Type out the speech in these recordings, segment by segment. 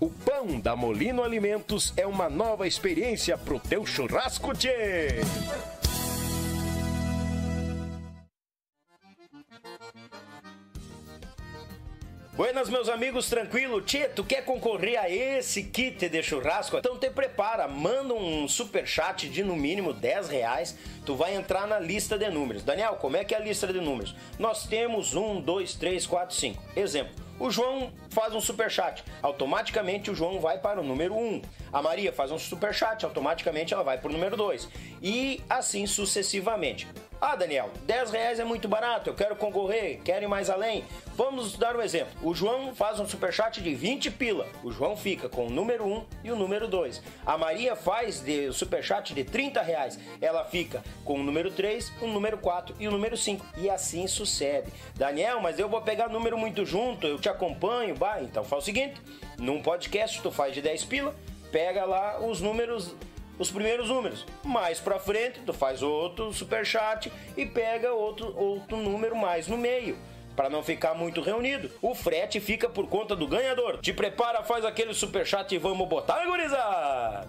O pão da Molino Alimentos é uma nova experiência pro teu churrasco, tchê! Buenas, meus amigos, tranquilo? Tchê, tu quer concorrer a esse kit de churrasco? Então te prepara, manda um super chat de no mínimo 10 reais, tu vai entrar na lista de números. Daniel, como é que é a lista de números? Nós temos 1, 2, 3, 4, 5. Exemplo, o João faz um super chat, automaticamente o João vai para o número 1. A Maria faz um super chat, automaticamente ela vai para o número 2. E assim sucessivamente. Ah, Daniel, 10 reais é muito barato, eu quero concorrer, quero ir mais além. Vamos dar um exemplo. O João faz um superchat de 20 pila. O João fica com o número 1 e o número 2. A Maria faz de superchat de 30 reais. Ela fica com o número 3, o número 4 e o número 5. E assim sucede. Daniel, mas eu vou pegar número muito junto, eu te acompanho. Bah, então faz o seguinte: num podcast tu faz de 10 pila, pega lá os números os primeiros números. Mais para frente, tu faz outro super chat e pega outro outro número mais no meio. Para não ficar muito reunido, o frete fica por conta do ganhador. Te prepara, faz aquele super chat e vamos botar, gurizada!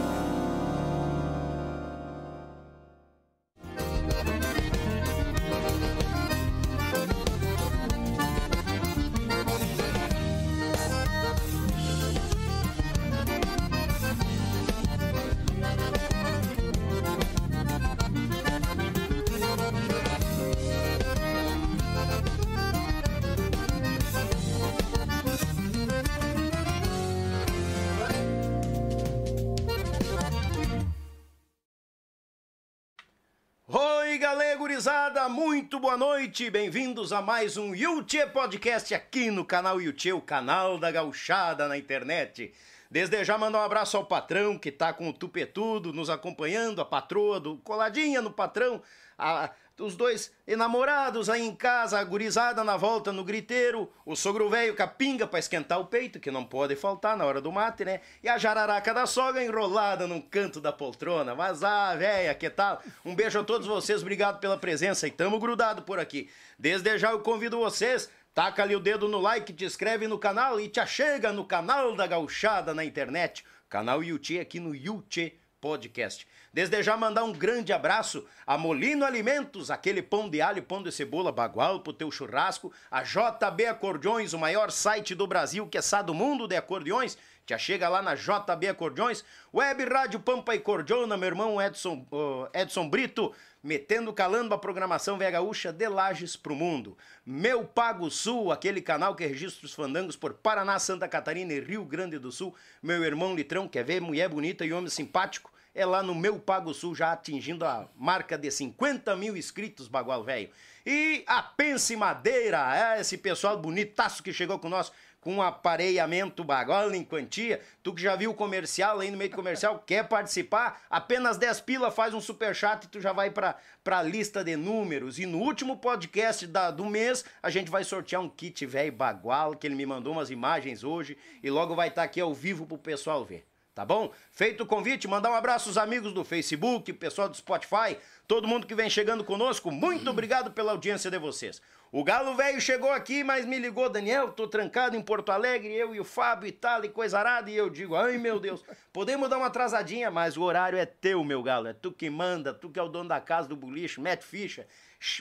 Muito boa noite, bem-vindos a mais um Yuchê Podcast aqui no canal Yuchê, o canal da gauchada na internet. Desde já mandar um abraço ao patrão que tá com o tupetudo nos acompanhando, a patroa do coladinha no patrão, a, os dois enamorados aí em casa, a gurizada na volta no griteiro, o sogro velho capinga pra esquentar o peito, que não pode faltar na hora do mate, né? E a jararaca da sogra enrolada num canto da poltrona. Mas ah, véia, que tal? Um beijo a todos vocês, obrigado pela presença e tamo grudado por aqui. Desde já eu convido vocês Taca ali o dedo no like, te inscreve no canal e te achega no canal da Gauchada na internet. Canal Yuchê aqui no Yuchê Podcast. Desde já mandar um grande abraço a Molino Alimentos, aquele pão de alho, pão de cebola, bagual pro teu churrasco, a JB Acordeões, o maior site do Brasil que é do mundo de acordeões. Já chega lá na JB Acordeões, Web Rádio Pampa e Cordiona, meu irmão Edson, uh, Edson Brito, metendo calando a programação Vega Gaúcha de Lages pro mundo. Meu Pago Sul, aquele canal que registra os fandangos por Paraná, Santa Catarina e Rio Grande do Sul. Meu irmão Litrão, quer ver mulher bonita e homem simpático? É lá no Meu Pago Sul, já atingindo a marca de 50 mil inscritos, bagual velho. E a Pense Madeira, é esse pessoal bonitaço que chegou com nós com aparelhamento bagola em quantia. Tu que já viu o comercial aí no meio do comercial, quer participar? Apenas 10 pila, faz um super chat e tu já vai pra, pra lista de números. E no último podcast da, do mês, a gente vai sortear um kit velho bagual, que ele me mandou umas imagens hoje e logo vai estar tá aqui ao vivo pro pessoal ver. Tá bom? Feito o convite, mandar um abraço aos amigos do Facebook, pessoal do Spotify, todo mundo que vem chegando conosco. Muito obrigado pela audiência de vocês. O Galo Velho chegou aqui, mas me ligou, Daniel, tô trancado em Porto Alegre, eu e o Fábio e tal, e coisa arada, e eu digo, ai meu Deus, podemos dar uma atrasadinha, mas o horário é teu, meu Galo, é tu que manda, tu que é o dono da casa do boliche, mete ficha,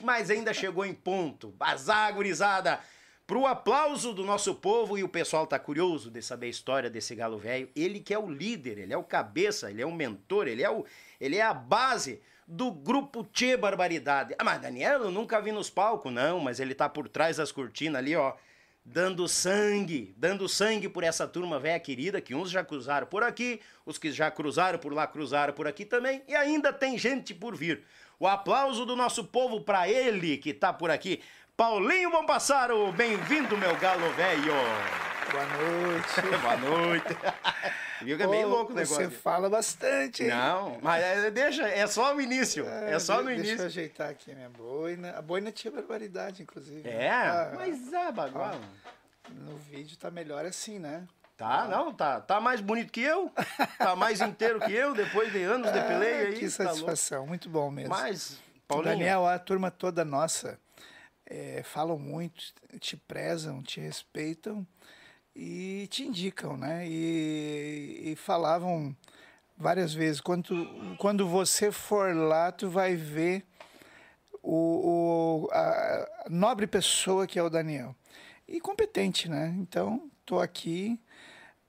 mas ainda chegou em ponto, bazar, gurizada, pro aplauso do nosso povo, e o pessoal tá curioso de saber a história desse Galo Velho, ele que é o líder, ele é o cabeça, ele é o mentor, ele é, o, ele é a base do grupo Tchê Barbaridade. Ah, mas Daniel, eu nunca vi nos palcos, não, mas ele tá por trás das cortinas ali, ó, dando sangue, dando sangue por essa turma velha querida, que uns já cruzaram por aqui, os que já cruzaram por lá cruzaram por aqui também, e ainda tem gente por vir. O aplauso do nosso povo para ele que tá por aqui. Paulinho Bompassaro, bem-vindo, meu galo velho. Boa noite. Boa noite. Viu que é meio louco o negócio. Você fala bastante, hein? Não, mas é, deixa, é só o início. É, é só no deixa início. Deixa eu ajeitar aqui a minha boina. A boina tinha barbaridade, inclusive. É, ah, mas é bagual. No vídeo tá melhor assim, né? Tá, não, tá, tá mais bonito que eu, tá mais inteiro que eu, depois de anos de peleia aí. Que tá satisfação, louco. muito bom mesmo. Mas, Paulinho... Daniel, a turma toda nossa é, falam muito, te prezam, te respeitam e te indicam, né? E, e falavam várias vezes, quando, quando você for lá, tu vai ver o, o a nobre pessoa que é o Daniel. E competente, né? Então, tô aqui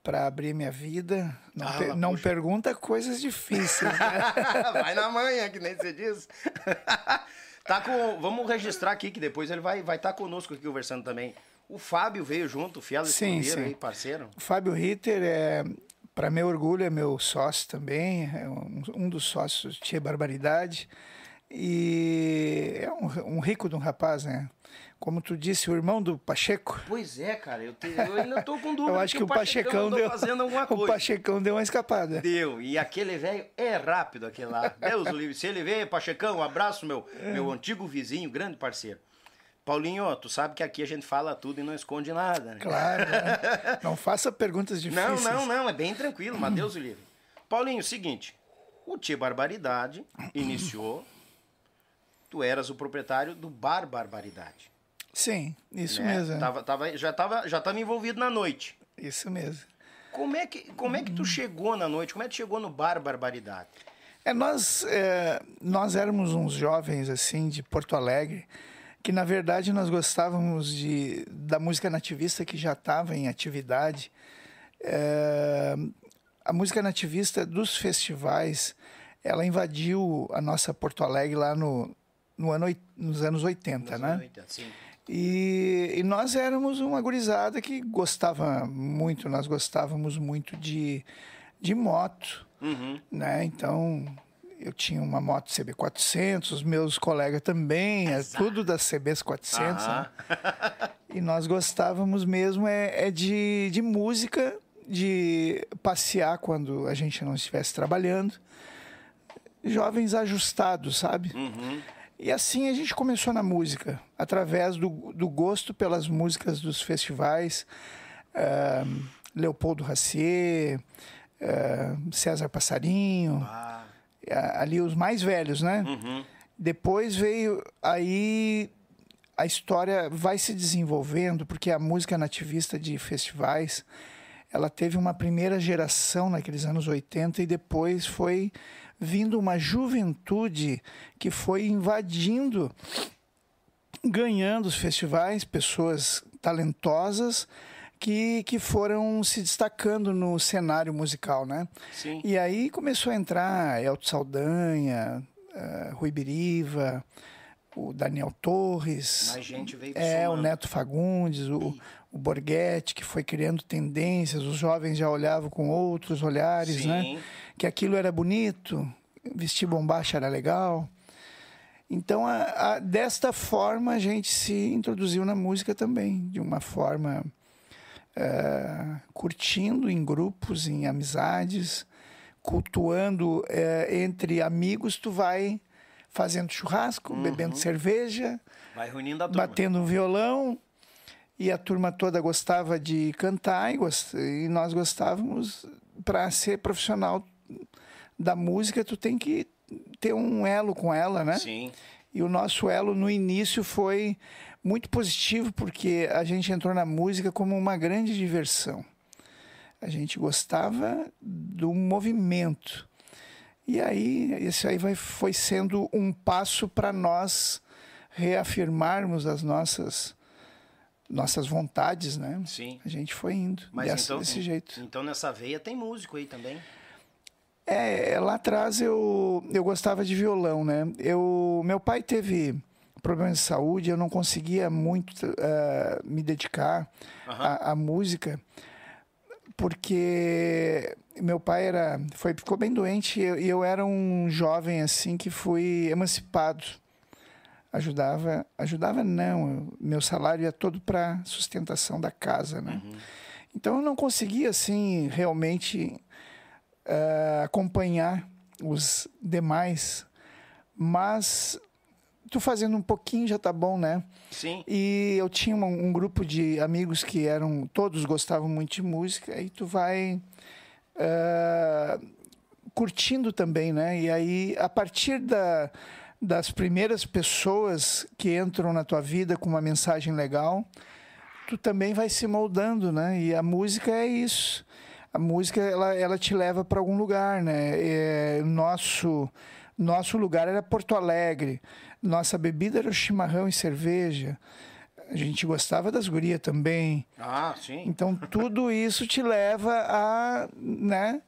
para abrir minha vida. Não, ah, per, não pergunta coisas difíceis. Né? vai na manhã, que nem você diz. tá com, vamos registrar aqui que depois ele vai vai estar tá conosco aqui conversando também. O Fábio veio junto, o Fiel sim, sim. aí, parceiro. O Fábio Ritter é, para meu orgulho, é meu sócio também, é um, um dos sócios de Barbaridade. E é um, um, rico de um rapaz, né? Como tu disse, o irmão do Pacheco. Pois é, cara, eu, te, eu ainda tô com dúvida. eu acho que, o Pachecão, deu fazendo alguma coisa. O Pachecão deu uma escapada. Deu, e aquele velho é rápido aquele lá. Deus livre. Se ele vê, Pachecão, um abraço, meu, é. meu antigo vizinho, grande parceiro. Paulinho, tu sabe que aqui a gente fala tudo e não esconde nada, né? Claro. Né? Não faça perguntas difíceis. Não, não, não, é bem tranquilo, mas Deus o livre. Paulinho, seguinte, o Tia Barbaridade iniciou, tu eras o proprietário do Bar Barbaridade. Sim, isso né? mesmo. Tava, tava, já estava já tava envolvido na noite. Isso mesmo. Como é que, como é que tu chegou na noite? Como é que tu chegou no Bar Barbaridade? É, nós, é, nós éramos uns jovens, assim, de Porto Alegre, que na verdade nós gostávamos de, da música nativista que já estava em atividade. É, a música nativista dos festivais, ela invadiu a nossa Porto Alegre lá no, no ano, nos anos 80, nos né? Anos 80, sim. E, e, nós éramos uma gurizada que gostava muito, nós gostávamos muito de, de moto, uhum. né? Então, eu tinha uma moto CB400, os meus colegas também, é tudo das CBs 400. Né? e nós gostávamos mesmo é, é, de, de música, de passear quando a gente não estivesse trabalhando. Jovens ajustados, sabe? Uhum. E assim a gente começou na música, através do, do gosto pelas músicas dos festivais. Uh, Leopoldo Racier, uh, César Passarinho. Ah ali os mais velhos, né? Uhum. Depois veio aí a história vai se desenvolvendo porque a música nativista de festivais ela teve uma primeira geração naqueles anos 80 e depois foi vindo uma juventude que foi invadindo, ganhando os festivais, pessoas talentosas que, que foram se destacando no cenário musical, né? Sim. E aí começou a entrar Elton Saldanha, uh, Rui Biriva, o Daniel Torres. Mais gente veio É, somando. o Neto Fagundes, o, o Borghetti, que foi criando tendências, os jovens já olhavam com outros olhares, Sim. né? Que aquilo era bonito, vestir bombacha era legal. Então, a- a- desta forma, a gente se introduziu na música também, de uma forma eh, curtindo em grupos, em amizades, cultuando eh, entre amigos, tu vai fazendo churrasco, bebendo cerveja, batendo um violão e a turma toda gostava de cantar e, gos- e nós gostávamos para ser profissional da música tu tem que ter um elo com ela né? Sim. e o nosso elo no início foi muito positivo porque a gente entrou na música como uma grande diversão. A gente gostava do movimento e aí isso aí vai, foi sendo um passo para nós reafirmarmos as nossas nossas vontades, né? Sim. A gente foi indo Mas dessa- então, desse jeito. então nessa veia tem músico aí também. É, lá atrás eu, eu gostava de violão, né? Eu, meu pai teve problemas de saúde, eu não conseguia muito eh, me dedicar à, à música, porque meu pai era, foi, ficou bem doente e eu, eu era um jovem assim que fui emancipado. Ajudava, ajudava não, meu salário ia todo para sustentação da casa, né? Então eu não conseguia assim realmente eh, acompanhar os demais, mas tu fazendo um pouquinho já tá bom, né? Sim. E eu tinha um, um grupo de amigos que eram todos gostavam muito de música e tu vai curtindo também, né? E aí a partir da, das primeiras pessoas que entram na tua vida com uma mensagem legal, tu também vai se moldando, né? E a música é isso. A música ela, ela te leva para algum lugar, né? É, nosso nosso lugar era Porto Alegre. Nossa bebida era o chimarrão e cerveja. A gente gostava das gurias também. Ah, sim. Então tudo isso te leva a, né?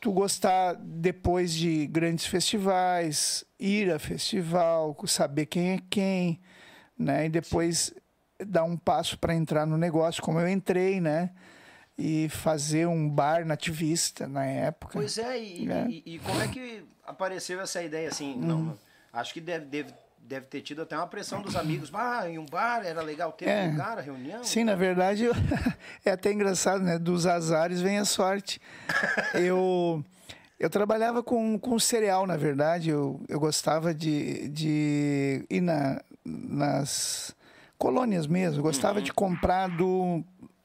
Tu gostar depois de grandes festivais, ir a festival, saber quem é quem, né? E depois dar um passo para entrar no negócio, como eu entrei, né? E fazer um bar nativista na época. Pois é, e, É. e- e como é que apareceu essa ideia assim? Uhum. Não, acho que deve, deve, deve ter tido até uma pressão dos amigos. Ah, em um bar era legal ter É. um lugar, a reunião. Sim, na verdade, eu- é até engraçado, né? Dos azares vem a sorte. Eu, eu trabalhava com, com cereal, na verdade. Eu, eu gostava de, de ir na, nas colônias mesmo. Eu gostava de comprar do,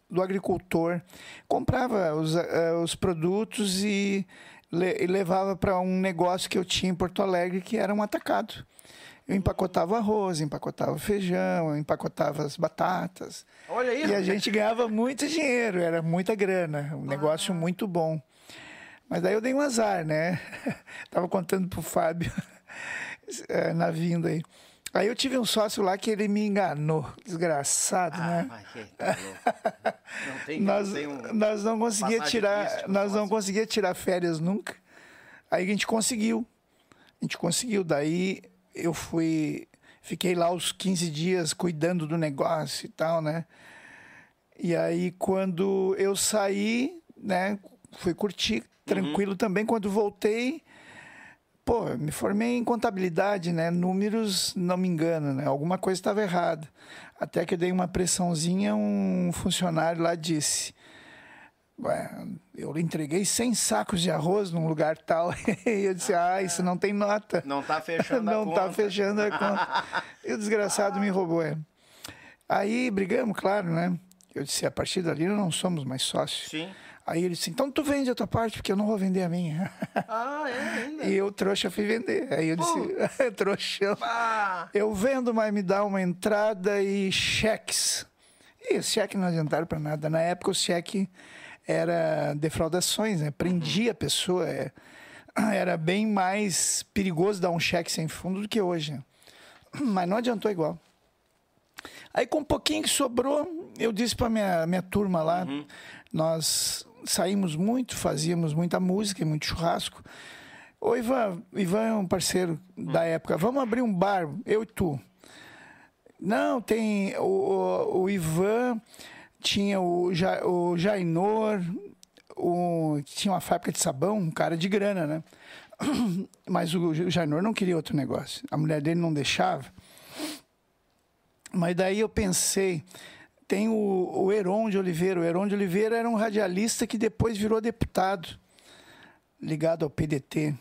do agricultor. Comprava os, eh, os produtos e, le- e levava para um negócio que eu tinha em Porto Alegre, que era um atacado. Eu empacotava arroz, empacotava feijão, empacotava as batatas. Olha aí, E a gente ganhava muito dinheiro, era muita grana, um Ah. negócio muito bom. Mas daí eu dei um azar, né? Tava contando pro Fábio eh, na vinda aí. Aí eu tive um sócio lá que ele me enganou, desgraçado, Ah, né? mas que tá louco. Não tem, Nós, não tem um... nós não conseguia tirar, triste, nós não conseguia tirar férias nunca. Aí a gente conseguiu. A gente conseguiu. Daí eu fui, fiquei lá os 15 dias cuidando do negócio e tal, né? E aí quando eu saí, né, fui curtir tranquilo também. Quando voltei, pô, me formei em contabilidade, né? Números, não me engano, né? Alguma coisa estava errada. Até que eu dei uma pressãozinha, um funcionário lá disse: eu lhe entreguei 100 sacos de arroz num lugar tal. E eu disse: Ah, isso não tem nota. Não tá fechando a Não conta. tá fechando a conta. E o desgraçado me roubou. É. Aí brigamos, claro, né? Eu disse: A partir dali nós não somos mais sócios. Sim. Aí ele disse: Então tu vende a tua parte, porque eu não vou vender a minha. Ah, é ainda. E eu, trouxa, fui vender. Aí eu disse: Trouxão. Ah, Eu vendo, mas me dá uma entrada e cheques. E os cheques não adiantaram para nada. Na época, o cheque era defraudações, né? Prendia a pessoa. é. Era bem mais perigoso dar um cheque sem fundo do que hoje. né? Mas não adiantou igual. Aí, com um pouquinho que sobrou, eu disse para minha, minha turma lá, nós saímos muito, fazíamos muita música e muito churrasco. Ô, Ivan, Ivan é um parceiro da época. Vamos abrir um bar, eu e tu. Não, tem o, o, o Ivan, tinha o, ja, o Jainor, o, tinha uma fábrica de sabão, um cara de grana, né? Mas o, o Jainor não queria outro negócio. A mulher dele não deixava. Mas daí eu pensei, tem o, o Heron de Oliveira. O Heron de Oliveira era um radialista que depois virou deputado, ligado ao PDT.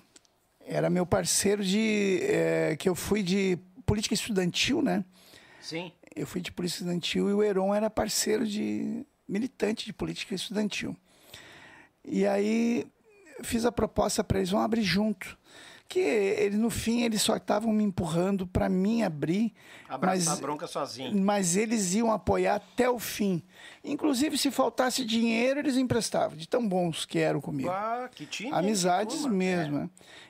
Era meu parceiro de. É, que eu fui de política estudantil, né? Sim. Eu fui de política estudantil e o Heron era parceiro de. militante de política estudantil. E aí fiz a proposta para eles, vão abrir junto que ele, no fim eles só estavam me empurrando para mim abrir. Abraçar mas, a bronca sozinho. Mas eles iam apoiar até o fim. Inclusive, se faltasse dinheiro, eles emprestavam, de tão bons que eram comigo. Ah, que time. Amizades mesmo.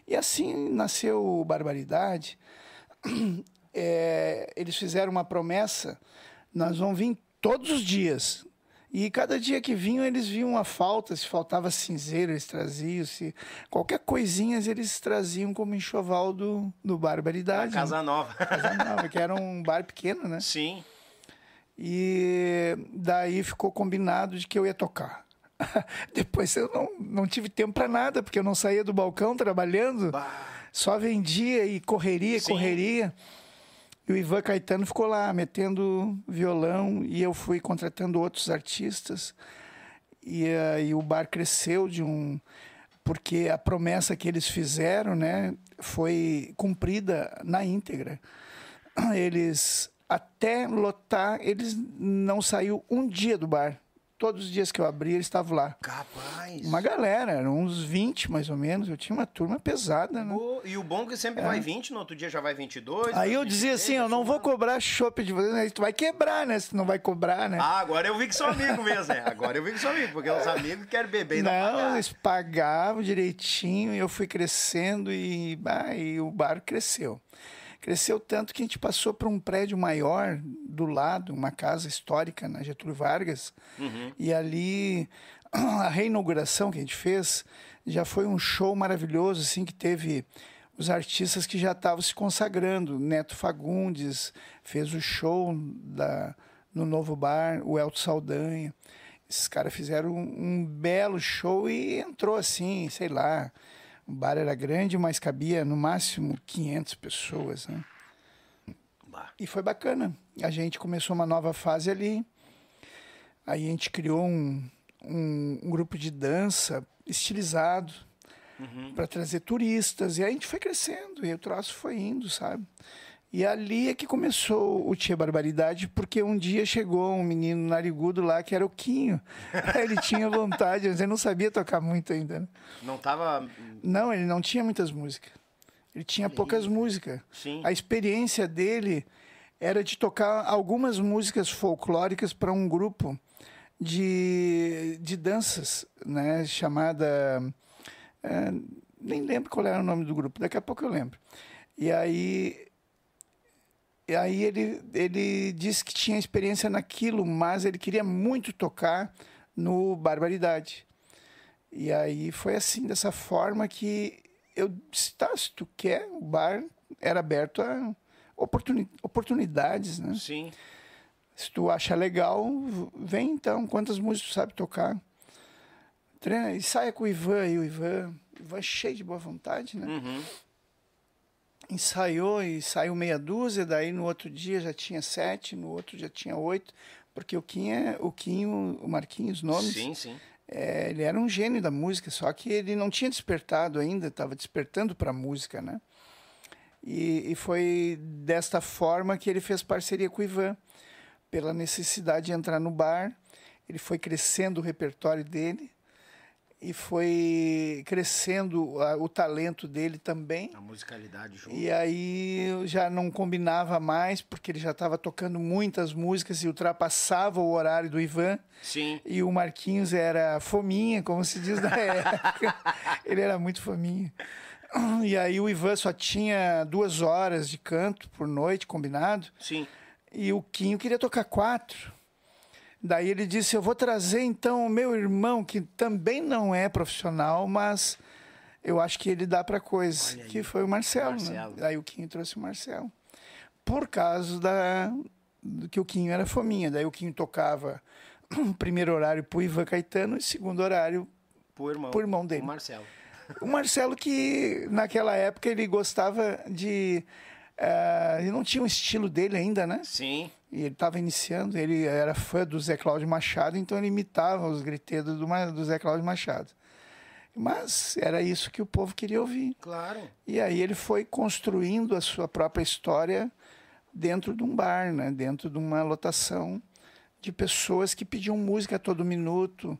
É. E assim nasceu Barbaridade. É, eles fizeram uma promessa: nós vamos vir todos os dias. E cada dia que vinham, eles viam uma falta, se faltava cinzeiro, eles traziam, se qualquer coisinha eles traziam como enxoval do, do Barbaridade. Casa Nova. Casa Nova, que era um bar pequeno, né? Sim. E daí ficou combinado de que eu ia tocar. Depois eu não, não tive tempo para nada, porque eu não saía do balcão trabalhando, bah. só vendia e correria, Sim. correria. E o Ivan Caetano ficou lá metendo violão e eu fui contratando outros artistas. E aí o bar cresceu de um porque a promessa que eles fizeram, né, foi cumprida na íntegra. Eles até lotar, eles não saiu um dia do bar. Todos os dias que eu abri, eles estavam lá. Capaz. Uma galera, eram uns 20 mais ou menos. Eu tinha uma turma pesada, né? e o bom é que sempre é. vai 20, no outro dia já vai 22. Aí eu dizia assim: eu não vou cobrar chopp de vocês, né? Tu vai quebrar, né? Se não vai cobrar, né? Ah, agora eu vi que sou amigo mesmo, né? Agora eu vi que sou amigo, porque os amigos querem beber e não, não pagar. eles pagavam direitinho e eu fui crescendo e, ah, e o bar cresceu. Cresceu tanto que a gente passou para um prédio maior do lado, uma casa histórica na Getúlio Vargas. Uhum. E ali, a reinauguração que a gente fez já foi um show maravilhoso, assim, que teve os artistas que já estavam se consagrando. Neto Fagundes fez o show da, no Novo Bar, o Elton Saldanha. Esses caras fizeram um, um belo show e entrou assim, sei lá, o bar era grande, mas cabia no máximo 500 pessoas, né? E foi bacana. A gente começou uma nova fase ali. Aí a gente criou um, um, um grupo de dança estilizado uhum. para trazer turistas. E aí a gente foi crescendo e o troço foi indo, sabe? E ali é que começou o Tia Barbaridade, porque um dia chegou um menino narigudo lá que era o Quinho. ele tinha vontade, mas ele não sabia tocar muito ainda. Né? Não tava. Não, ele não tinha muitas músicas. Ele tinha poucas músicas. Sim. A experiência dele era de tocar algumas músicas folclóricas para um grupo de, de danças, né? Chamada. É, nem lembro qual era o nome do grupo, daqui a pouco eu lembro. E aí e aí ele, ele disse que tinha experiência naquilo, mas ele queria muito tocar no Barbaridade. E aí foi assim, dessa forma que eu disse, tá, se tu quer, o bar era aberto a oportuni oportunidades, né? Sim. Se tu acha legal, vem então, quantas músicas tu sabe tocar. Treina e saia com o Ivan aí, o Ivan, Ivan cheio de boa vontade, né? Uhum ensaiou e saiu meia dúzia, daí no outro dia já tinha sete, no outro já tinha oito, porque o Kim é, o Kim, o Marquinhos, os nomes. Sim, sim. É, ele era um gênio da música, só que ele não tinha despertado ainda, estava despertando para a música, né? E, e, foi desta forma que ele fez parceria com o Ivan, pela necessidade de entrar no bar. Ele foi crescendo o repertório dele, e foi crescendo a, o talento dele também. A musicalidade junto. E aí já não combinava mais, porque ele já estava tocando muitas músicas e ultrapassava o horário do Ivan. Sim. E o Marquinhos era fominha, como se diz na época. ele era muito fominha. E aí o Ivan só tinha duas horas de canto por noite, combinado. Sim. E o Quinho queria tocar quatro. Daí ele disse: Eu vou trazer então o meu irmão, que também não é profissional, mas eu acho que ele dá para coisa, que foi o Marcelo. Marcelo. Né? Aí o Quinho trouxe o Marcelo. Por causa da, do que o Quinho era fominha. Daí o Quinho tocava primeiro horário pro Ivan Caetano e segundo horário Pro irmão. Pro irmão dele. O Marcelo. o Marcelo que naquela época ele gostava de eh, ele não tinha um estilo dele ainda, né? Sim. E ele estava iniciando, ele era fã do Zé Cláudio Machado, então ele imitava os gritedos do, do Zé Cláudio Machado. Mas era isso que o povo queria ouvir. Claro. E aí ele foi construindo a sua própria história dentro de um bar, né? dentro de uma lotação de pessoas que pediam música a todo minuto,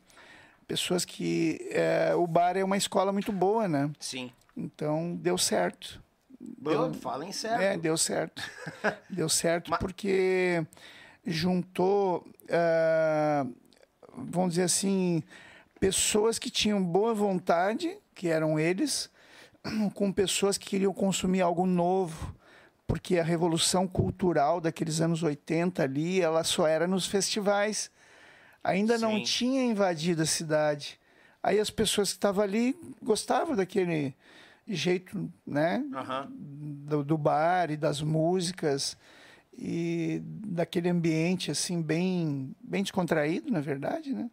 pessoas que eh, o bar é uma escola muito boa, né? Sim. Então deu certo. Bom, falem certo. É, deu certo. deu certo Mas- porque juntou, ah, vamos dizer assim, pessoas que tinham boa vontade, que eram eles, com pessoas que queriam consumir algo novo, porque a revolução cultural daqueles anos 80 ali, ela só era nos festivais. Ainda não Sim. tinha invadido a cidade. Aí as pessoas que estavam ali gostavam daquele jeito, né? Aham. do, do bar e das músicas e daquele ambiente assim bem bem descontraído na verdade né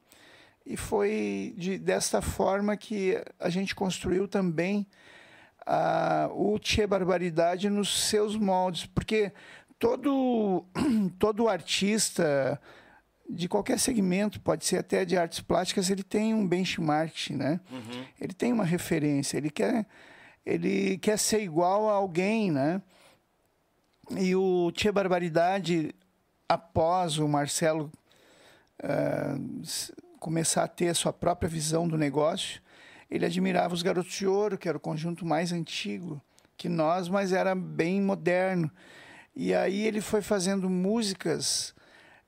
e foi de, desta forma que a gente construiu também a, o Tchê Barbaridade nos seus moldes porque todo todo artista de qualquer segmento pode ser até de artes plásticas ele tem um benchmark né Uhum. ele tem uma referência, ele quer, ele quer ser igual a alguém, né? E o Tia Barbaridade, após o Marcelo s- começar a ter a sua própria visão do negócio, ele admirava os Garotos de Ouro, que era o conjunto mais antigo que nós, mas era bem moderno. E aí ele foi fazendo músicas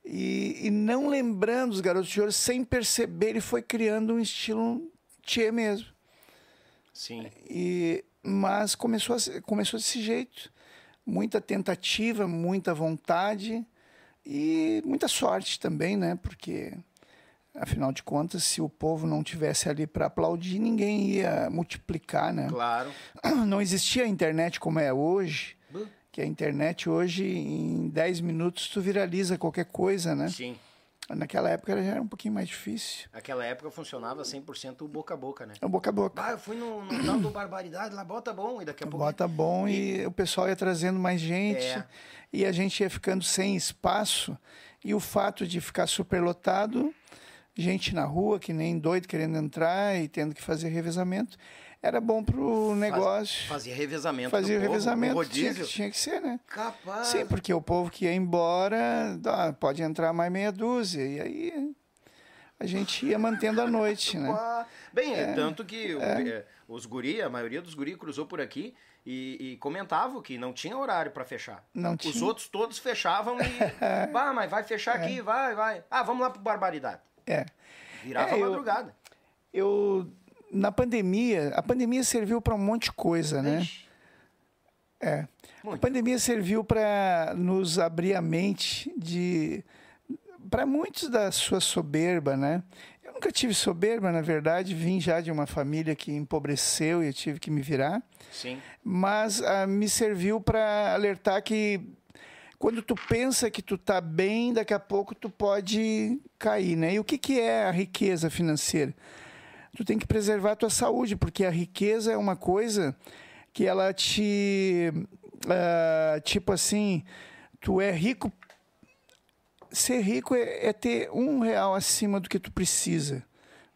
e, e não lembrando os Garotos de Ouro, sem perceber, ele foi criando um estilo Tchê mesmo. Sim. E, mas começou, a começou desse jeito. Muita tentativa, muita vontade e muita sorte também, né? Porque, afinal de contas, se o povo não tivesse ali para aplaudir, ninguém ia multiplicar, né? Claro. Não existia a internet como é hoje, que a internet hoje, em 10 minutos, tu viraliza qualquer coisa, né? Sim. Naquela época já era um pouquinho mais difícil. Aquela época funcionava 100% o boca a boca, né? É boca a boca. Ah, eu fui no, no tal do Barbaridade, lá bota bom, e daqui a pouco. Bota bom e o pessoal ia trazendo mais gente É. e a gente ia ficando sem espaço. E o fato de ficar superlotado, gente na rua que nem doido querendo entrar e tendo que fazer revezamento, era bom pro negócio. Fazia revezamento. Fazia o povo, revezamento, o tinha rodízio. que, tinha que ser, né? Capaz. Sim, porque o povo que ia embora, ah, pode entrar mais meia dúzia. E aí a gente ia mantendo a noite, né? Bem, é tanto que o- é, os guri, a maioria dos guri cruzou por aqui e, e comentavam que não tinha horário pra fechar. Não Os tinha. outros todos fechavam e. Bah, mas vai fechar aqui, vai, vai. Ah, vamos lá pro Barbaridade. É. Virava É, eu- madrugada. Eu, na pandemia, a pandemia serviu para um monte de coisa, né? É. A pandemia serviu para nos abrir a mente de para muitos da sua soberba, né? Eu nunca tive soberba, na verdade, vim já de uma família que empobreceu e eu tive que me virar, Sim. mas ah, me serviu para alertar que quando tu pensa que tu tá bem, daqui a pouco tu pode cair, né? E o que que é a riqueza financeira? Tu tem que preservar a tua saúde, porque a riqueza é uma coisa que ela te ah, tipo assim, tu é rico. Ser rico é, é ter um real acima do que tu precisa,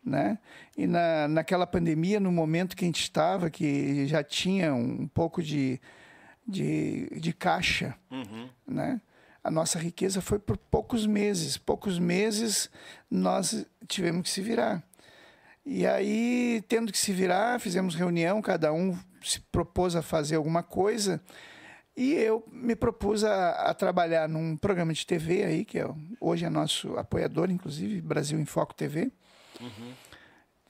né? E na, naquela pandemia, no momento que a gente estava, que já tinha um pouco de, de, de caixa, Uhum. né? A nossa riqueza foi por poucos meses. Poucos meses nós tivemos que se virar. E aí, tendo que se virar, fizemos reunião, cada um se propôs a fazer alguma coisa. E eu me propus a, a trabalhar num programa de TV aí, que é, hoje é nosso apoiador, inclusive, Brasil em Foco TV.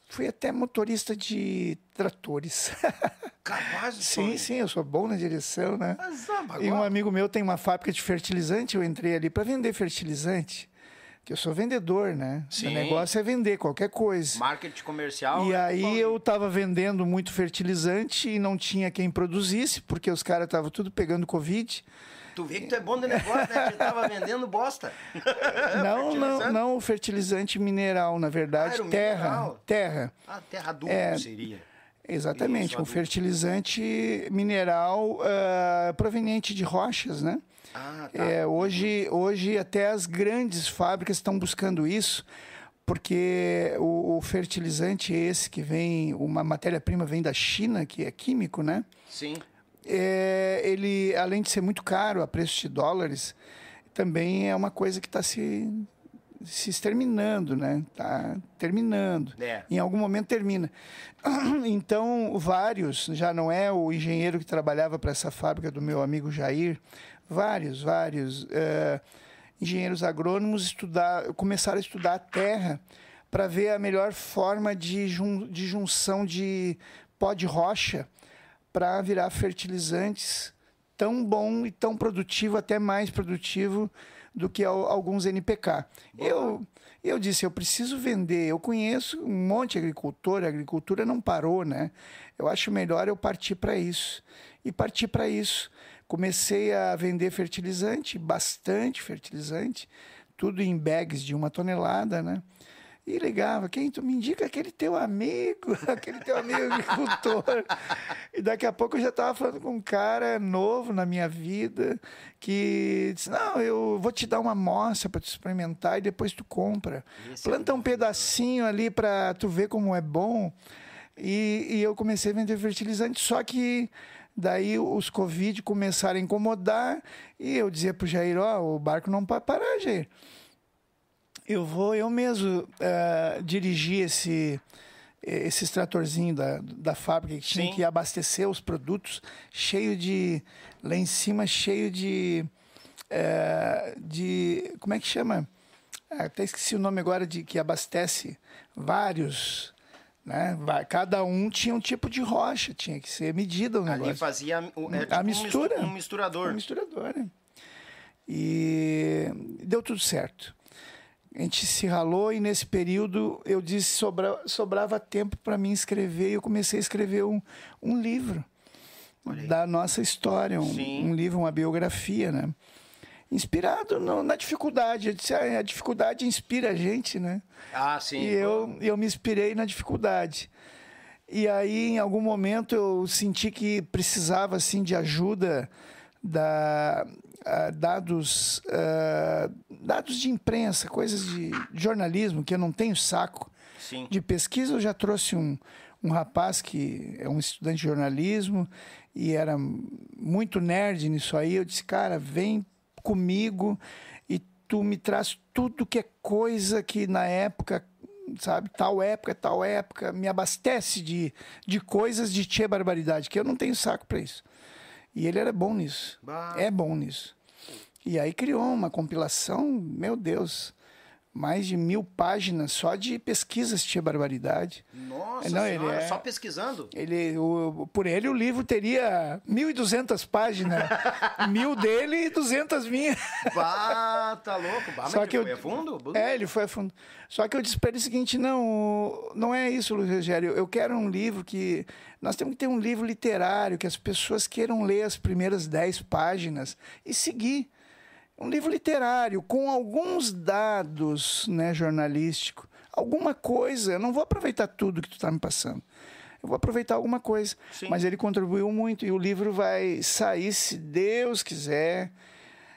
Fui até motorista de tratores. Capaz de sim, sim, eu sou bom na direção, né? Mas, ah, E um amigo meu tem uma fábrica de fertilizante, eu entrei ali para vender fertilizante. Que eu sou vendedor, né? Sim. O negócio é vender qualquer coisa. Marketing comercial. E né, aí Paulinho? eu tava vendendo muito fertilizante e não tinha quem produzisse, porque os caras estavam tudo pegando Covid. Tu vê que tu é bom de negócio, né? Que tava vendendo bosta. Não, não, não o fertilizante mineral, na verdade, Ah, terra. mineral? Terra. Ah, terra adulta É. seria. Exatamente, Isso, um adulto. fertilizante mineral ah, proveniente de rochas, né? Ah, tá. É, hoje, hoje até as grandes fábricas estão buscando isso, porque o, o fertilizante esse que vem, uma matéria-prima vem da China, que é químico, né? Sim. É, ele, além de ser muito caro a preço de dólares, também é uma coisa que está se, se exterminando, né? Está terminando. É. Em algum momento termina. Então, vários, já não é o engenheiro que trabalhava para essa fábrica do meu amigo Jair, vários, vários eh, engenheiros agrônomos estudar, começaram a estudar a terra para ver a melhor forma de, jun, de junção de pó de rocha para virar fertilizantes tão bom e tão produtivo, até mais produtivo do que al- alguns NPK. Eu, eu disse, eu preciso vender. Eu conheço um monte de agricultor, a agricultura não parou, né? Eu acho melhor eu partir para isso. E parti para isso. Comecei a vender fertilizante, bastante fertilizante, tudo em bags de uma tonelada, né? E ligava, quem tu me indica aquele teu amigo, aquele teu amigo agricultor. E daqui a pouco eu já estava falando com um cara novo na minha vida que disse: Não, eu vou te dar uma amostra para tu experimentar e depois tu compra. É Planta um pedacinho ali para tu ver como é bom. E, e eu comecei a vender fertilizante, só que daí os Covid começaram a incomodar e eu dizia pro Jair: Ó, o barco não pode parar, Jair. Eu vou eu mesmo eh, dirigir esse esses tratorzinhos da, da fábrica que tinha Sim. que abastecer os produtos, cheio de lá em cima cheio de eh, de como é que chama? Ah, até esqueci o nome agora de que abastece vários, né? Cada um tinha um tipo de rocha, tinha que ser medida o Ali negócio. fazia o- é, A tipo um mistu- mistura. Um misturador. Um misturador, né? E deu tudo certo. A gente se ralou e nesse período eu disse sobra, sobrava tempo para mim escrever e eu comecei a escrever um, um livro da nossa história, um, um livro, uma biografia, né? Inspirado no- na dificuldade. Eu disse, "Ah, a dificuldade inspira a gente, né? Ah, sim. E eu, eu me inspirei na dificuldade. E aí, em algum momento, eu senti que precisava assim de ajuda da ah, dados ah, dados de imprensa, coisas de jornalismo que eu não tenho saco Sim. de pesquisa. Eu já trouxe um um rapaz que é um estudante de jornalismo e era muito nerd nisso aí. Eu disse, cara, vem comigo e tu me traz tudo que é coisa que na época, sabe, tal época, tal época, me abastece de, de coisas de tia barbaridade, que eu não tenho saco para isso. E ele era bom nisso. Bah. É bom nisso. E aí criou uma compilação, meu Deus, mais de mil páginas só de pesquisas tia barbaridade. Nossa Não, ele senhora, é- só pesquisando. Ele, o, por ele, o livro teria 1.200 páginas. mil dele e 200 minhas. Bah, tá louco. Bah, Só ele que eu- foi a fundo? É, ele foi a fundo. Só que eu disse para ele o seguinte: não, não é isso, Luiz Rogério. Eu quero um livro que. Nós temos que ter um livro literário, que as pessoas queiram ler as primeiras 10 páginas e seguir. Um livro literário, com alguns dados né, jornalísticos, alguma coisa. Eu não vou aproveitar tudo que tu está me passando. Eu vou aproveitar alguma coisa. Sim. Mas ele contribuiu muito e o livro vai sair, se Deus quiser,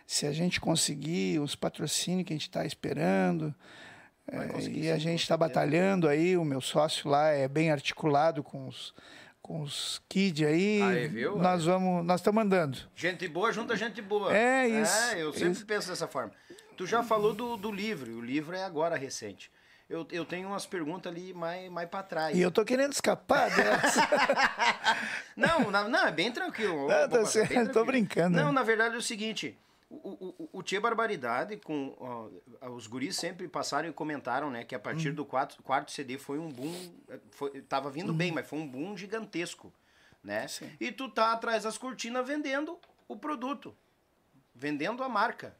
se a gente conseguir os patrocínios que a gente está esperando. É, e a gente está batalhando aí, o meu sócio lá é bem articulado com os, com os kids aí. Aí, viu? Nós vamos, nós estamos andando. Gente boa junta gente boa. É isso, É, eu sempre isso. penso dessa forma. Tu já falou do, do livro, o livro é agora recente. Eu, eu tenho umas perguntas ali mais, mais pra trás. E eu tô querendo escapar dessa. Não, na- não, é bem tranquilo. Ah, tá certo, tô brincando. Não, na verdade é o seguinte. O, o, o- Tia Barbaridade, com, ó, os guris sempre passaram e comentaram, né, que a partir Hum. do quarto, quarto CD foi um boom, eh, foi, tava vindo bem, mas foi um boom gigantesco, né? Hum. Sim. E tu tá atrás das cortinas vendendo o produto, vendendo a marca,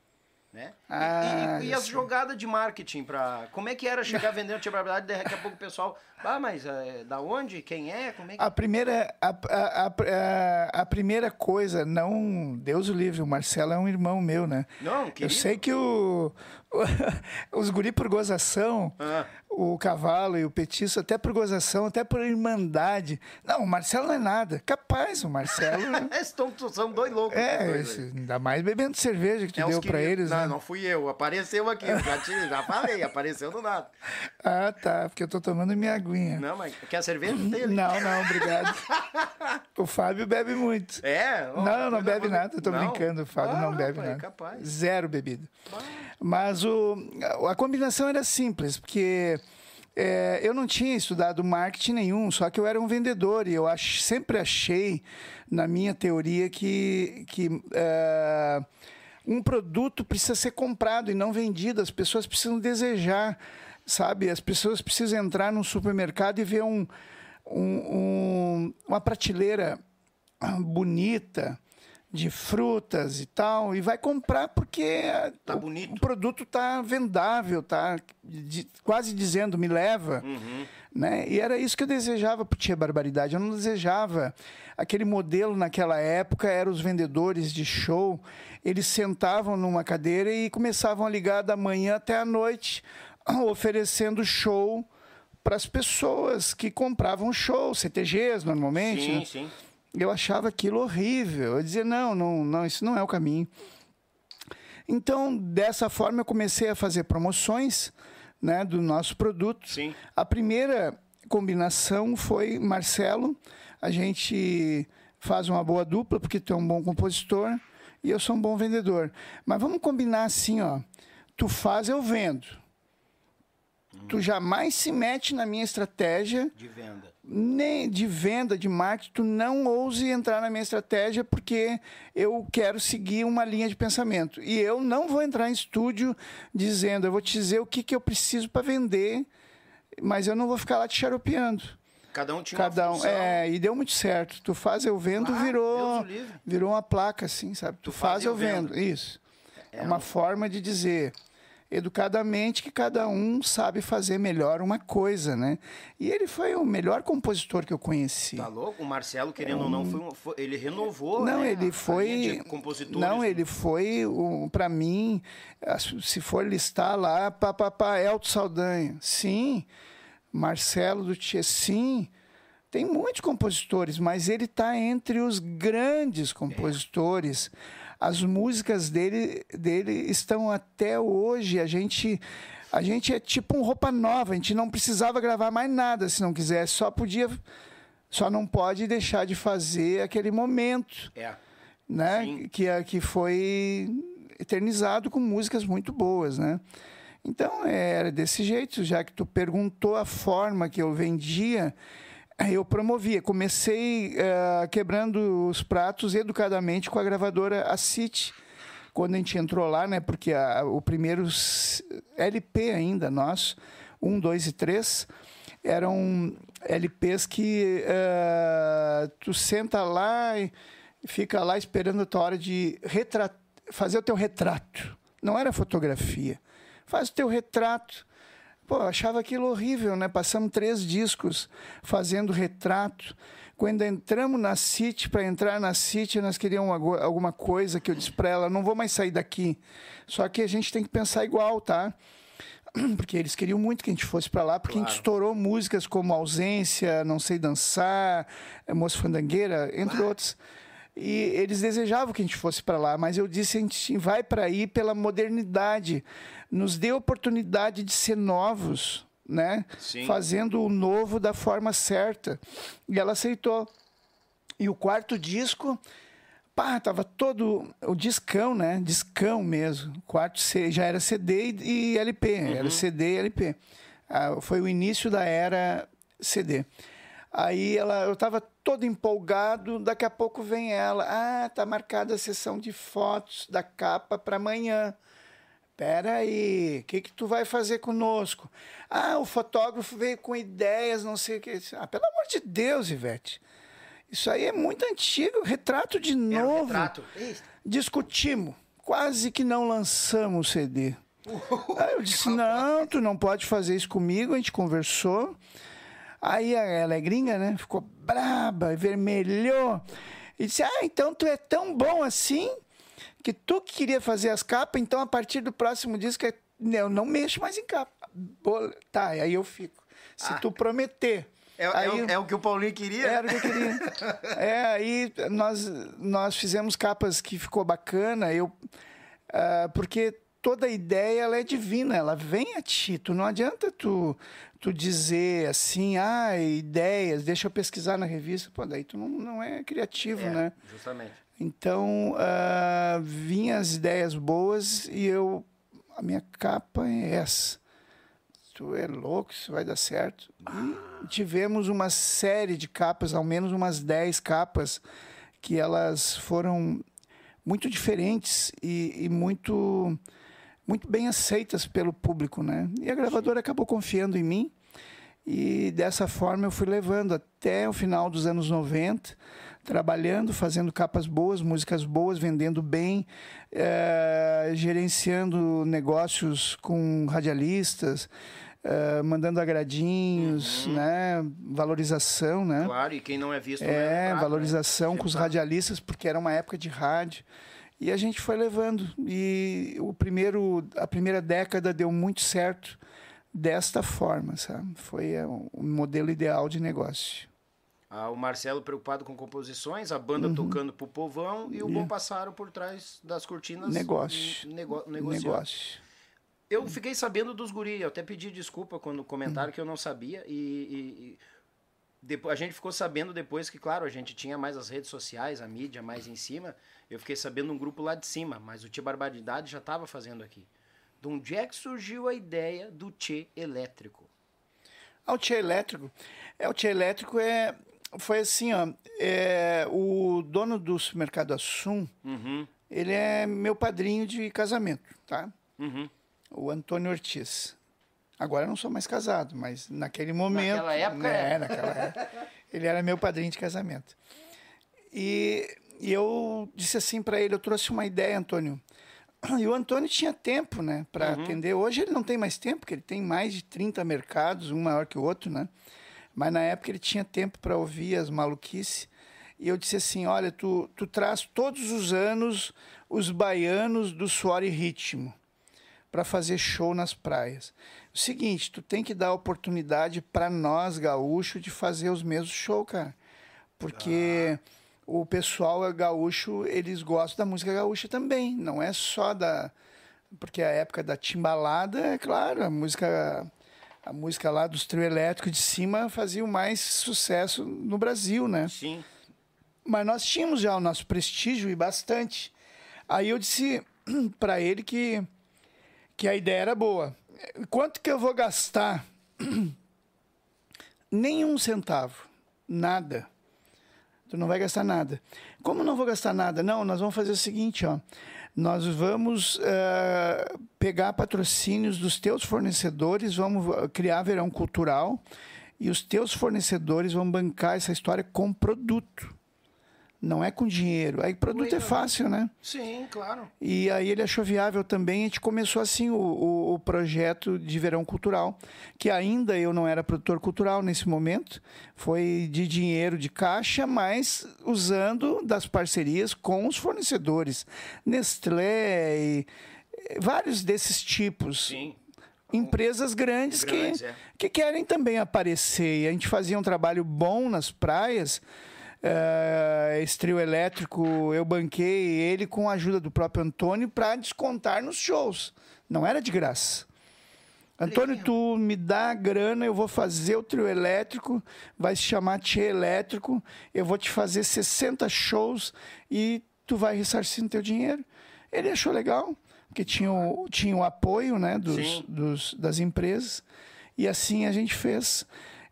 Né? Ah, e, e, e eu as jogadas de marketing para Como é que era chegar vendendo tia barbaridade e daqui a pouco o pessoal. Ah, mas é, da onde? Quem é? Como é que. A primeira, a, a, a, a primeira coisa, não. Deus o livre, o Marcelo é um irmão meu, né? Não, Eu querido. sei que o, os guri por gozação, Ah. o cavalo e o petiço, até por gozação, até por irmandade. Não, o Marcelo não é nada. Capaz, o Marcelo. Estão, são dois loucos. é, dois esse- ainda mais bebendo cerveja que tu É deu pra eles. Não, né? não fui eu. Apareceu aqui. Já, te, já falei, apareceu do nada. Ah, tá, porque eu tô tomando minha aguinha. Não, mas quer cerveja? Tem ali. Não, não, obrigado. o Fábio bebe muito. É? Não, não coisa bebe nada, eu tô Não? brincando, o Fábio Ah, não bebe rapaz, nada. capaz. Zero bebida. Mas o, a combinação era simples, porque é, eu não tinha estudado marketing nenhum, só que eu era um vendedor e eu ach, sempre achei, na minha teoria, que, que é, um produto precisa ser comprado e não vendido, as pessoas precisam desejar, sabe? As pessoas precisam entrar num supermercado e ver um, um- um- uma prateleira bonita de frutas e tal e vai comprar porque Tá o, o produto tá vendável tá de- quase dizendo me leva Uhum. né e era isso que eu desejava para tia barbaridade eu não desejava aquele modelo naquela época eram os vendedores de show eles sentavam numa cadeira e começavam a ligar da manhã até a noite oferecendo show para as pessoas que compravam show CTGs normalmente Sim, né? sim. Eu achava aquilo horrível. Eu dizia, não, não, não, isso não é o caminho. Então, dessa forma, eu comecei a fazer promoções né, do nosso produto. Sim. A primeira combinação foi Marcelo. A gente faz uma boa dupla, porque tu é um bom compositor e eu sou um bom vendedor. Mas vamos combinar assim, ó. Tu faz, eu vendo. Tu jamais se mete na minha estratégia De venda. Nem de venda, de marketing, tu não ouse entrar na minha estratégia porque eu quero seguir uma linha de pensamento. E eu não vou entrar em estúdio dizendo, eu vou te dizer o que, que eu preciso para vender, mas eu não vou ficar lá te xaropeando. Cada um tinha Cada um, é, e deu muito certo. Tu faz, eu vendo, Ah, virou, virou uma placa assim, sabe? Tu, faz, eu vendo. Isso. É, uma forma de dizer educadamente que cada um sabe fazer melhor uma coisa, né? E ele foi o melhor compositor que eu conheci. Tá louco? O Marcelo, querendo ou não, foi, um- foi- ele renovou. Não, né, ele foi. Não, ele foi, para mim, se for listar lá, papapá, Elton Saldanha. Sim. Marcelo do Tchê, sim. Tem muitos compositores, mas ele está entre os grandes compositores. As músicas dele, dele estão até hoje. A gente, a gente é tipo um roupa nova. A gente não precisava gravar mais nada se não quisesse. Só podia, só não pode deixar de fazer aquele momento É. né? Sim. Que, é- que foi eternizado com músicas muito boas, né? Então era desse jeito, já que tu perguntou a forma que eu vendia, eu promovia. Comecei eh, quebrando os pratos educadamente com a gravadora Acite, quando a gente entrou lá, né? Porque a- o primeiro LP ainda nosso, um, dois e três, eram LPs que eh, tu senta lá e fica lá esperando a tua hora de fazer o teu retrato. Não era fotografia. Faz o teu retrato. Pô, eu achava aquilo horrível, né? Passamos três discos fazendo retrato. Quando entramos na City, para entrar na City, nós queríamos algu- alguma coisa que eu disse para ela, não vou mais sair daqui. Só que a gente tem que pensar igual, tá? Porque eles queriam muito que a gente fosse para lá, porque a gente estourou músicas como Ausência, Não Sei Dançar, Moça Fandangueira, entre outros. E eles desejavam que a gente fosse para lá, mas eu disse: a gente vai para aí pela modernidade. Nos dê oportunidade de ser novos, né? Sim. Fazendo o novo da forma certa. E ela aceitou. E o quarto disco, pá, tava todo o discão, né? Discão mesmo. Quarto C, já era CD e, LP, era CD e LP. Ah, foi o início da era CD. Aí ela, eu estava todo empolgado, daqui a pouco vem ela, ah, tá marcada a sessão de fotos da capa para amanhã. Pera aí, o que que tu vai fazer conosco? Ah, o fotógrafo veio com ideias, não sei o que. Ah, pelo amor de Deus, Ivete. Isso aí é muito antigo, retrato de Era um novo. retrato. Discutimos. quase que não lançamos o CD. Aí eu disse, não, tu não pode fazer isso comigo, a gente conversou. Aí ela é gringa, né? Ficou braba, vermelhou. E disse, ah, então tu é tão bom assim que tu que queria fazer as capas, então a partir do próximo disco eu não mexo mais em capa. Tá, aí eu fico. Se ah. tu prometer é, aí, é, é, o que o Paulinho queria? Era o que eu queria. é, aí nós, nós fizemos capas que ficou bacana, eu, uh, porque toda ideia ela é divina, ela vem a ti. Tu não adianta tu, tu dizer assim, ah, ideias, deixa eu pesquisar na revista. Pô, daí tu não, não é criativo, é, né? Justamente. Então, uh, vinham as ideias boas e eu, a minha capa é essa tu é louco, isso vai dar certo. E tivemos uma série de capas, ao menos umas 10 capas, que elas foram muito diferentes e, e muito, muito bem aceitas pelo público, né? E a gravadora acabou confiando em mim e dessa forma eu fui levando até o final dos anos 90, trabalhando, fazendo capas boas, músicas boas, vendendo bem, é, gerenciando negócios com radialistas, Uh, mandando agradinhos, uhum. né? Valorização, né? Claro, e quem não é visto é, é valorização né? com os radialistas, porque era uma época de rádio. E a gente foi levando. E o primeiro, a primeira década deu muito certo desta forma, sabe? Foi é, o modelo ideal de negócio. Ah, o Marcelo preocupado com composições, a banda uhum. tocando pro povão e o Bom Passaram por trás das cortinas. Negócio. Nego, negócio. Eu fiquei sabendo dos guri, eu até pedi desculpa quando comentaram que eu não sabia e, e, e depois, a gente ficou sabendo depois que, claro, a gente tinha mais as redes sociais, a mídia mais em cima. Eu fiquei sabendo um grupo lá de cima, mas o Tia Barbaridade já estava fazendo aqui. De onde é que surgiu a ideia do Tchê elétrico? Ah, o Tchê elétrico? É, o Tchê elétrico é, foi assim, ó, é, o dono do supermercado Assum, uhum. ele é meu padrinho de casamento, tá? Uhum o Antônio Ortiz. Agora eu não sou mais casado, mas naquele momento. Naquela época? Né, é. naquela época. Ele era meu padrinho de casamento. E, e eu disse assim para ele: eu trouxe uma ideia, Antônio. E o Antônio tinha tempo, né, para uhum. atender. Hoje ele não tem mais tempo, porque ele tem mais de 30 mercados, um maior que o outro, né? Mas na época ele tinha tempo para ouvir as maluquices. E eu disse assim: olha, tu, tu traz todos os anos os baianos do suor e ritmo para fazer show nas praias. O seguinte, tu tem que dar oportunidade para nós gaúchos de fazer os mesmos shows, cara. Porque ah. o pessoal gaúcho, eles gostam da música gaúcha também, não é só da porque a época da timbalada, é claro, a música a música lá dos trio elétricos de cima fazia o mais sucesso no Brasil, né? Sim. Mas nós tínhamos já o nosso prestígio e bastante. Aí eu disse para ele que que a ideia era boa. Quanto que eu vou gastar? Nenhum centavo. Nada. Tu não vai gastar nada. Como não vou gastar nada? Não, nós vamos fazer o seguinte, ó. Nós vamos uh, pegar patrocínios dos teus fornecedores, vamos criar verão cultural e os teus fornecedores vão bancar essa história com produto não é com dinheiro. Aí produto é fácil, né? Sim, claro. E aí ele achou viável também. A gente começou assim o, o, o, projeto de verão cultural, que ainda eu não era produtor cultural nesse momento. Foi de dinheiro de caixa, mas usando das parcerias com os fornecedores. Nestlé e vários desses tipos. Sim empresas grandes, grandes que, é. que querem também aparecer. E a gente fazia um trabalho bom nas praias uh, esse trio elétrico, eu banquei ele com a ajuda do próprio Antônio para descontar nos shows. Não era de graça. Antônio, tu me dá grana, eu vou fazer o trio elétrico, vai se chamar Tchê Elétrico, eu vou te fazer 60 shows e tu vai ressarcir no teu dinheiro. Ele achou legal, porque tinha o, tinha o apoio né, dos, dos, das empresas, e assim a gente fez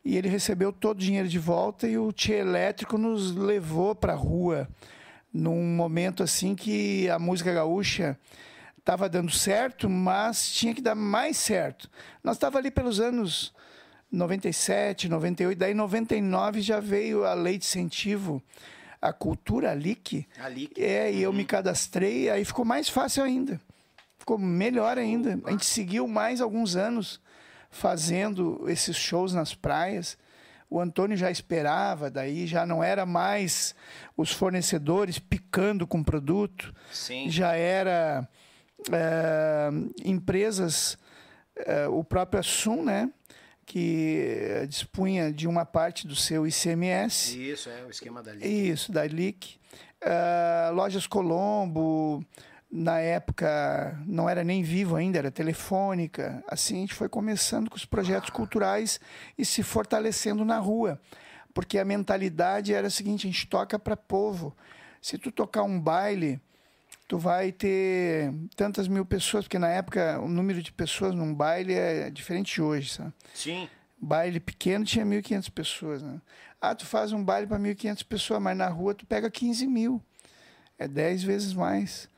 e ele recebeu todo o dinheiro de volta e o Tchê Elétrico nos levou para a rua num momento assim que a música gaúcha estava dando certo, mas tinha que dar mais certo. Nós estava ali pelos anos 97, 98, daí 99 já veio a lei de incentivo a cultura Alic. Alic. É, e eu Uhum. me cadastrei, aí ficou mais fácil ainda. Ficou melhor ainda. A gente seguiu mais alguns anos fazendo esses shows nas praias. O Antônio já esperava, daí já não era mais os fornecedores picando com produto, Sim. já era é, empresas, é, o próprio Assum, né, que eh, dispunha de uma parte do seu ICMS. Isso, é o esquema da Alic. Isso, da LIC. Lojas Colombo, na época não era nem vivo ainda, era telefônica. Assim a gente foi começando com os projetos culturais e se fortalecendo na rua. Porque a mentalidade era a seguinte, a gente toca para povo. Se tu tocar um baile, tu vai ter tantas mil pessoas, porque na época o número de pessoas num baile é diferente de hoje, sabe? Sim. Baile pequeno tinha 1.500 pessoas, né? Ah, tu faz um baile para 1.500 pessoas, mas na rua tu pega 15 mil. É 10 vezes mais.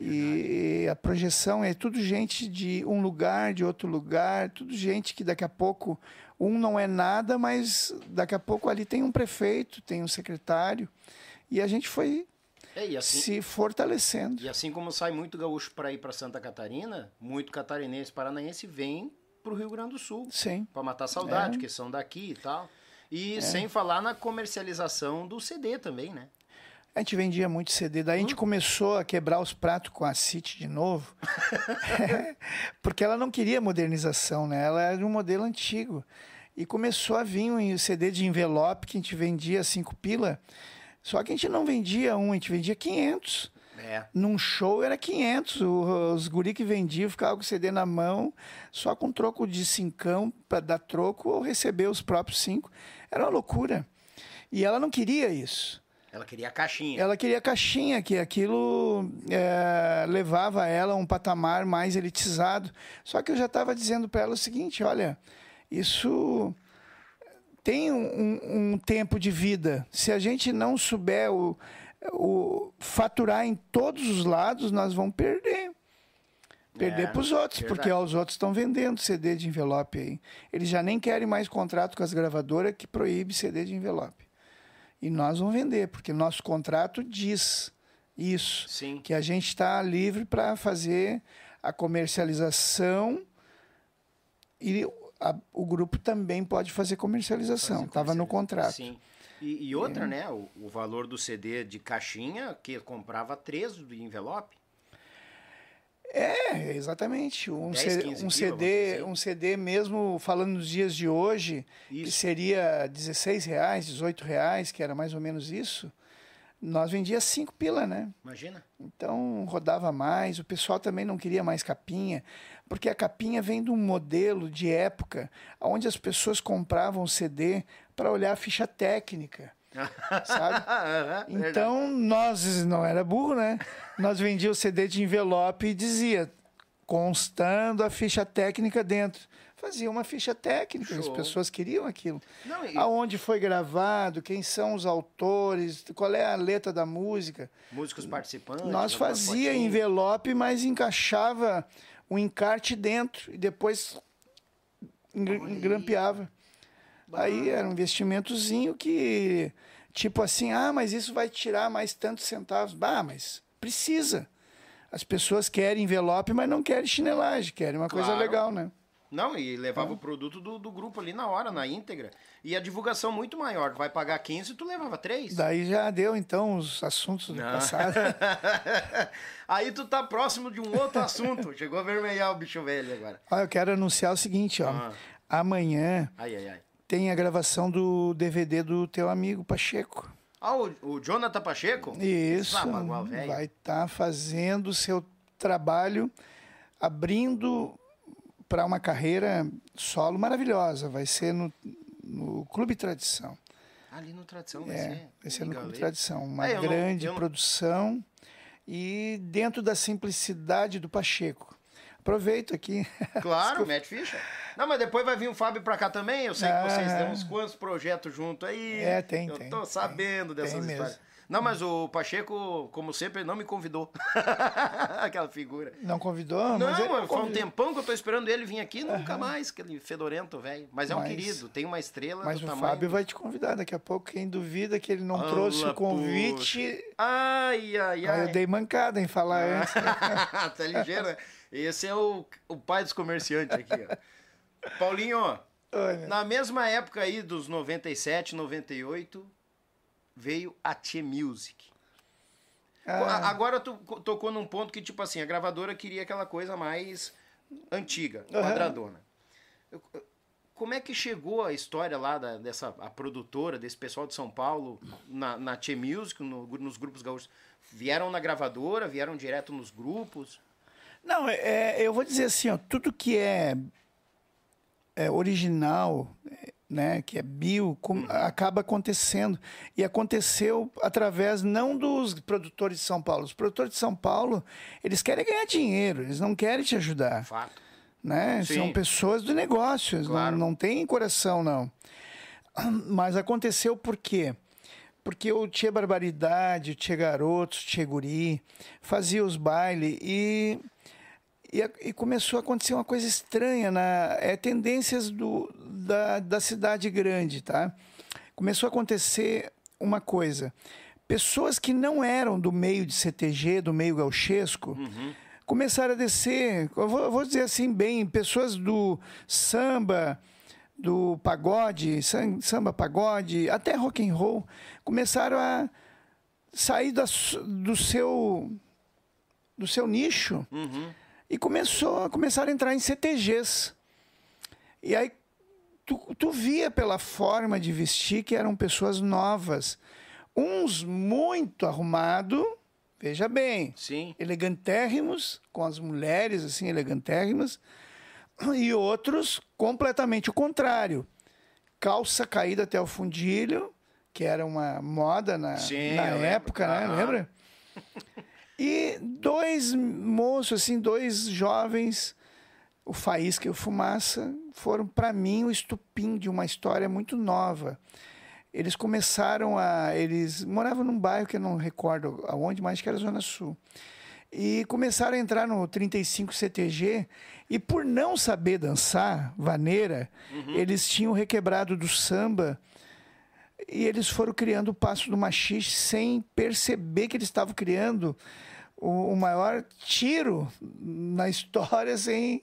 E a projeção é tudo gente de um lugar, de outro lugar, tudo gente que daqui a pouco um não é nada, mas daqui a pouco ali tem um prefeito, tem um secretário. E a gente foi É, assim, se fortalecendo. E assim como sai muito gaúcho para ir para Santa Catarina, muito catarinense, paranaense vem pro Rio Grande do Sul Sim. para matar saudade, É. que são daqui e tal. E sem falar na comercialização do CD também, né? A gente vendia muito CD, daí a gente começou a quebrar os pratos com a City de novo, porque ela não queria modernização, né? Ela era um modelo antigo. E começou a vir um CD de envelope que a gente vendia cinco pila, só que a gente não vendia um, a gente vendia 500. É. Num show era 500, o- os guri que vendiam ficavam com o CD na mão, só com troco de cincão para dar troco ou receber os próprios cinco. Era uma loucura. E ela não queria isso. Ela queria a caixinha. Ela queria caixinha, que aquilo é, levava ela a um patamar mais elitizado. Só que eu já estava dizendo para ela o seguinte: olha, isso tem um, um- um tempo de vida. Se a gente não souber o, o faturar em todos os lados, nós vamos perder. Perder É, para os outros, verdade. porque ó, os outros estão vendendo CD de envelope aí. Eles já nem querem mais contrato com as gravadoras que proíbe CD de envelope. E nós vamos vender, porque nosso contrato diz isso, Sim. que a gente está livre para fazer a comercialização e a- o grupo também pode fazer comercialização. Estava no contrato. Sim. E, e outra, né? O, o valor do CD de caixinha, que comprava três do envelope. É, exatamente. Um, 10, C- 15 um CD, dizer. um CD mesmo falando nos dias de hoje, que Isso. seria 16 reais, 18 reais, que era mais ou menos isso. Nós vendia 5 pila, né? Imagina. Então rodava mais, o pessoal também não queria mais capinha, porque a capinha vem de um modelo de época onde as pessoas compravam CD para olhar a ficha técnica, sabe? Então nós não era burro, né? Nós vendíamos o CD de envelope e dizia constando a ficha técnica dentro. Fazia uma ficha técnica, as Show. pessoas queriam aquilo. Não, e- Aonde foi gravado, quem são os autores, qual é a letra da música. músicos participantes. Nós fazia fotinhas. envelope, mas encaixava o encarte dentro e depois engrampeava. Aí era um investimentozinho que, tipo assim, ah, mas isso vai tirar mais tantos centavos. Bah, mas precisa. As pessoas querem envelope, mas não querem chinelagem, querem uma coisa Claro. legal, né? Não, e levava o produto do, do grupo ali na hora, na íntegra. E a divulgação muito maior. Vai pagar 15 tu levava 3. Daí já deu, então, os assuntos do Não. passado. Aí tu tá próximo de um outro assunto. Chegou a vermelhar o bicho velho agora. Ó, eu quero anunciar o seguinte, ó. Ah. Amanhã Ai, ai, ai. Tem a gravação do DVD do teu amigo Pacheco. Ah, o, o Jonathan Pacheco? Isso, Ah, bagual vai estar fazendo o seu trabalho, abrindo para uma carreira solo maravilhosa. Vai ser no, no Clube Tradição. Ali no Tradição vai É, ser. vai ser no Clube? Tradição. Uma É, não- grande eu não- produção e dentro da simplicidade do Pacheco. Aproveito aqui. Claro, mete ficha. Não, mas depois vai vir o Fábio pra cá também. Eu sei que Ah, vocês têm é. uns quantos projetos junto aí. É, tem, Eu tem, tô tem. sabendo Tem dessas mesmo. histórias. Não, mas o Pacheco, como sempre, não me convidou. Aquela figura. Não convidou? Não, mas mano, faz um tempão que eu tô esperando ele vir aqui, nunca mais, aquele fedorento, velho. Mas é um Mas- querido, tem uma estrela Mas do o tamanho... Fábio vai te convidar daqui a pouco. Quem duvida que ele não trouxe o convite, Ai, ai, aí ai. eu dei mancada em falar antes. tá ligeiro, né? Esse é o, o pai dos comerciantes aqui, ó. Paulinho, na mesma época aí dos 97, 98, veio a T-Music. Ah, Agora tu co- tocou num ponto que, tipo assim, a gravadora queria aquela coisa mais antiga, quadradona. Eu- Como é que chegou a história lá da- dessa a produtora, desse pessoal de São Paulo, na, na T-Music, no- nos grupos gaúchos? Vieram na gravadora, vieram direto nos grupos? Não, é, eu vou dizer assim, ó, tudo que é, é original, é, né, que é bio, com- acaba acontecendo. E aconteceu através não dos produtores de São Paulo. Os produtores de São Paulo, eles querem ganhar dinheiro, eles não querem te ajudar. Fato. né? Sim. São pessoas do negócio, Claro. não, não tem coração, não. Mas aconteceu por quê? Porque o Tia Barbaridade, Tia Garotos, Tia Guri, fazia os bailes e, e, e começou a acontecer uma coisa estranha, na, é tendências do, da, da cidade grande, tá? Começou a acontecer uma coisa. Pessoas que não eram do meio de CTG, do meio gauchesco, começaram a descer, eu vou, eu vou dizer assim bem, pessoas do samba, do pagode, sam- samba pagode, até rock and roll, começaram a sair da do seu do seu nicho e começou começaram a entrar em CTGs. E aí tu, tu via pela forma de vestir que eram pessoas novas, uns muito arrumado, veja bem, Sim. elegantérrimos, com as mulheres assim elegantérrimas, e outros completamente o contrário. Calça caída até o fundilho, que era uma moda na, Sim, na eu lembro. época, né? Lembra? E dois moços, assim, dois jovens, o Faísca e o Fumaça, foram para mim o estupim de uma história muito nova. Eles começaram a. Eles moravam num bairro que eu não recordo aonde, mas que era Zona Sul. E começaram a entrar no 35 CTG e por não saber dançar vaneira, eles tinham requebrado do samba e eles foram criando o passo do machixe sem perceber que eles estavam criando o, o maior tiro na história sem,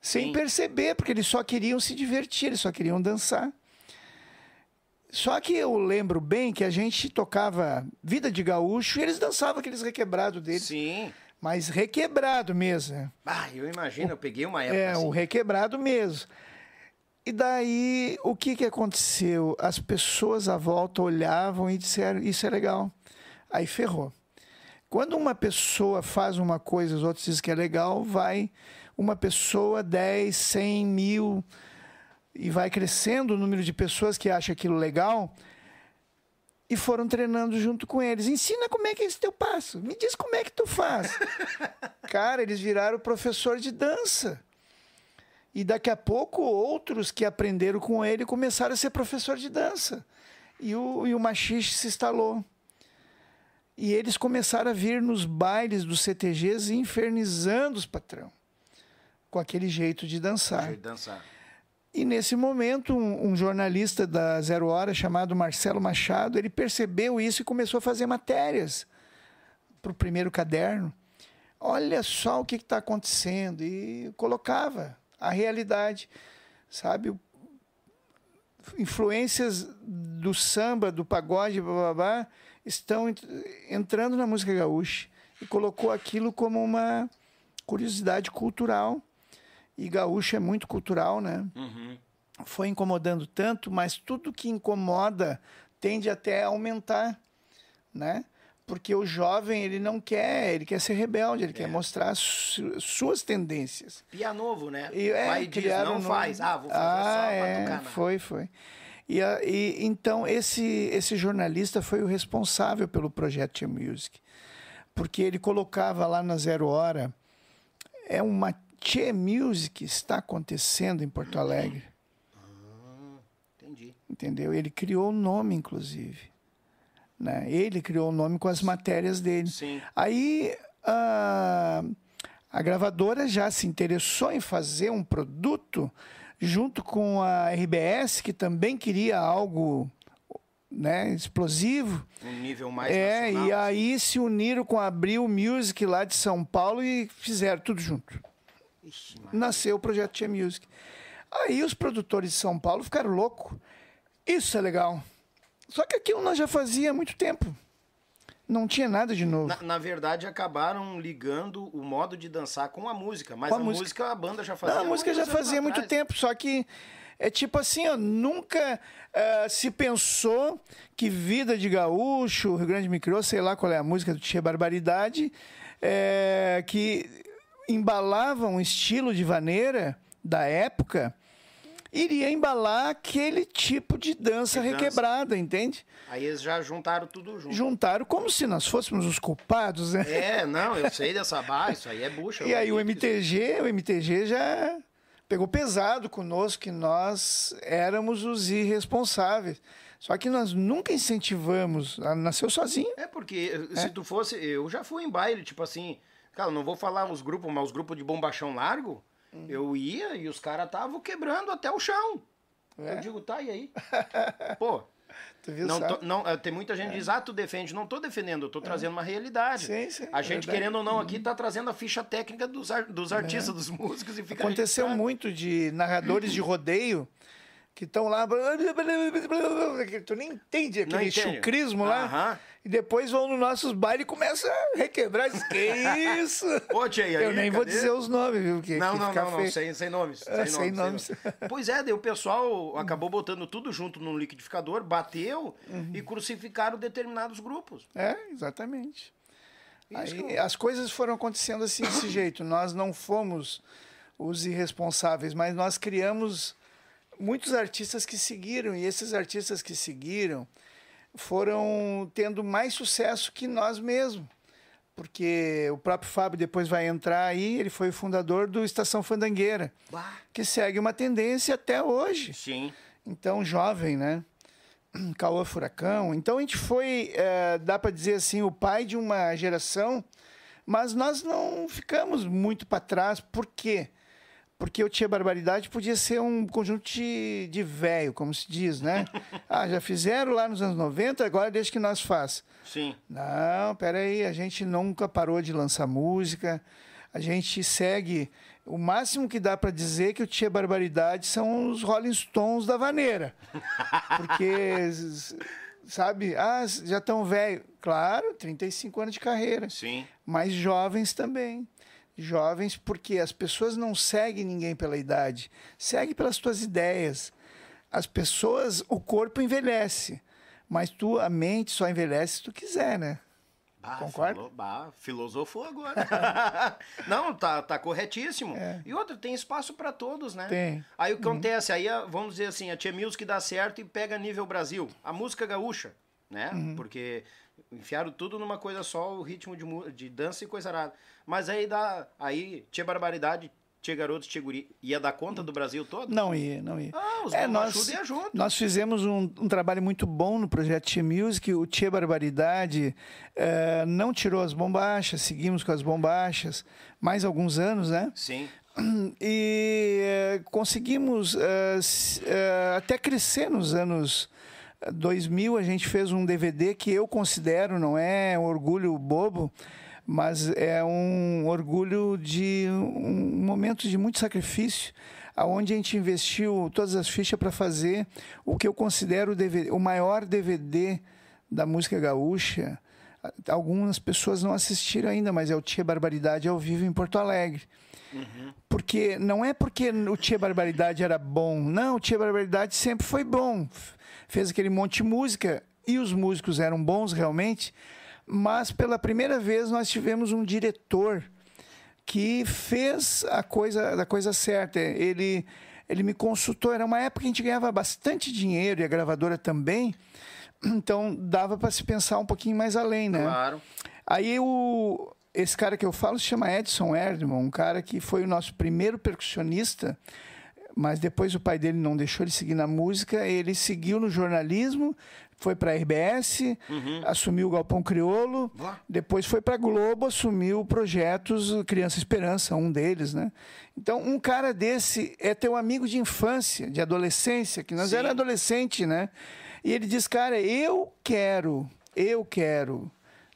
sem Sim. perceber, porque eles só queriam se divertir, eles só queriam dançar. Só que eu lembro bem que a gente tocava Vida de Gaúcho e eles dançavam aqueles requebrados deles, Sim. mas requebrado mesmo. né? Ah, eu imagino, eu peguei uma época É, assim. o requebrado mesmo. E daí, o que, que aconteceu? As pessoas à volta olhavam e disseram: Isso é legal. Aí ferrou. Quando uma pessoa faz uma coisa, os outros dizem que é legal, vai uma pessoa, 10, 100 mil, e vai crescendo o número de pessoas que acham aquilo legal e foram treinando junto com eles. Ensina como é que é esse teu passo. Me diz como é que tu faz. Cara, eles viraram professor de dança. E daqui a pouco outros que aprenderam com ele começaram a ser professor de dança. E o, e o machixe se instalou. E eles começaram a vir nos bailes dos CTGs infernizando os patrão. Com aquele jeito de dançar. De dançar. E nesse momento, um, um jornalista da Zero Hora, chamado Marcelo Machado, ele percebeu isso e começou a fazer matérias para o primeiro caderno. Olha só o que está acontecendo. E colocava a realidade, sabe? Influências do samba, do pagode, blá, blá, blá, estão ent- entrando na música gaúcha. E colocou aquilo como uma curiosidade cultural. E gaúcho é muito cultural, né? Uhum. foi incomodando tanto, mas tudo que incomoda tende até a aumentar, né? Porque o jovem, ele não quer, ele quer ser rebelde, ele quer mostrar su- suas tendências. Pia novo, né? E, é, Pai diz, não no- faz. Ah, vou fazer Ah, só é, pra tocar. Foi, foi. E, e então esse esse jornalista foi o responsável pelo projeto Team Music, porque ele colocava lá na Zero Hora é uma Che Music está acontecendo em Porto Alegre. Entendi. Entendeu? Ele criou o nome, inclusive. Né? Ele criou o nome com as matérias dele. Sim. Aí a, a gravadora já se interessou em fazer um produto junto com a RBS, que também queria algo né, explosivo. Um nível mais É, nacional, e assim. aí se uniram com a Abril Music lá de São Paulo e fizeram tudo junto. Ixi. Nasceu o projeto Tia Music. Aí os produtores de São Paulo ficaram loucos. Isso é legal. Só que aquilo nós já fazia há muito tempo. Não tinha nada de novo. Na, na verdade, acabaram ligando o modo de dançar com a música, mas Com a a, música. música. a banda já fazia. Não, a música já fazia muito atrás. tempo, só que é tipo assim, ó, nunca ah, se pensou que Vida de Gaúcho, Rio Grande me criou, sei lá qual é a música do Tia Barbaridade, é, que embalava um estilo de vaneira da época, iria embalar aquele tipo de dança De dança. requebrada, entende? Aí eles já juntaram tudo junto. Juntaram como se nós fôssemos os culpados, né? É, não, eu sei dessa barra, isso aí é bucha. E aí o MTG, o MTG já pegou pesado conosco que nós éramos os irresponsáveis. Só que nós nunca incentivamos, nasceu sozinho. É porque se tu fosse, eu já fui em baile, tipo assim, cara, não vou falar os grupos, mas os grupos de bombachão largo, Uhum. eu ia e os caras estavam quebrando até o chão. É? Eu digo, tá, e aí? Pô, Tu viu, não, tô- não, eh, tem muita gente que diz, ah, tu defende. Não tô defendendo, eu tô trazendo uma realidade. Sim, sim, a é gente, verdade. querendo ou não, aqui tá trazendo a ficha técnica dos, dos artistas, dos músicos e fica Aconteceu registrado. muito de narradores de rodeio que estão lá. Tu nem entende aquele chucrismo lá. Aham. E depois vão nos nossos bailes e começam a requebrar. Que isso? Ô, tia, aí, Eu nem vou cadê? dizer os nomes, viu? Que, Não, que não, não, não, sem, sem nomes. É, sem nomes. Pois é, daí o pessoal acabou botando tudo junto num liquidificador, bateu Uhum. e crucificaram determinados grupos. É, exatamente. Aí, que as coisas foram acontecendo assim desse jeito. Nós não fomos os irresponsáveis, mas nós criamos muitos artistas que seguiram e esses artistas que seguiram foram tendo mais sucesso que nós mesmos. Porque o próprio Fábio depois vai entrar aí, ele foi o fundador do Estação Fandangueira, Bah. que segue uma tendência até hoje. Sim. Então, jovem, né? Caô Furacão. Então, a gente foi, eh, dá para dizer assim, o pai de uma geração, mas nós não ficamos muito para trás. Por quê? Porque o Tia Barbaridade podia ser um conjunto de, de velho, como se diz, né? ah, já fizeram lá nos anos 90, agora deixa que nós faz. Sim. Não, peraí, a gente nunca parou de lançar música. A gente segue. O máximo que dá para dizer que o Tia Barbaridade são os Rolling Stones da vaneira. Porque, sabe, ah, já estão velho. Claro, 35 anos de carreira. Sim. Mas jovens também. Jovens, porque as pessoas não seguem ninguém pela idade, segue pelas tuas ideias. As pessoas, o corpo envelhece, mas tu, a mente só envelhece se tu quiser, né? Bah, Concorda? falou- bah, filosofou agora. não, tá, tá corretíssimo. E outra, tem espaço para todos, né? É. Tem. Aí o que acontece? Aí, a- vamos dizer assim, a Tia Music dá certo e pega nível Brasil. A música gaúcha, né? Uhum. Porque enfiaram tudo numa coisa só, o ritmo de, de dança e coisa arada. Mas aí dá. Aí, Tia Barbaridade, Tia Garoto, Tia Guri, ia dar conta do Brasil todo? Não ia, não ia. Ah, os É, nós, iam junto. nós fizemos um, um trabalho muito bom no projeto Tia Music. O Tia Barbaridade eh, não tirou as bombachas, seguimos com as bombachas mais alguns anos, né? Sim. E eh, conseguimos eh, até crescer nos anos 2000. A gente fez um DVD que eu considero, não é um orgulho bobo, mas é um orgulho de um momento de muito sacrifício, aonde a gente investiu todas as fichas para fazer o que eu considero o, DVD, o maior DVD da música gaúcha. Algumas pessoas não assistiram ainda, mas é o Tia Barbaridade ao vivo em Porto Alegre. Porque não é porque o Tia Barbaridade era bom. Não, o Tia Barbaridade sempre foi bom. Fez aquele monte de música e os músicos eram bons realmente. Mas pela primeira vez nós tivemos um diretor que fez a coisa da coisa certa. Ele ele me consultou, era uma época que a gente ganhava bastante dinheiro e a gravadora também. Então dava para se pensar um pouquinho mais além, né? Claro. Aí o, esse cara que eu falo se chama Edson Erdman, um cara que foi o nosso primeiro percussionista, mas depois o pai dele não deixou ele seguir na música, ele seguiu no jornalismo, foi para a RBS, uhum. assumiu o Galpão Criolo, depois foi para Globo, assumiu projetos Criança Esperança, um deles, né? Então, um cara desse é teu amigo de infância, de adolescência, que nós Sim. era adolescente, né? E ele diz, cara, eu quero, eu quero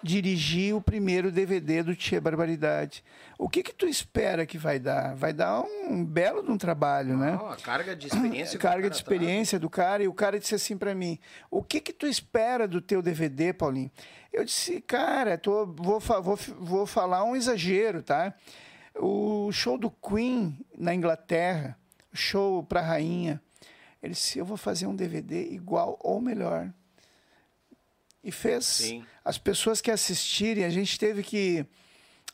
dirigir o primeiro DVD do Tia Barbaridade. O que que tu espera que vai dar? Vai dar um belo de um trabalho, né? A carga de experiência. carga de experiência do cara. E o cara disse assim para mim, o que que tu espera do teu DVD, Paulinho? Eu disse, cara, tô, vou, vou, vou falar um exagero, tá? O show do Queen na Inglaterra, o show pra rainha, ele disse, eu vou fazer um DVD igual ou melhor. E fez. Sim. As pessoas que assistirem, a gente teve que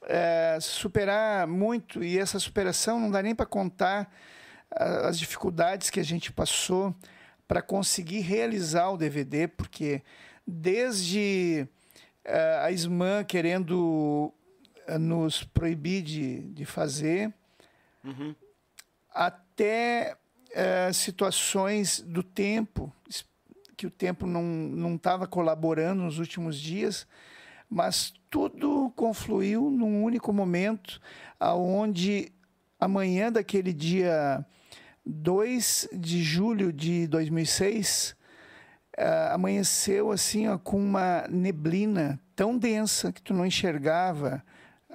é, superar muito, e essa superação não dá nem para contar as dificuldades que a gente passou para conseguir realizar o DVD, porque desde é, a SMAN querendo é, nos proibir de, de fazer, uhum. até é, situações do tempo, que o tempo não estava colaborando nos últimos dias, mas tudo confluiu num único momento, aonde amanhã daquele dia 2 de julho de 2006, uh, eh, amanheceu assim ó, com uma neblina tão densa que tu não enxergava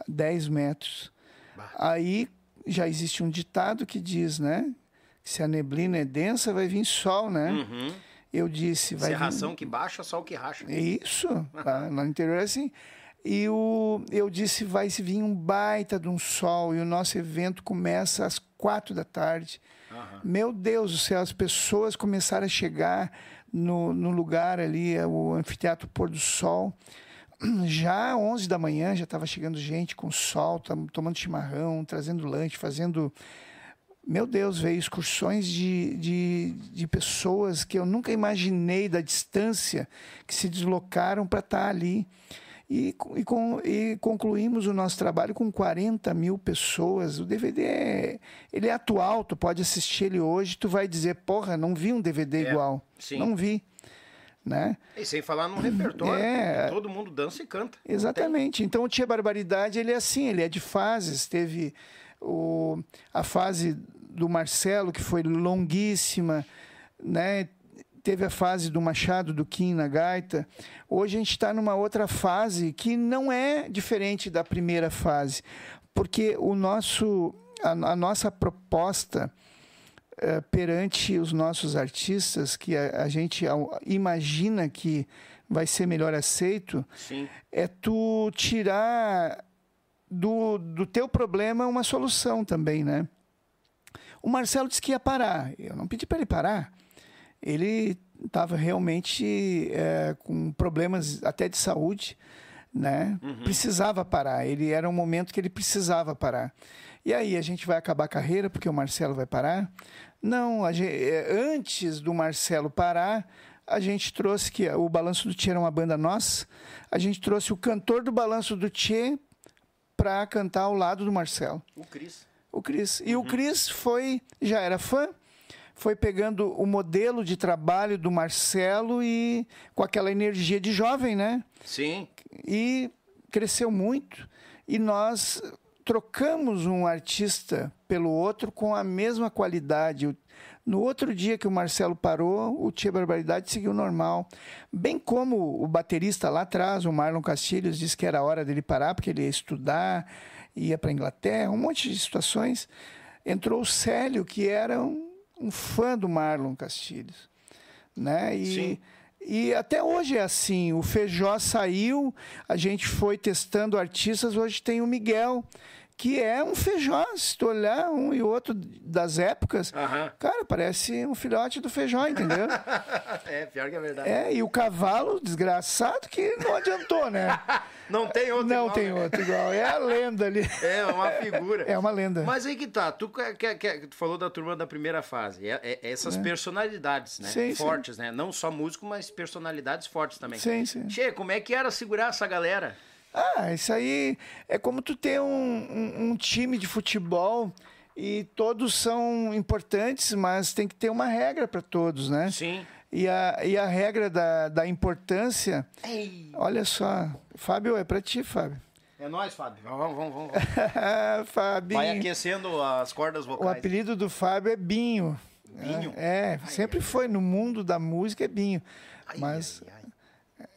10 metros. Bah. Aí já existe um ditado que diz, né? Se a neblina é densa, vai vir sol, né? Uhum. Eu disse, vai. Serração vir... que baixa, sol que racha. Isso, lá, no interior é assim. E o, eu disse, vai se vir um baita de um sol e o nosso evento começa às quatro da tarde. Uhum. Meu Deus do céu, as pessoas começaram a chegar no, no lugar ali, é o anfiteatro Pôr do Sol. Já às 11 da manhã já estava chegando gente com sol, tomando chimarrão, trazendo lanche, fazendo meu Deus, veio excursões de, de, de, pessoas que eu nunca imaginei da distância que se deslocaram para estar tá ali. E, e, com, e, concluímos o nosso trabalho com 40 mil pessoas. O DVD é, ele é atual, tu pode assistir ele hoje, tu vai dizer, porra, não vi um DVD é, igual. Sim. Não vi. Né? E sem falar no repertório, é, todo mundo dança e canta. Exatamente. Então o Tia Barbaridade, ele é assim, ele é de fases. Teve o, a fase do Marcelo, que foi longuíssima, né? teve a fase do Machado, do Kim na gaita. Hoje a gente está numa outra fase que não é diferente da primeira fase, porque o nosso, a, a nossa proposta é, perante os nossos artistas, que a, a, gente imagina que vai ser melhor aceito, Sim. é tu tirar do, do teu problema uma solução também, né? O Marcelo disse que ia parar. Eu não pedi para ele parar. Ele estava realmente é, com problemas até de saúde, né? Uhum. Precisava parar. Ele era um momento que ele precisava parar. E aí a gente vai acabar a carreira porque o Marcelo vai parar? Não. Gente, é, antes do Marcelo parar, a gente trouxe que o Balanço do Tchê era uma banda nossa. A gente trouxe o cantor do Balanço do Tchê para cantar ao lado do Marcelo. O Cris o Cris. E uhum. o Cris foi, já era fã, foi pegando o modelo de trabalho do Marcelo e com aquela energia de jovem, né? Sim. E cresceu muito. E nós trocamos um artista pelo outro com a mesma qualidade. No outro dia que o Marcelo parou, o Tia Barbaridade seguiu normal. Bem como o baterista lá atrás, o Marlon Castilhos, disse que era hora dele parar, porque ele ia estudar ia para a Inglaterra, um monte de situações. Entrou o Célio, que era um, um fã do Marlon Castilhos. Né? E, Sim. E até hoje é assim. O Feijó saiu, a gente foi testando artistas. Hoje tem o Miguel, que é um feijó, se tu olhar um e outro das épocas, uhum. cara, parece um filhote do feijó, entendeu? é, pior que é verdade. É, e o cavalo, desgraçado, que não adiantou, né? não tem outro Não igual, tem né? outro igual, é a lenda ali. É, uma figura. É uma lenda. Mas aí que tá, tu, que, que, tu falou da turma da primeira fase, é, é essas é. personalidades, né? Sim, fortes, sim. né? Não só músico, mas personalidades fortes também. Sim, sim. Che, como é que era segurar essa galera? Ah, isso aí é como tu ter um, um, um time de futebol e todos são importantes, mas tem que ter uma regra para todos, né? Sim. E a, e a regra da, da importância. Ei. Olha só, Fábio, é para ti, Fábio. É nóis, Fábio. Vamos, vamos, vamos. Fábio. Vai aquecendo as cordas O vocais. apelido do Fábio é Binho. Binho? É, é, sempre foi no mundo da música é Binho. Ai, Mas ai, ai.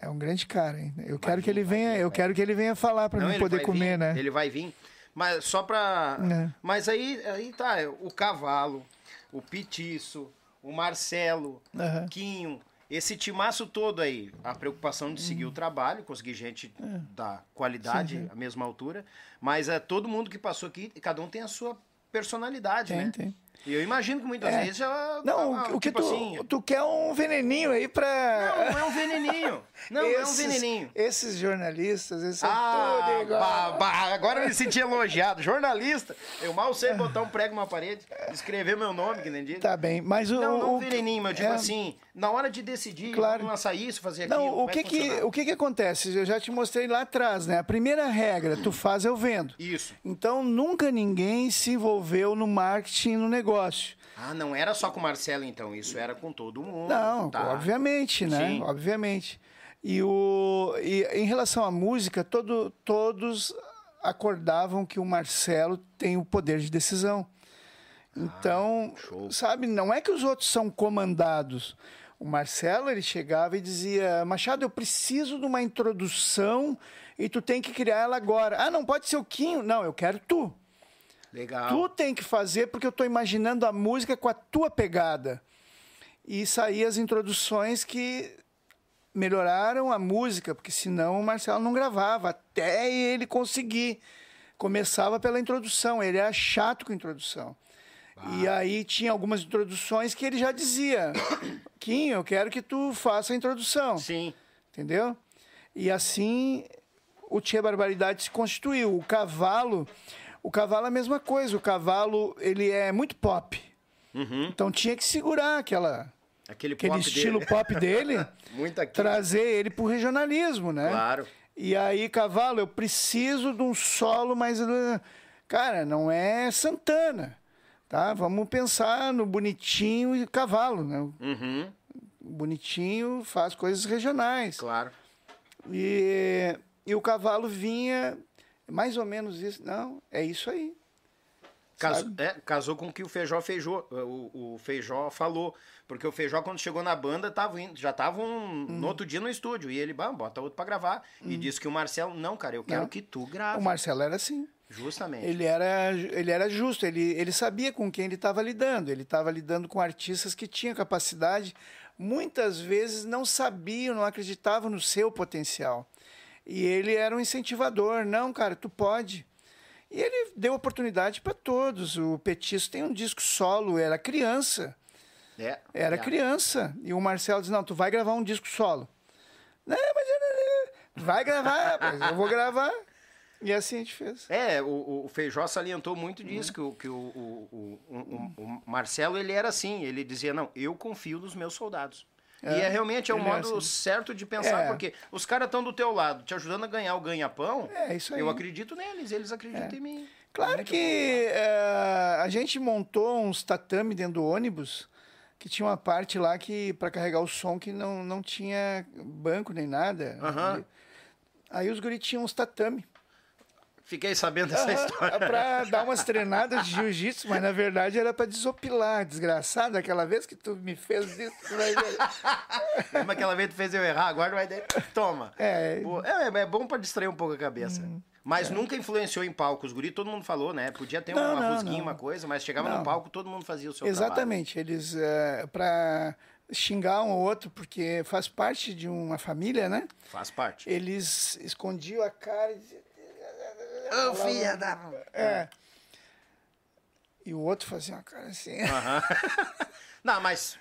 É um grande cara, hein? Eu quero vir, que ele vai venha, vir, eu vai quero que ele venha falar para mim poder vai comer, vir, né? Ele vai vir. Mas só pra. É. Mas aí, aí tá, o cavalo, o petiço, o Marcelo, Aham. Quinho, esse timaço todo aí, a preocupação de Hum. seguir o trabalho, conseguir gente É. da qualidade, a mesma altura. Mas é todo mundo que passou aqui, cada um tem a sua personalidade, Tem, né? tem. E eu imagino que muitas É. vezes já. Não, ah, o, que tipo tu, assim, tu quer um veneninho aí pra. Não, não é um veneninho. Não, não é um Esses- veneninho. Esses jornalistas, eles são Ah, tudo igual. bah, bah, agora eu me senti elogiado. Jornalista, eu mal sei botar um prego numa parede, escrever meu nome, que nem diz. Tá bem, mas o. Não, não o- veneninho, mas eu digo é, assim, na hora de decidir, Claro. lançar isso, fazer aquilo. Não, o é que que, o que que acontece? Eu já te mostrei lá atrás, né? A primeira regra, tu faz, eu vendo. Isso. Então, nunca ninguém se envolveu no marketing, no negócio. Ah, não era só com o Marcelo, então, isso era com todo mundo. Não, tá. obviamente, né? Sim. Obviamente. E, o, e em relação à música, todo, todos acordavam que o Marcelo tem o poder de decisão. Então, Ah, sabe, não é que os outros são comandados. O Marcelo, ele chegava e dizia, Machado, eu preciso de uma introdução e tu tem que criar ela agora. Ah, não pode ser o Quinho. Não, eu quero tu. Legal. Tu tem que fazer porque eu estou imaginando a música com a tua pegada. E saí as introduções que melhoraram a música, porque senão o Marcelo não gravava, até ele conseguir. Começava pela introdução, ele era chato com introdução. E aí tinha algumas introduções que ele já dizia: Kim, eu quero que tu faça a introdução. Sim. Entendeu? E assim o Tia Barbaridade se constituiu. O cavalo, o cavalo é a mesma coisa. O cavalo, ele é muito pop. Então tinha que segurar aquela, Aquele, aquele Uhum. pop estilo dele. pop dele, trazer ele pro regionalismo, né? Claro. E aí, cavalo, eu preciso de um solo, mas uh, cara, não é Santana, tá? Vamos pensar no bonitinho e cavalo, né? Uhum, bonitinho faz coisas regionais. claro. E, e o cavalo vinha mais ou menos isso. Não, é isso aí. Casou, é, casou com o que o Feijó feijou, o, o Feijó falou. Porque o Feijó, quando chegou na banda, tava indo, já estavam Uhum. no outro dia no estúdio. E ele, bota outro pra gravar. E disse que o Marcelo, não, cara, eu quero Não. que tu grave. O Marcelo era assim. Justamente. Ele era, ele era justo, ele, ele sabia com quem ele estava lidando. Ele estava lidando com artistas que tinham capacidade, muitas vezes não sabiam, não acreditavam no seu potencial. E ele era um incentivador. Não, cara, tu pode. E ele deu oportunidade para todos. O Petisco tem um disco solo, era criança. É, Era é. criança. E o Marcelo disse: Não, tu vai gravar um disco solo. Não, mas vai gravar, rapaz, eu vou gravar. E assim a gente fez. É, o, o Feijó salientou muito Uhum. disso, que, o, que o, o, o, o- o Marcelo, ele era assim, ele dizia, não, eu confio nos meus soldados. E é realmente é o ele é modo assim. certo de pensar, É. porque os caras estão do teu lado, te ajudando a ganhar o ganha-pão. É, isso aí. É. Eu acredito neles, eles acreditam em mim. Claro que eh, a gente montou uns tatame dentro do ônibus que tinha uma parte lá que para carregar o som que não, não tinha banco nem nada. Aham. Aí os guris tinham uns tatame. Fiquei sabendo dessa história. para dar umas treinadas de jiu-jitsu, mas na verdade era para desopilar, desgraçado, aquela vez que tu me fez isso. tu vai ver. Lembra aquela vez que tu fez eu errar, agora vai dar. Toma. É. Pô, é, é bom pra distrair um pouco a cabeça. Mas nunca influenciou em palco. Os guri, todo mundo falou, né? Podia ter Hum. Não, uma não, rusguinha, não. uma coisa, mas chegava Não. no palco, todo mundo fazia o seu trabalho. Exatamente, eles para xingar um ou outro, porque faz parte de uma família, né? Faz parte. Eles escondiam a cara e diziam, Ô, filha da... É. E o outro fazia uma cara assim. Aham. Não, mas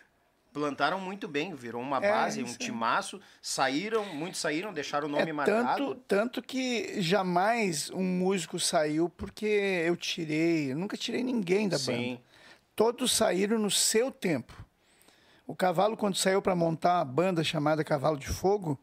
plantaram muito bem, virou uma É, base, um timaço. Saíram, muitos saíram, deixaram o É nome marcado. tanto, tanto que jamais um músico saiu porque eu tirei, eu nunca tirei ninguém da Sim. banda. Todos saíram no seu tempo. O Cavalo, quando saiu para montar uma banda chamada Cavalo de Fogo,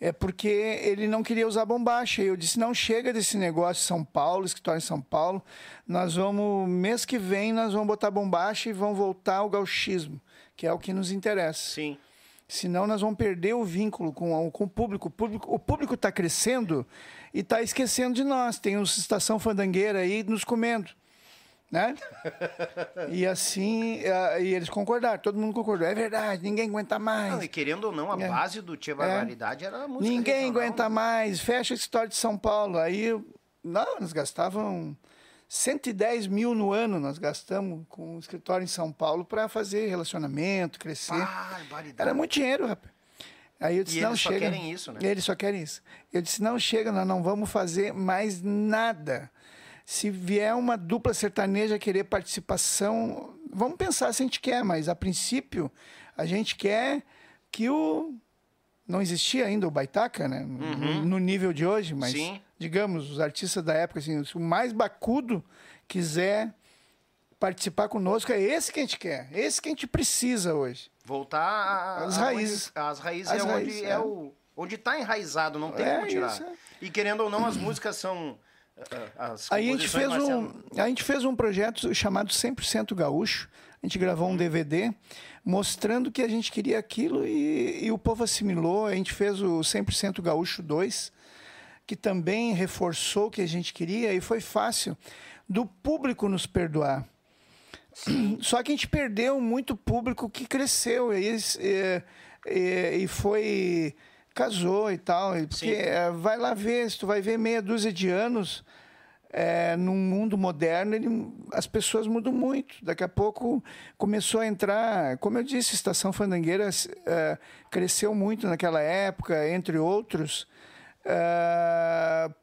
é porque ele não queria usar bombacha. Eu disse: não chega desse negócio São Paulo, escritório em São Paulo. Nós vamos, mês que vem, nós vamos botar bombacha e vamos voltar ao gauchismo, que é o que nos interessa. Sim. Senão nós vamos perder o vínculo com, com o público. O público está crescendo e está esquecendo de nós. Tem uns estação fandangueira aí nos comendo. Né? e assim, uh, e eles concordaram, todo mundo concordou. É verdade, ninguém aguenta mais. Não, e querendo ou não, a é. base do Tia Barbaridade é. era a música Ninguém regional, aguenta né? mais, fecha a história de São Paulo. Aí, não, nós gastavam 110 mil no ano, nós gastamos com o escritório em São Paulo para fazer relacionamento, crescer. Barbaridade. Era muito dinheiro, rapaz. Aí eu disse, e não eles chega. só querem isso, né? Eles só querem isso. Eu disse, não chega, nós não vamos fazer mais nada se vier uma dupla sertaneja querer participação, vamos pensar se a gente quer, mas a princípio a gente quer que o. Não existia ainda o Baitaca, né? Uhum. No, nível de hoje, mas Sim. digamos, os artistas da época, assim, se o mais bacudo quiser participar conosco, é esse que a gente quer, esse que a gente precisa hoje. Voltar às raízes. As raízes as é raízes, onde é, é o onde está enraizado, não tem é como tirar. Isso, é. E querendo ou não, as músicas são Aí a gente, fez um, a gente fez um projeto chamado 100% Gaúcho. A gente gravou um DVD mostrando que a gente queria aquilo e, e o povo assimilou. A gente fez o 100% Gaúcho 2, que também reforçou o que a gente queria e foi fácil do público nos perdoar. Só que a gente perdeu muito público que cresceu e, e, e foi casou e tal. Porque é, vai lá ver, se tu vai ver meia dúzia de anos, é, num mundo moderno, ele, as pessoas mudam muito. Daqui a pouco começou a entrar, como eu disse, Estação Fandangueira é, cresceu muito naquela época, entre outros,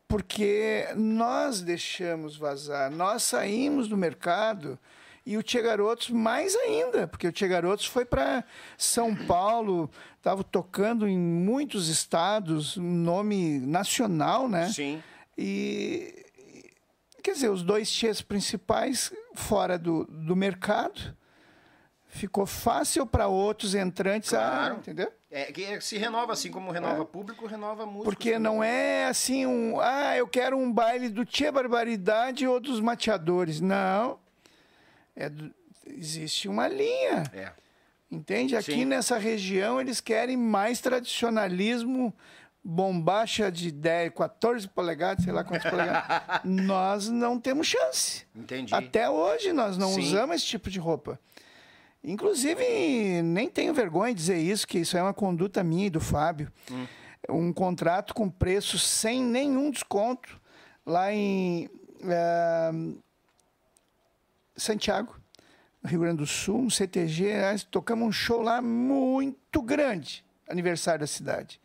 porque nós deixamos vazar, nós saímos do mercado e o Tia Garotos mais ainda, porque o Tia Garotos foi para São Paulo, estava tocando em muitos estados, nome nacional, né? Sim. E quer dizer, os dois tias principais fora do, do mercado ficou fácil para outros entrantes, claro. a, entendeu? É, que se renova assim como renova é. público, renova música. Porque não é assim um, ah, eu quero um baile do Tia Barbaridade ou dos Mateadores. Não. É, existe uma linha. É. Entende? Aqui Sim. nessa região eles querem mais tradicionalismo, bombacha de 10, 14 polegadas, sei lá quantos polegadas. Nós não temos chance. Entendi. Até hoje nós não Sim. usamos esse tipo de roupa. Inclusive, nem tenho vergonha de dizer isso, que isso é uma conduta minha e do Fábio. Hum. Um contrato com preço sem nenhum desconto lá em. Uh, Santiago, Rio Grande do Sul, um CTG, tocamos um show lá muito grande, aniversário da cidade.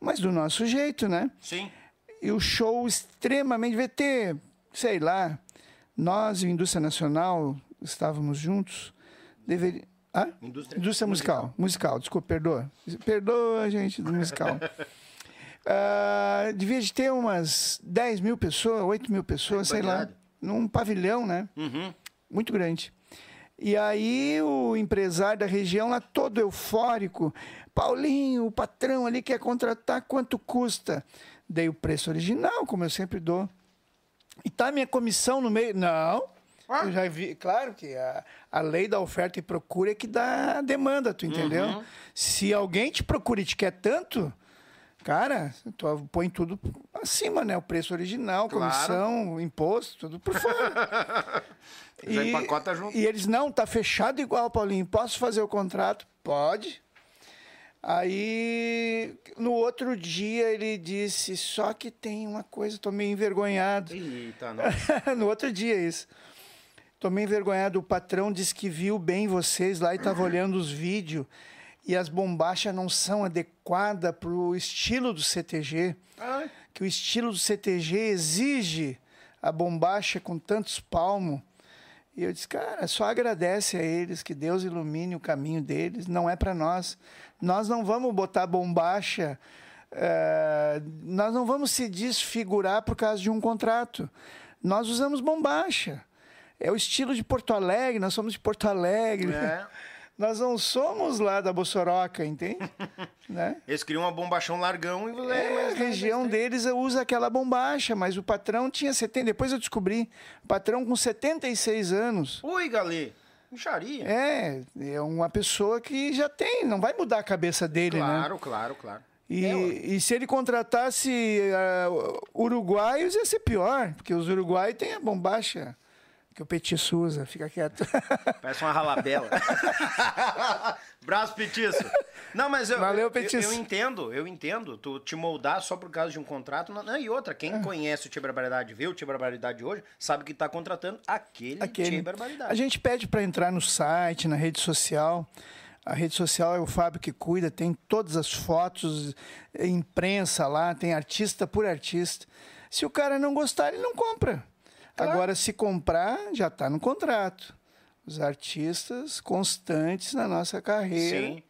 Mas do nosso jeito, né? Sim. E o show extremamente. Ter, sei lá, nós e a Indústria Nacional estávamos juntos. Deveria. Ah? Indústria, Indústria musical. musical. Musical, desculpa, perdoa. Perdoa, gente, do musical. uh, devia de ter umas 10 mil pessoas, 8 mil pessoas, é sei lá. Num pavilhão, né? Uhum muito grande. E aí o empresário da região lá todo eufórico, Paulinho, o patrão ali quer contratar, quanto custa? Dei o preço original, como eu sempre dou. E tá minha comissão no meio? Não. Ah. Eu já vi, claro que a, a lei da oferta e procura é que dá a demanda, tu entendeu? Uhum. Se alguém te procura e te quer tanto, cara, tu põe tudo acima, né? O preço original, claro. comissão, imposto, tudo por fora. Já e, empacota junto. E eles, não, tá fechado igual, Paulinho. Posso fazer o contrato? Pode. Aí, no outro dia, ele disse: Só que tem uma coisa, tô meio envergonhado. Eita, não. no outro dia, isso. Tô meio envergonhado. O patrão disse que viu bem vocês lá e estava olhando os vídeos. E as bombachas não são adequadas para o estilo do CTG. Ai. Que o estilo do CTG exige a bombacha com tantos palmos. E eu disse, cara, só agradece a eles, que Deus ilumine o caminho deles, não é para nós. Nós não vamos botar bombacha, uh, nós não vamos se desfigurar por causa de um contrato. Nós usamos bombacha. É o estilo de Porto Alegre, nós somos de Porto Alegre. É. Nós não somos lá da Bossoroca, entende? né? Eles criam uma bombachão largão e. É, a região deles usa aquela bombacha, mas o patrão tinha 70. Depois eu descobri, patrão com 76 anos. Ui, Galê. Micharia. É, é uma pessoa que já tem, não vai mudar a cabeça dele, claro, né? Claro, claro, claro. E, é, e, se ele contratasse uh, uruguaios, ia ser pior, porque os uruguaios têm a bombacha que o Petiço usa, fica quieto. Parece uma ralabela. Braço petiço. Não, mas eu, Valeu, eu, eu, entendo, eu entendo. Tu te moldar só por causa de um contrato. Não, e outra, quem é. conhece o Tia Barbaridade, vê o Tia Barbaridade hoje, sabe que está contratando aquele, aquele. Tia Barbaridade. A gente pede para entrar no site, na rede social. A rede social é o Fábio que cuida, tem todas as fotos, imprensa lá, tem artista por artista. Se o cara não gostar, ele não compra. Agora, se comprar, já está no contrato. Os artistas constantes na nossa carreira. Sim.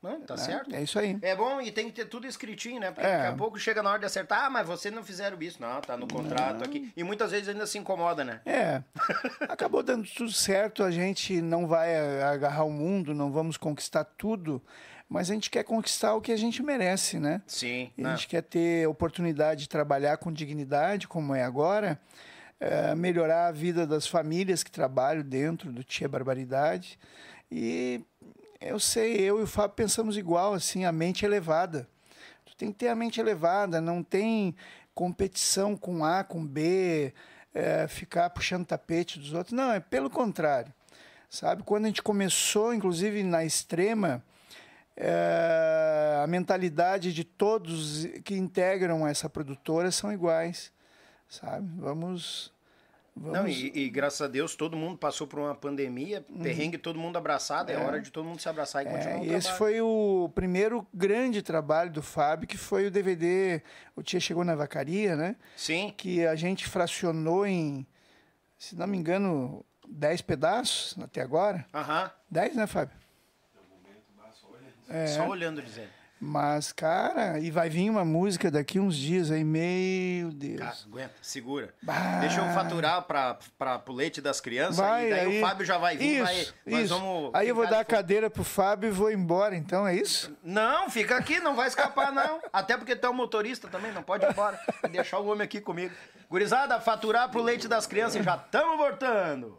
Não, tá é, certo. É isso aí. É bom e tem que ter tudo escritinho, né? Porque é. daqui a pouco chega na hora de acertar, ah, mas você não fizeram isso. Não, tá no contrato não. aqui. E muitas vezes ainda se incomoda, né? É. Acabou dando tudo certo, a gente não vai agarrar o mundo, não vamos conquistar tudo, mas a gente quer conquistar o que a gente merece, né? Sim. a gente quer ter oportunidade de trabalhar com dignidade, como é agora é, melhorar a vida das famílias que trabalham dentro do Tia Barbaridade. E eu sei, eu e o Fábio pensamos igual, assim, a mente elevada. Tu tem que ter a mente elevada, não tem competição com A, com B, é, ficar puxando tapete dos outros. Não, é pelo contrário. Sabe, quando a gente começou, inclusive na extrema, é, a mentalidade de todos que integram essa produtora são iguais sabe? Vamos. vamos... Não, e, e, graças a Deus todo mundo passou por uma pandemia, uhum. perrengue, todo mundo abraçado, é, é, hora de todo mundo se abraçar e é, continuar. E esse foi o primeiro grande trabalho do Fábio, que foi o DVD O Tia Chegou na Vacaria, né? Sim. Que a gente fracionou em, se não me engano, 10 pedaços até agora. Aham. 10, né, Fábio? É. Só olhando, dizendo. Mas, cara, e vai vir uma música daqui uns dias aí, meu Deus. Cara, aguenta, segura. Bah. Deixa eu faturar para o leite das crianças vai, e daí aí, o Fábio já vai vir. Isso, vai, isso. Vamos aí eu vou dar a cadeira pro Fábio e vou embora, então, é isso? Não, fica aqui, não vai escapar, não. Até porque tu é um motorista também, não pode ir embora. Vai deixar o homem aqui comigo. Gurizada, faturar pro leite das crianças já estamos voltando.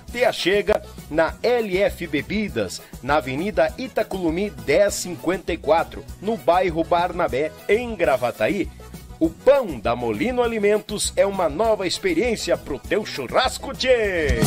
Te achega na LF Bebidas, na Avenida Itaculumi 1054, no bairro Barnabé, em Gravataí o pão da Molino Alimentos é uma nova experiência pro teu churrasco, tchê!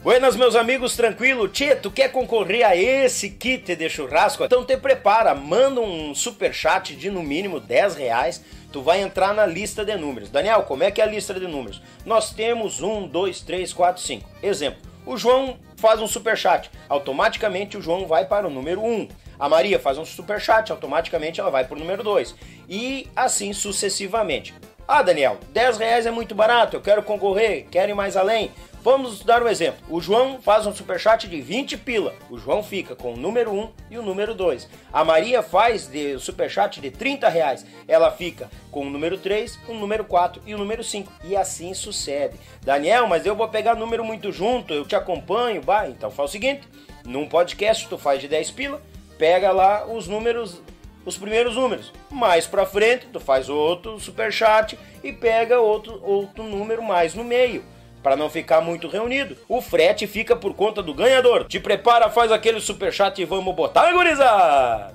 Buenas, meus amigos, tranquilo? Tchê, tu quer concorrer a esse kit de churrasco? Então te prepara, manda um super chat de no mínimo 10 reais, tu vai entrar na lista de números. Daniel, como é que é a lista de números? Nós temos 1, 2, 3, 4, 5. Exemplo, o João faz um super chat, automaticamente o João vai para o número 1. A Maria faz um super chat, automaticamente ela vai para o número 2. E assim sucessivamente. Ah, Daniel, 10 reais é muito barato, eu quero concorrer, quero ir mais além. Vamos dar um exemplo. O João faz um superchat de 20 pila. O João fica com o número 1 e o número 2. A Maria faz de superchat de 30 reais. Ela fica com o número 3, o número 4 e o número 5. E assim sucede. Daniel, mas eu vou pegar número muito junto, eu te acompanho. Bah, então faz o seguinte: num podcast tu faz de 10 pila, pega lá os números os primeiros números. Mais para frente, tu faz outro superchat e pega outro, outro número mais no meio. Para não ficar muito reunido, o frete fica por conta do ganhador. Te prepara, faz aquele superchat e vamos botar, gurizada!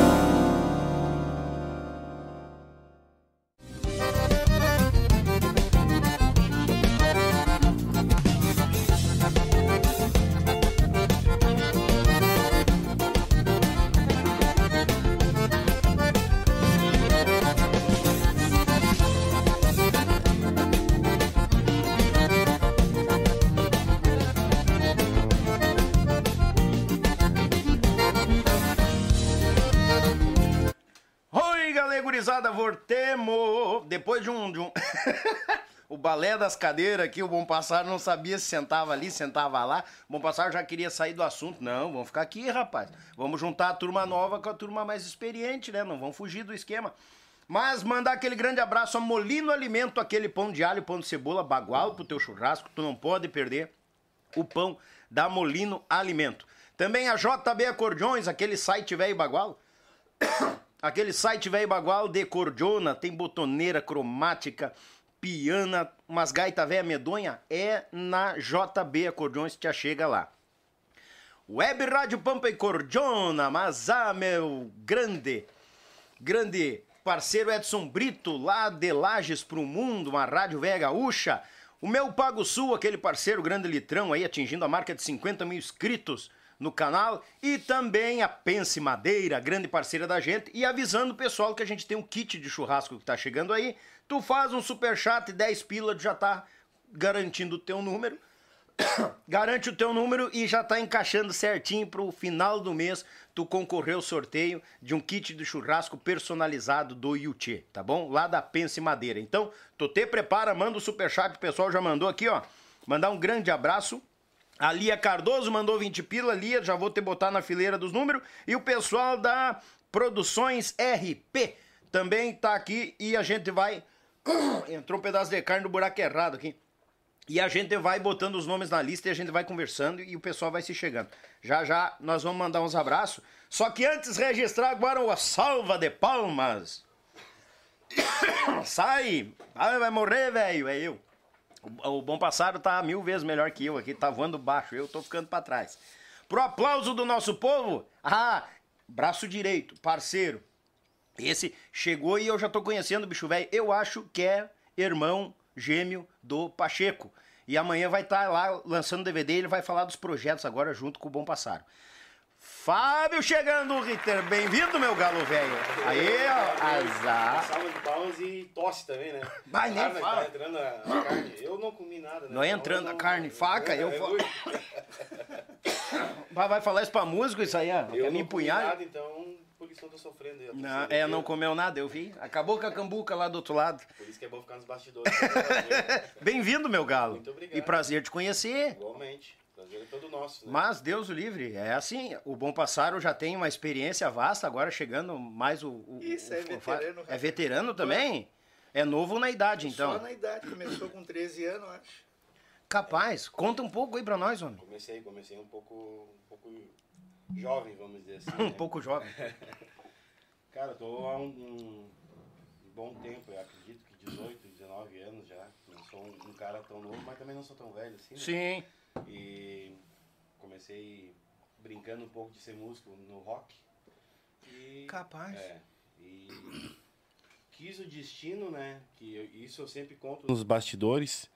Balé das cadeiras aqui, o Bom Passar não sabia se sentava ali, sentava lá. O Bom Passar já queria sair do assunto. Não, vamos ficar aqui, rapaz. Vamos juntar a turma nova com a turma mais experiente, né? Não vamos fugir do esquema. Mas mandar aquele grande abraço a Molino Alimento, aquele pão de alho, pão de cebola, bagual pro teu churrasco, tu não pode perder o pão da Molino Alimento. Também a JB Acordeões, aquele site velho bagual. Aquele site velho bagual de cordiona, tem botoneira cromática, piana, umas gaita velha medonha, é na JB Acordeões que já chega lá. Web Rádio Pampa e Cordiona, mas ah, meu grande, grande parceiro Edson Brito, lá de Lages pro Mundo, uma rádio velha gaúcha. O meu Pago Sul, aquele parceiro grande litrão aí, atingindo a marca de 50 mil inscritos no canal e também a Pense Madeira, grande parceira da gente, e avisando o pessoal que a gente tem um kit de churrasco que tá chegando aí. Tu faz um super chat, 10 pila, já tá garantindo o teu número. Garante o teu número e já tá encaixando certinho pro final do mês tu concorrer ao sorteio de um kit de churrasco personalizado do Yuchê, tá bom? Lá da Pense Madeira. Então, tu te prepara, manda o super chat, o pessoal já mandou aqui, ó. Mandar um grande abraço a Lia Cardoso mandou 20 pila. Lia, já vou te botar na fileira dos números. E o pessoal da Produções RP também tá aqui e a gente vai. Entrou um pedaço de carne no buraco errado aqui. E a gente vai botando os nomes na lista e a gente vai conversando e o pessoal vai se chegando. Já já nós vamos mandar uns abraços. Só que antes registrar agora uma salva de palmas. Sai! vai morrer, velho, é eu. O, o Bom Passado tá mil vezes melhor que eu aqui, tá voando baixo, eu tô ficando para trás. Pro aplauso do nosso povo, ah, braço direito, parceiro. Esse chegou e eu já tô conhecendo o bicho velho. Eu acho que é irmão gêmeo do Pacheco. E amanhã vai estar tá lá lançando DVD, ele vai falar dos projetos agora junto com o Bom Passaro. Fábio chegando, Ritter. Bem-vindo, meu galo velho. Aí, ó, azar. Salva de palmas e tosse também, né? Vai, nem ah, fala. Tá entrando a, carne. Eu não comi nada, né? Não é entrando a carne, faca, eu... fui. Vai, vai falar isso pra músico, isso aí, ó. Eu me não comi empunhar? nada, então por isso eu tô sofrendo. Eu tô Não, é, não comeu nada, eu vi. Acabou com a cambuca lá do outro lado. Por isso que é bom ficar nos bastidores. Bem-vindo, meu galo. Muito obrigado. E prazer te conhecer. Igualmente. Prazer é todo nosso, né? Mas Deus o livre, é assim, o Bom Passaro já tem uma experiência vasta, agora chegando mais o... o Isso, o- é o- veterano, É rapaz. veterano também? É novo na idade, então. Só na idade, começou com 13 anos, acho. Capaz, conta um pouco aí pra nós, homem. Comecei, comecei um pouco, um pouco jovem, vamos dizer assim. Um né? pouco jovem. Cara, eu tô há um, um bom tempo, eu acredito que 18, 19 anos já. Não sou um, um cara tão novo, mas também não sou tão velho assim. né? Sim. E comecei brincando um pouco de ser músico no rock. E, Capaz. É. E quis o destino, né? Que eu- isso eu sempre conto nos bastidores.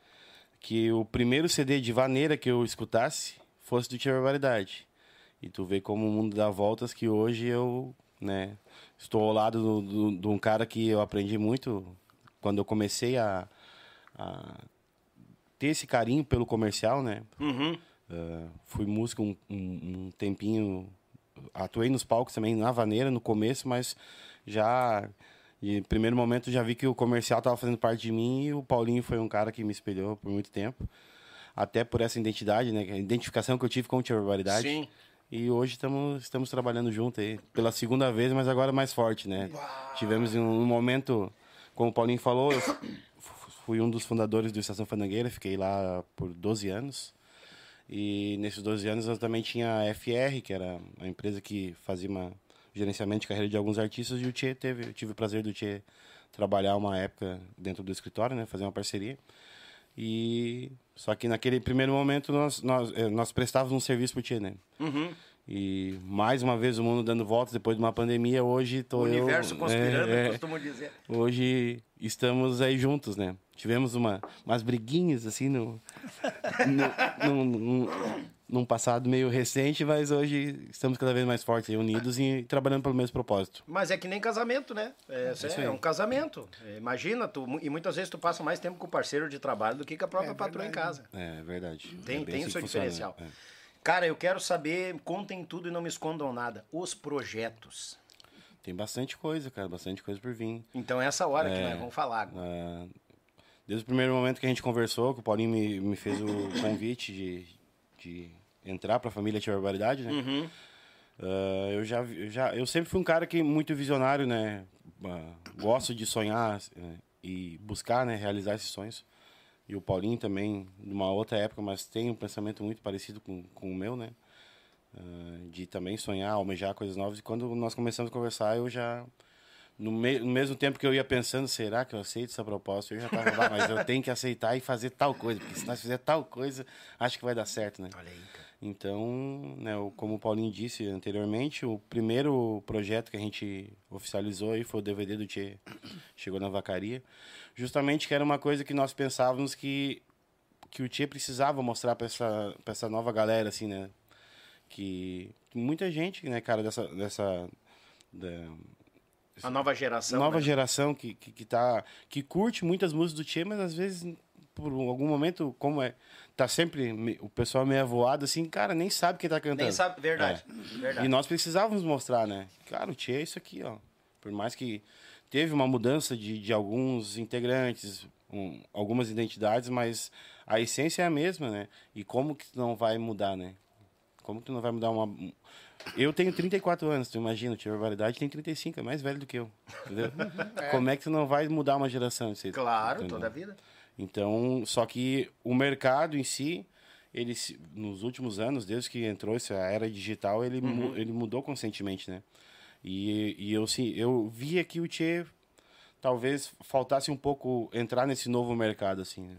Que o primeiro CD de vaneira que eu escutasse fosse do Tia Barbaridade. E tu vê como o mundo dá voltas que hoje eu, né, estou ao lado do- do- de um cara que eu aprendi muito quando eu comecei a, a ter esse carinho pelo comercial, né? Uhum. Ah, fui músico um, um- um tempinho, atuei nos palcos também na vaneira no começo, mas já em primeiro momento já vi que o comercial estava fazendo parte de mim e o Paulinho foi um cara que me espelhou por muito tempo, até por essa identidade, né, a identificação que eu tive com o Tia Barbaridade. Sim. E hoje estamos, estamos trabalhando junto aí, pela segunda vez, mas agora mais forte, né? Tivemos um, um momento, como o Paulinho falou, eu fu- fui um dos fundadores do Estação Fandangueira, fiquei lá por 12 anos. E nesses 12 anos eu também tinha a FR, que era a empresa que fazia uma gerenciamento de carreira de alguns artistas, e o Tchê teve, eu tive o prazer do Tchê trabalhar uma época dentro do escritório, né, fazer uma parceria. E só que naquele primeiro momento nós nós, eh, nós prestávamos um serviço pro Tchê, né? E mais uma vez o mundo dando voltas depois de uma pandemia, hoje tô O eu, universo conspirando, é, é, costumo dizer. Hoje estamos aí juntos, né? Tivemos uma, umas briguinhas, assim, no, no, num, num- num passado meio recente, mas hoje estamos cada vez mais fortes e unidos e trabalhando pelo mesmo propósito. Mas é que nem casamento, né? É, é, aí. um casamento. É, Imagina, tu, e muitas vezes tu passa mais tempo com o parceiro de trabalho do que com a própria É patroa em casa. É verdade. Tem, É tem assim o seu que funciona, diferencial. né? Cara, eu quero saber, contem tudo e não me escondam nada. Os projetos. É. Tem bastante coisa, cara, bastante coisa por vir. Então é essa hora que É. nós vamos falar. Ah, desde o primeiro momento que a gente conversou, que o Paulinho me, me fez o convite de, de entrar para a família Tia Barbaridade, né? Uhum. Ah, eu já, já, eu sempre fui um cara que muito visionário, né? Ah, gosto de sonhar eh, e buscar, né? Realizar esses sonhos. E o Paulinho também, numa outra época, mas tem um pensamento muito parecido com, com o meu, né? Ah, de também sonhar, almejar coisas novas. E quando nós começamos a conversar, eu já no, me- no mesmo tempo que eu ia pensando, será que eu aceito essa proposta? Eu já estava lá, mas eu tenho que aceitar e fazer tal coisa, porque se nós fizer tal coisa, acho que vai dar certo, né? Olha aí, cara. Então, né, como o Paulinho disse anteriormente, o primeiro projeto que a gente oficializou aí foi o DVD do Tchê, chegou na vacaria, justamente que era uma coisa que nós pensávamos que que o Tchê precisava mostrar para essa pra essa nova galera assim, né? Que muita gente, né, cara, dessa dessa da, A nova geração. nova né? geração que, que, que, tá, que curte muitas músicas do Tchê, mas às vezes, por algum momento, como é, tá sempre me- o pessoal meio avoado, assim, cara, nem sabe quem tá cantando. Nem sabe, verdade. É. verdade. E nós precisávamos mostrar, né? Cara, o Tchê é isso aqui, ó. Por mais que teve uma mudança de, de alguns integrantes, um, algumas identidades, mas a essência é a mesma, né? E como que não vai mudar, né? Como que tu não vai mudar uma... um- Eu tenho 34 anos, tu imagina, o Tio Barbaridade tem 35, é mais velho do que eu, entendeu? Como é que tu não vai mudar uma geração? Você- Claro, entendeu? toda a vida. Então, só que o mercado em si, ele nos últimos anos, desde que entrou essa era digital, ele, mu- ele mudou constantemente, né? E, e eu, sim, eu via que o Tchê talvez faltasse um pouco entrar nesse novo mercado, assim, né?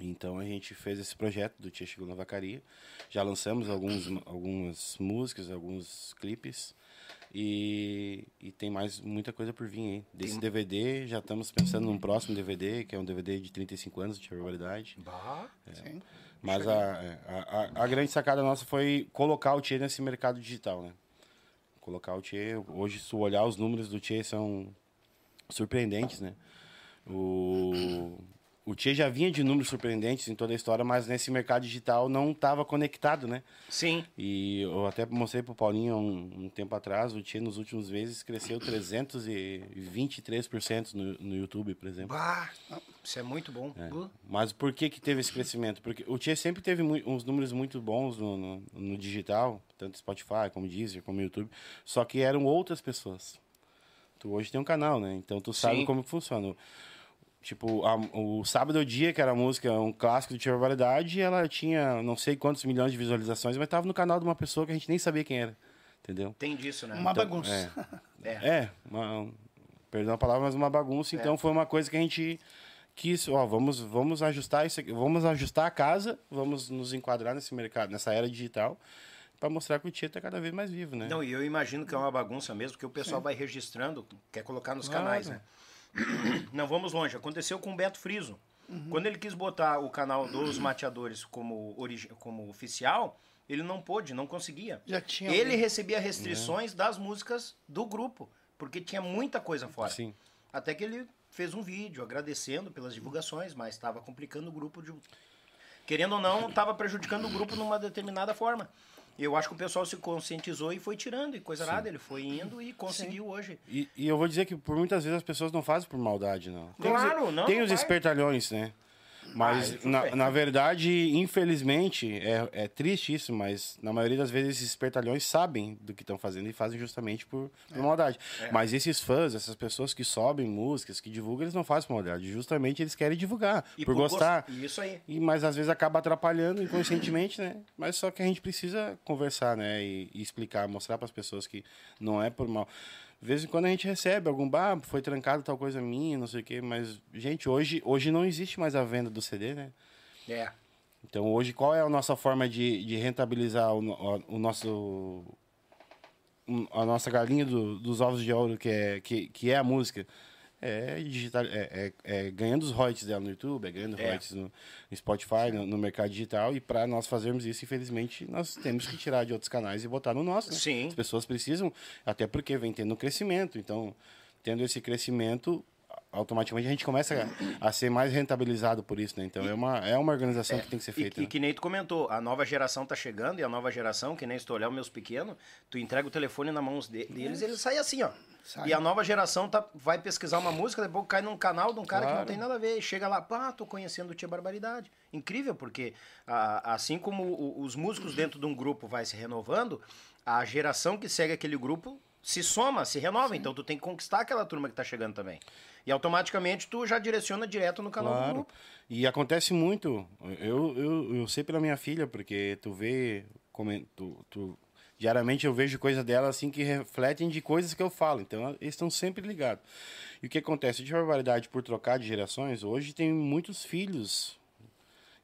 Então a gente fez esse projeto do Tia Chegou na Vacaria. Já lançamos alguns, algumas músicas, alguns clipes. E, e tem mais muita coisa por vir aí. Desse DVD, já estamos pensando num próximo DVD, que é um DVD de 35 anos de barbaridade. Bah. Sim. Mas a, é, a, a, a grande sacada nossa foi colocar o Tchê nesse mercado digital, né? Colocar o Tchê. Hoje, se olhar os números do Tchê, são surpreendentes, né? O, o Tchê já vinha de números surpreendentes em toda a história, mas nesse mercado digital não estava conectado, né? Sim. E eu até mostrei pro Paulinho um, um tempo atrás, o Tchê nos últimos meses cresceu 323% no, no YouTube, por exemplo. Bah. Isso é muito bom. Uh, Mas por que que teve esse crescimento? Porque o Tia sempre teve uns números muito bons no, no, no digital, tanto Spotify, como Deezer, como YouTube, só que eram outras pessoas. Tu hoje tem um canal, né? Então tu sabe Sim. como funciona. Tipo, a- o Sábado é o Dia, que era a música, um clássico do Tia Validade, ela tinha não sei quantos milhões de visualizações, mas tava no canal de uma pessoa que a gente nem sabia quem era. Entendeu? Tem disso, né? Uma bagunça. É. É, uma, perdão a palavra, mas uma bagunça. Então foi uma coisa que a gente que isso, ó, vamos, vamos ajustar isso aqui, vamos ajustar a casa, vamos nos enquadrar nesse mercado, nessa era digital, para mostrar que o Tieto é cada vez mais vivo, né? Não, e eu imagino que é uma bagunça mesmo, porque o pessoal vai registrando, quer colocar nos Claro. canais, né? Não vamos longe. Aconteceu com o Beto Friso. Quando ele quis botar o canal dos mateadores como, origi- como oficial, ele não pôde, não conseguia. Já tinha Ele alguém. recebia restrições das músicas do grupo, porque tinha muita coisa fora. Sim. Até que ele fez um vídeo agradecendo pelas divulgações, mas estava complicando o grupo de. Querendo ou não, estava prejudicando o grupo numa determinada forma. Eu acho que o pessoal se conscientizou e foi tirando, e coisa nada, ele foi indo e conseguiu hoje. E, e eu vou dizer que por muitas vezes as pessoas não fazem por maldade, não. Tem Claro, os, não, Tem não os vai. espertalhões, né? Mas, Ah, na, é. na verdade, infelizmente, é, é triste isso, mas na maioria das vezes esses espertalhões sabem do que estão fazendo e fazem justamente por, por maldade. É. Mas esses fãs, essas pessoas que sobem músicas, que divulgam, eles não fazem por maldade. Justamente eles querem divulgar, E por, gostar. gost- Isso aí. E, mas às vezes acaba atrapalhando inconscientemente, né? Mas só que a gente precisa conversar, né? E, e explicar, mostrar para as pessoas que não é por mal. De vez em quando a gente recebe algum bar, foi trancado tal coisa minha, não sei o quê. Mas, gente, hoje, hoje não existe mais a venda do CD, né? É. Então hoje qual é a nossa forma de, de rentabilizar o, no- o nosso a nossa galinha do- dos ovos de ouro que é que, que é a música é digital é, é- é ganhando os royalties dela no YouTube é ganhando É. royalties no, Spotify no, no mercado digital e para nós fazermos isso infelizmente nós temos que tirar de outros canais e botar no nosso né? Sim. as pessoas precisam até porque vem tendo crescimento então tendo esse crescimento automaticamente a gente começa a, a ser mais rentabilizado por isso né então é uma é uma organização que tem que ser E, feita e né? que nem tu comentou, a nova geração tá chegando e a nova geração, que nem se tu olhar os meus pequenos, tu entrega o telefone na mão de- deles eles saem assim, ó. Sai. E a nova geração tá, vai pesquisar uma música, depois cai num canal de um cara que não Claro. tem nada a ver. E chega lá, pá, tô conhecendo o Tia Barbaridade. Incrível, porque ah, assim como o- os músicos dentro de um grupo vai se renovando, a geração que segue aquele grupo se soma, se renova. Então tu tem que conquistar aquela turma que tá chegando também. E automaticamente tu já direciona direto no canal do Claro. grupo. E acontece muito. Eu, eu, eu sei pela minha filha, porque tu vê. comen- Tu, tu- diariamente eu vejo coisa dela assim que refletem de coisas que eu falo. Então eles estão sempre ligados. E o que acontece? De barbaridade por trocar de gerações, hoje tem muitos filhos.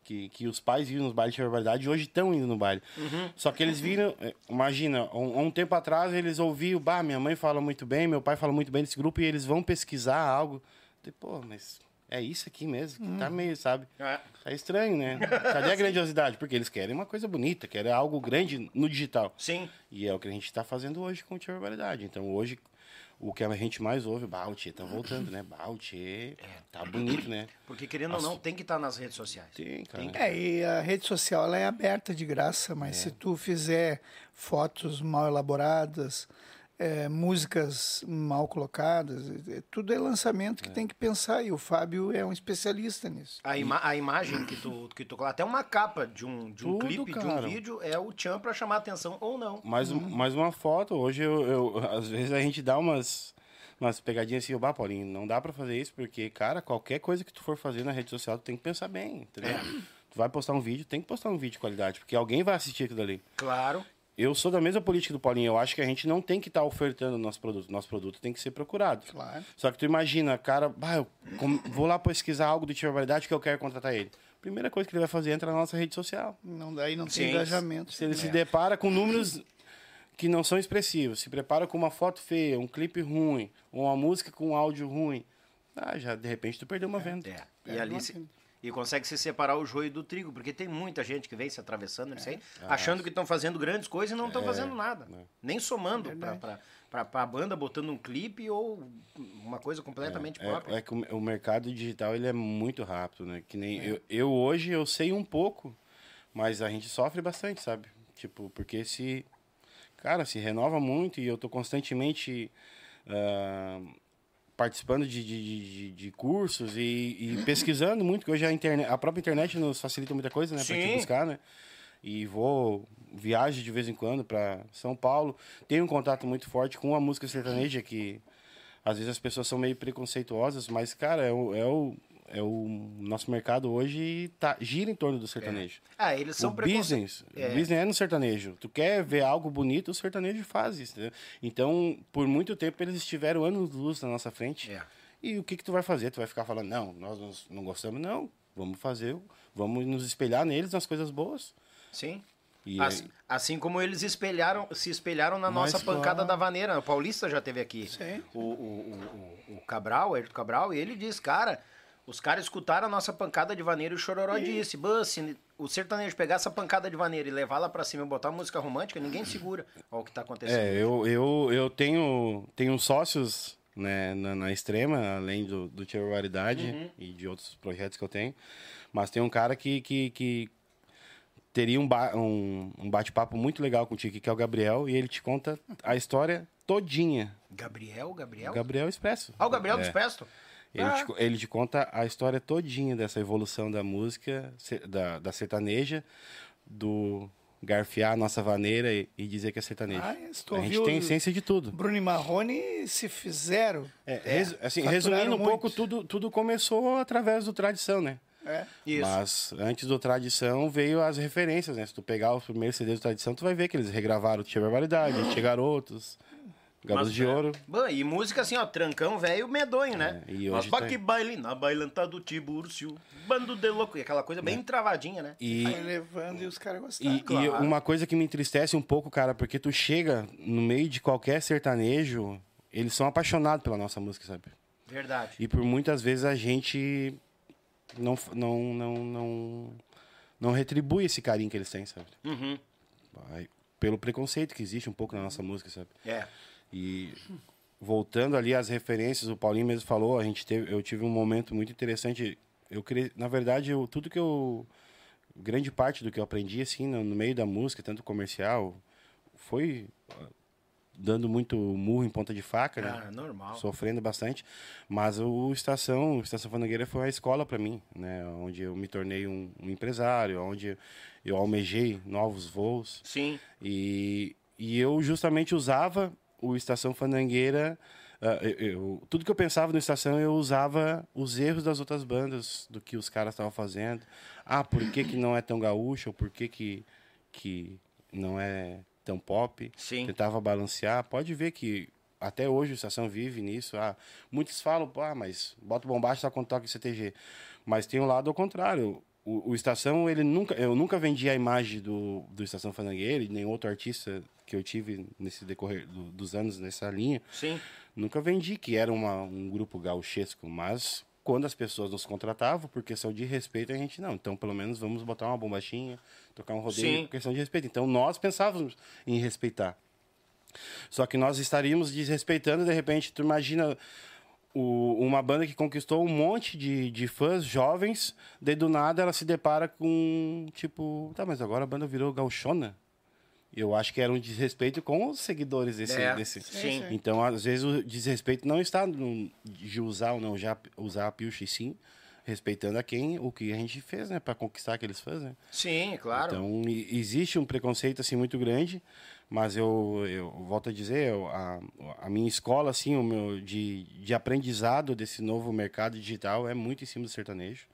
Que, que os pais iam nos bailes de barbaridade e hoje estão indo no baile. Só que eles viram, eh, imagina, um, um tempo atrás eles ouviam, bah, minha mãe fala muito bem, meu pai fala muito bem desse grupo, e eles vão pesquisar algo. Eu, Pô, mas é isso aqui mesmo, que tá meio, sabe? É. Tá estranho, né? Cadê a grandiosidade? Porque eles querem uma coisa bonita, querem algo grande no digital. Sim. E é o que a gente tá fazendo hoje com o Tia Barbaridade. Então hoje, o que a gente mais ouve, Tia tá voltando, né? Bah, o Tia tá bonito, né? Porque querendo ou não, tem que estar nas redes sociais. Tem, cara. Tem que- É, e a rede social ela é aberta de graça, mas se tu fizer fotos mal elaboradas, é, músicas mal colocadas, é, tudo é lançamento que tem que pensar, e o Fábio é um especialista nisso. A, ima a imagem que tu, que tu coloca, até uma capa de um, de um Tudo, clipe, de um cara. vídeo, é o Tchan pra chamar atenção ou não. Mais, um- mais uma foto. Hoje, eu, eu- às vezes, a gente dá umas, umas pegadinhas assim, bah, Paulinho, não dá pra fazer isso, porque, cara, qualquer coisa que tu for fazer na rede social, tu tem que pensar bem, entendeu? Tu vai postar um vídeo, tem que postar um vídeo de qualidade, porque alguém vai assistir aquilo dali. Claro. Eu sou da mesma política do Paulinho. Eu acho que a gente não tem que estar ofertando o nosso produto. Nosso produto tem que ser procurado. Claro. Só que tu imagina, cara, bah, eu com- vou lá pesquisar algo do Tia Variedade que eu quero contratar ele. Primeira coisa que ele vai fazer é entrar na nossa rede social. Não, daí não Sim. tem engajamento. Se ele se depara com números que não são expressivos, se prepara com uma foto feia, um clipe ruim, ou uma música com um áudio ruim, ah, já de repente tu perdeu uma venda. É. É, E ali se-. E consegue se separar o joio do trigo, porque tem muita gente que vem se atravessando nisso aí, Ah, achando que estão fazendo grandes coisas e não estão fazendo nada. né. Nem somando pra, pra banda, botando um clipe ou uma coisa completamente própria. É, é que o, o mercado digital ele é muito rápido, né? Que nem eu, eu hoje eu sei um pouco, mas a gente sofre bastante, sabe? Tipo, porque se cara, se renova muito e eu tô constantemente ah, participando de, de, de, de cursos e, e pesquisando muito, que hoje a, internet, a própria internet nos facilita muita coisa, né? Pra te buscar, né? E vou, viajo de vez em quando para São Paulo. Tenho um contato muito forte com a música sertaneja, que às vezes as pessoas são meio preconceituosas, mas, cara, é o, é o, é o nosso mercado hoje tá, gira em torno do sertanejo. Ah, eles são o business, É. o business é no sertanejo. Tu quer ver algo bonito, o sertanejo faz isso. entendeu? Então, por muito tempo eles estiveram anos luz na nossa frente. É. E o que que tu vai fazer? Tu vai ficar falando, não, nós não- gostamos? Não, vamos fazer, vamos nos espelhar neles, nas coisas boas. Sim. Assim, assim como eles espelharam, se espelharam na Mas nossa pancada claro. da vaneira. O Paulista já teve aqui. Sim. O, o, o, o, o Cabral, o Ayrton Cabral, e ele diz, cara, os caras escutaram a nossa pancada de vaneira e o Chororó disse, "Bah, se o sertanejo pegar essa pancada de vaneira e levar lá pra cima e botar música romântica, ninguém segura. Olha o que tá acontecendo. É, eu, eu, eu tenho, tenho sócios né, na, na Extrema, além do, do Tia Barbaridade Uhum. e de outros projetos que eu tenho. Mas tem um cara que, que, que teria um, ba- um, um bate-papo muito legal contigo, que é o Gabriel, e ele te conta a história todinha. Gabriel, Gabriel? Gabriel Expresso. Ah, o Gabriel É. dos Pesto? Ele, Ah. te, ele te conta a história todinha dessa evolução da música, da, da sertaneja, do garfiar a nossa vaneira e, e dizer que é sertanejo. Ah, a gente tem essência de tudo. Bruno e Marrone se fizeram. É, resu- assim, resumindo um muito. pouco, tudo, tudo começou através do tradição, né? É. Isso. Mas antes do tradição veio as referências, né? Se tu pegar os primeiros CDs do tradição, tu vai ver que eles regravaram Tia Barbaridade, Tia Garotos, Garotos Mas, de é, Ouro. Bah, e música assim, ó, trancão velho medonho, né? É, e Mas hoje pra tem. que baile na bailanta do Tibúrcio, bando de louco, e aquela coisa bem travadinha, né? E, Foi levando e os caras gostaram. E, e claro. uma coisa que me entristece um pouco, cara, porque tu chega no meio de qualquer sertanejo, eles são apaixonados pela nossa música, sabe? Verdade. E por muitas vezes a gente não, não, não, não, não retribui esse carinho que eles têm, sabe? Uhum. Aí, Pelo preconceito que existe um pouco na nossa música, sabe? É. E voltando ali às referências, o Paulinho mesmo falou, a gente teve, eu tive um momento muito interessante. Eu cre... na verdade, eu, tudo que eu grande parte do que eu aprendi assim no, no meio da música, tanto comercial, foi ah, dando muito murro em ponta de faca, né? Ah, normal. Sofrendo bastante, mas o Estação, o Estação Fandangueira foi a escola para mim, né? Onde eu me tornei um, um empresário, onde eu almejei novos voos. Sim. E, e eu justamente usava o Estação Fandangueira. ah, eu- eu- tudo que eu pensava no Estação, eu usava os erros das outras bandas, do que os caras estavam fazendo. Ah, por que, que não é tão gaúcho? Ou por que, que, que não é tão pop? Sim. Tentava balancear. Pode ver que até hoje o Estação vive nisso. Ah, muitos falam, ah, mas bota o bombacho só quando toca em CTG. Mas tem um lado ao contrário. O, o Estação, ele nunca, eu nunca vendi a imagem do, do Estação Fandangueira e nem outro artista que eu tive nesse decorrer do- dos anos nessa linha. Sim. Nunca vendi que era uma, um grupo gauchesco, mas quando as pessoas nos contratavam, por questão de respeito, a gente não. Então, pelo menos, vamos botar uma bombachinha, tocar um rodeio Sim. por questão de respeito. Então, nós pensávamos em respeitar. Só que nós estaríamos desrespeitando, de repente, tu imagina o- uma banda que conquistou um monte de, de fãs jovens, daí do nada ela se depara com, tipo, tá, mas agora a banda virou gauchona? Eu acho que era um desrespeito com os seguidores desse... É, desse... sim. Então, às vezes, o desrespeito não está no, de usar ou não já usar a pilcha, e sim respeitando a quem, o que a gente fez, né, para conquistar aqueles fãs, né? Sim, claro. Então, existe um preconceito, assim, muito grande, mas eu, eu volto a dizer, eu- a, a minha escola, assim, o meu, de, de aprendizado desse novo mercado digital é muito em cima do sertanejo.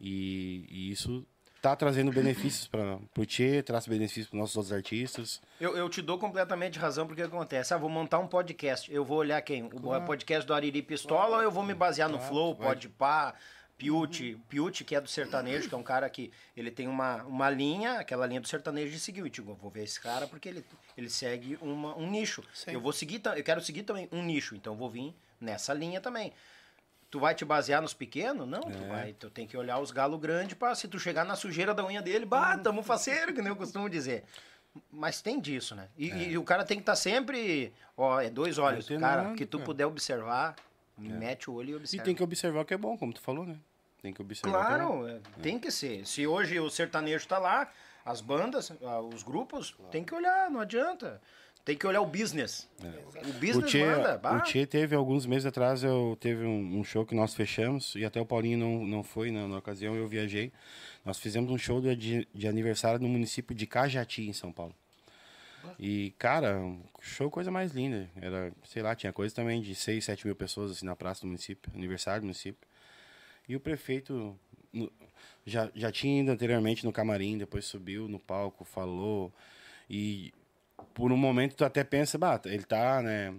E, e isso está trazendo benefícios para o Tchê, traz benefícios para nossos outros artistas. Eu, eu te dou completamente razão porque acontece? Ah, vou montar um podcast. Eu vou olhar quem? O podcast do Ariri Pistola ou eu vou me basear no Flow, Podpah, Piute, Piute, que é do sertanejo, que é um cara que ele tem uma, uma linha, aquela linha do sertanejo de seguir. Eu digo, eu vou ver esse cara porque ele, ele segue uma, um nicho. Eu vou seguir, eu quero seguir também um nicho, então eu vou vir nessa linha também. Tu vai te basear nos pequenos? Não, tu vai, tu tem que olhar os galos grandes para se tu chegar na sujeira da unha dele, bah, tamo faceiro, que nem eu costumo dizer. Mas tem disso, né? E, e o cara tem que estar sempre, ó, é dois olhos, cara, que tu cara. puder observar, mete o olho e E observa. tem que observar o que é bom, como tu falou, né? Tem que observar o que é bom. Claro, é, tem que ser. Se hoje o sertanejo tá lá, as bandas, os grupos, tem que olhar, não adianta. Tem que olhar o business. O O business Tchê, manda, bah. o Tchê teve alguns meses atrás, eu teve um, um show que nós fechamos, e até o Paulinho não, não foi na, na ocasião, eu viajei. Nós fizemos um show de, de aniversário no município de Cajati, em São Paulo. E, cara, show coisa mais linda. Era, sei lá, tinha coisa também de 6, 7 mil pessoas assim, na praça do município, aniversário do município. E o prefeito no- já, já tinha ido anteriormente no camarim, depois subiu no palco, falou. E por um momento tu até pensa, bah, ele tá, né,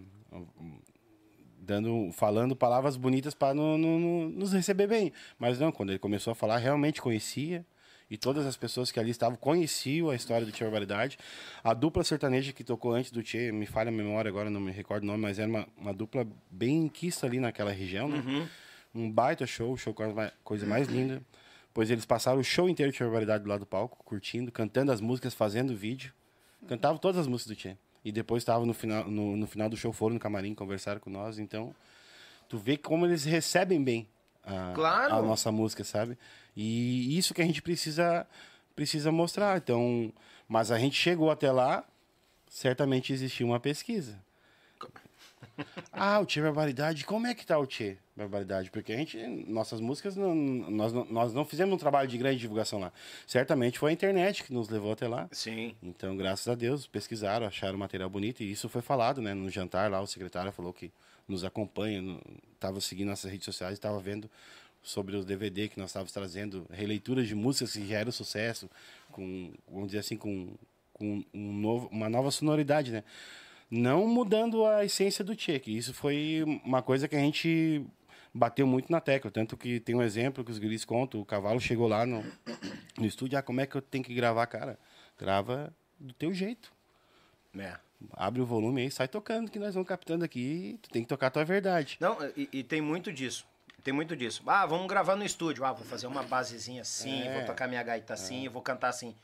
dando, falando palavras bonitas para no, no, no, nos receber bem. Mas não, quando ele começou a falar, realmente conhecia. E todas as pessoas que ali estavam conheciam a história do Tchê Barbaridade. A dupla sertaneja que tocou antes do Tchê, me falha a memória agora, não me recordo o nome, mas era uma, uma dupla bem quista ali naquela região, né? Uhum. Um baita show, show com a coisa mais linda. Pois eles passaram o show inteiro de Barbaridade do lado do palco, curtindo, cantando as músicas, fazendo vídeo. Cantavam todas as músicas do Tchê. E depois estavam no final, no, no final do show, foram no camarim, conversaram com nós. Então, tu vê como eles recebem bem a, Claro. a nossa música, sabe? E isso que a gente precisa precisa mostrar. Então, mas a gente chegou até lá, certamente existia uma pesquisa. Ah, o Tchê Barbaridade, como é que tá o Tchê Barbaridade? Porque a gente, nossas músicas, não, nós, não- nós não fizemos um trabalho de grande divulgação lá. Certamente foi a internet que nos levou até lá. Sim. Então, graças a Deus, pesquisaram, acharam material bonito e isso foi falado, né? No jantar lá, o secretário falou que nos acompanha, estava seguindo nossas redes sociais, estava vendo sobre os DVD que nós estávamos trazendo, releituras de músicas que já eram sucesso, com, vamos dizer assim, com, com um novo, uma nova sonoridade, né? Não mudando a essência do Tchê, que isso foi uma coisa que a gente bateu muito na tecla, tanto que tem um exemplo que os guris contam, o cavalo chegou lá no, no estúdio, ah, como é que eu tenho que gravar, cara? Grava do teu jeito. É. Abre o volume aí, sai tocando, que nós vamos captando aqui. Tu tem que tocar a tua verdade. Não, e, e tem muito disso. Tem muito disso. Ah, vamos gravar no estúdio. Ah, vou fazer uma basezinha assim, É. vou tocar minha gaita assim, vou cantar assim.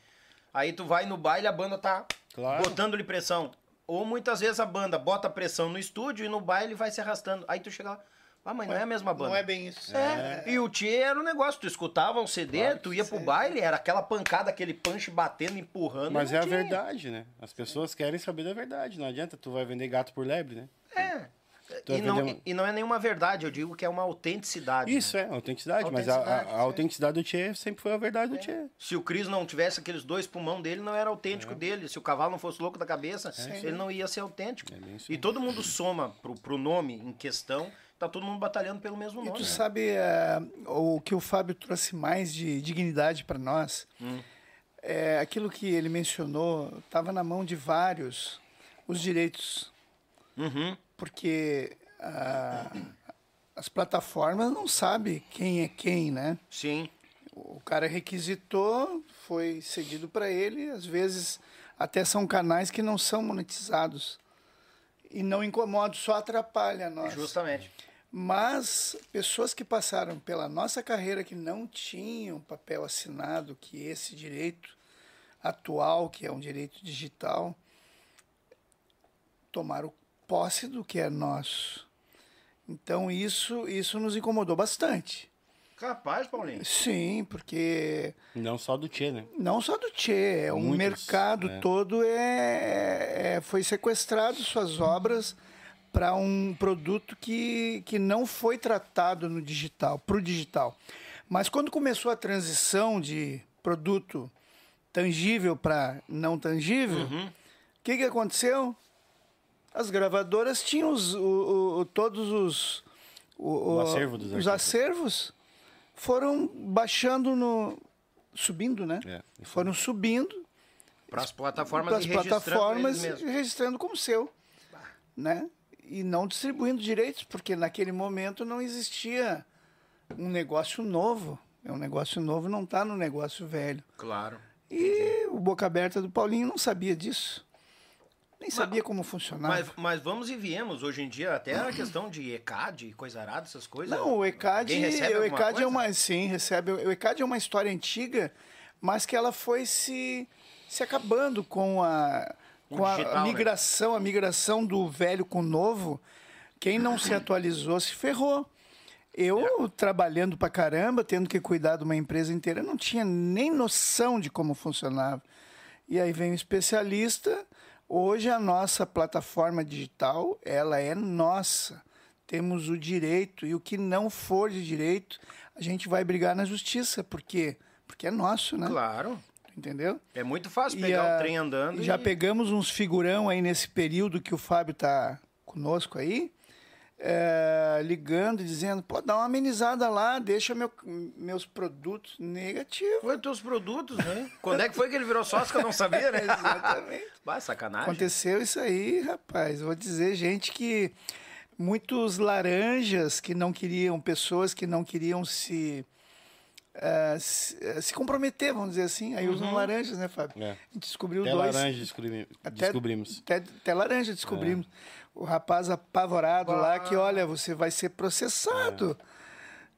Aí tu vai no baile, a banda tá Claro. botando-lhe pressão. Ou muitas vezes a banda bota pressão no estúdio e no baile vai se arrastando. Aí tu chega lá, ah, mas não é a mesma banda. Não é bem isso. É, e o Tchê era um negócio, tu escutava um CD, tu ia pro baile, era aquela pancada, aquele punch batendo, empurrando. Mas é a verdade, né? As pessoas querem saber da verdade. Não adianta, tu vai vender gato por lebre, né? É. E não, uma- e não é nenhuma verdade, eu digo que é uma autenticidade. Isso né? é, autenticidade. Mas a, a- Autenticidade, a autenticidade do Tchê sempre foi a verdade do Tchê. Se o Cris não tivesse aqueles dois pulmão dele, não era autêntico dele. Se o cavalo não fosse louco da cabeça, ele não ia ser autêntico. É e todo mundo soma pro, pro nome em questão, tá todo mundo batalhando pelo mesmo E nome. tu né? sabe é, o que o Fábio trouxe mais de dignidade para nós? É aquilo que ele mencionou, estava na mão de vários os direitos, Uhum. porque ah, as plataformas não sabem quem é quem, né? Sim. O cara requisitou, foi cedido para ele, às vezes até são canais que não são monetizados. E não incomoda, só atrapalha nós. Justamente. Mas pessoas que passaram pela nossa carreira que não tinham papel assinado, que esse direito atual, que é um direito digital, tomaram posse do que é nosso. Então isso isso nos incomodou bastante. Capaz, Paulinho. Sim, porque Não só do Tchê, né? não só do Tchê, é um Muitos, mercado né? todo é, é- foi sequestrado suas obras para um produto que, que não foi tratado no digital, para o digital. Mas quando começou a transição de produto tangível para não tangível, o Uhum. que, que aconteceu? As gravadoras tinham os, o- o- todos os, o, acervo os artistas. acervos foram baixando no subindo, né? É, foram subindo Para as plataformas para as e registrando plataformas e mesmos. registrando como seu, né? E não distribuindo direitos, porque naquele momento não existia um negócio novo. É um negócio novo, não está no negócio velho. Claro. E o Boca Aberta do Paulinho não sabia disso. Nem sabia como funcionava. Mas, mas vamos e viemos. Hoje em dia, até a questão de ECAD e coisa arada, essas coisas. Não, o ECAD, o ECAD é coisa? uma, sim, recebe. O ECAD é uma história antiga, mas que ela foi se, se acabando com a, Com com o a digital, né? migração, a migração do velho com o novo. Quem não se atualizou se ferrou. Eu, trabalhando pra caramba, tendo que cuidar de uma empresa inteira, não tinha nem noção de como funcionava. E aí vem um especialista. Hoje a nossa plataforma digital, ela é nossa. Temos o direito e o que não for de direito, a gente vai brigar na justiça, porque porque é nosso, né? Claro. Entendeu? É muito fácil pegar o trem andando Já e... pegamos uns figurão aí nesse período que o Fábio tá conosco aí, é, ligando e dizendo, pô, dá uma amenizada lá, deixa meu- meus produtos negativos. Foi teus produtos, né? Quando é que foi que ele virou sócio que eu não sabia, né? Exatamente. Vai, sacanagem. Aconteceu isso aí, rapaz. Vou dizer, gente que muitos laranjas que não queriam, pessoas que não queriam se, eh, se, eh, se comprometer, vamos dizer assim. Aí usam laranjas, né, Fábio? É. A gente descobriu Até dois. laranja descobri- Até- descobrimos. Até, até laranja descobrimos. O rapaz apavorado lá que, olha, você vai ser processado.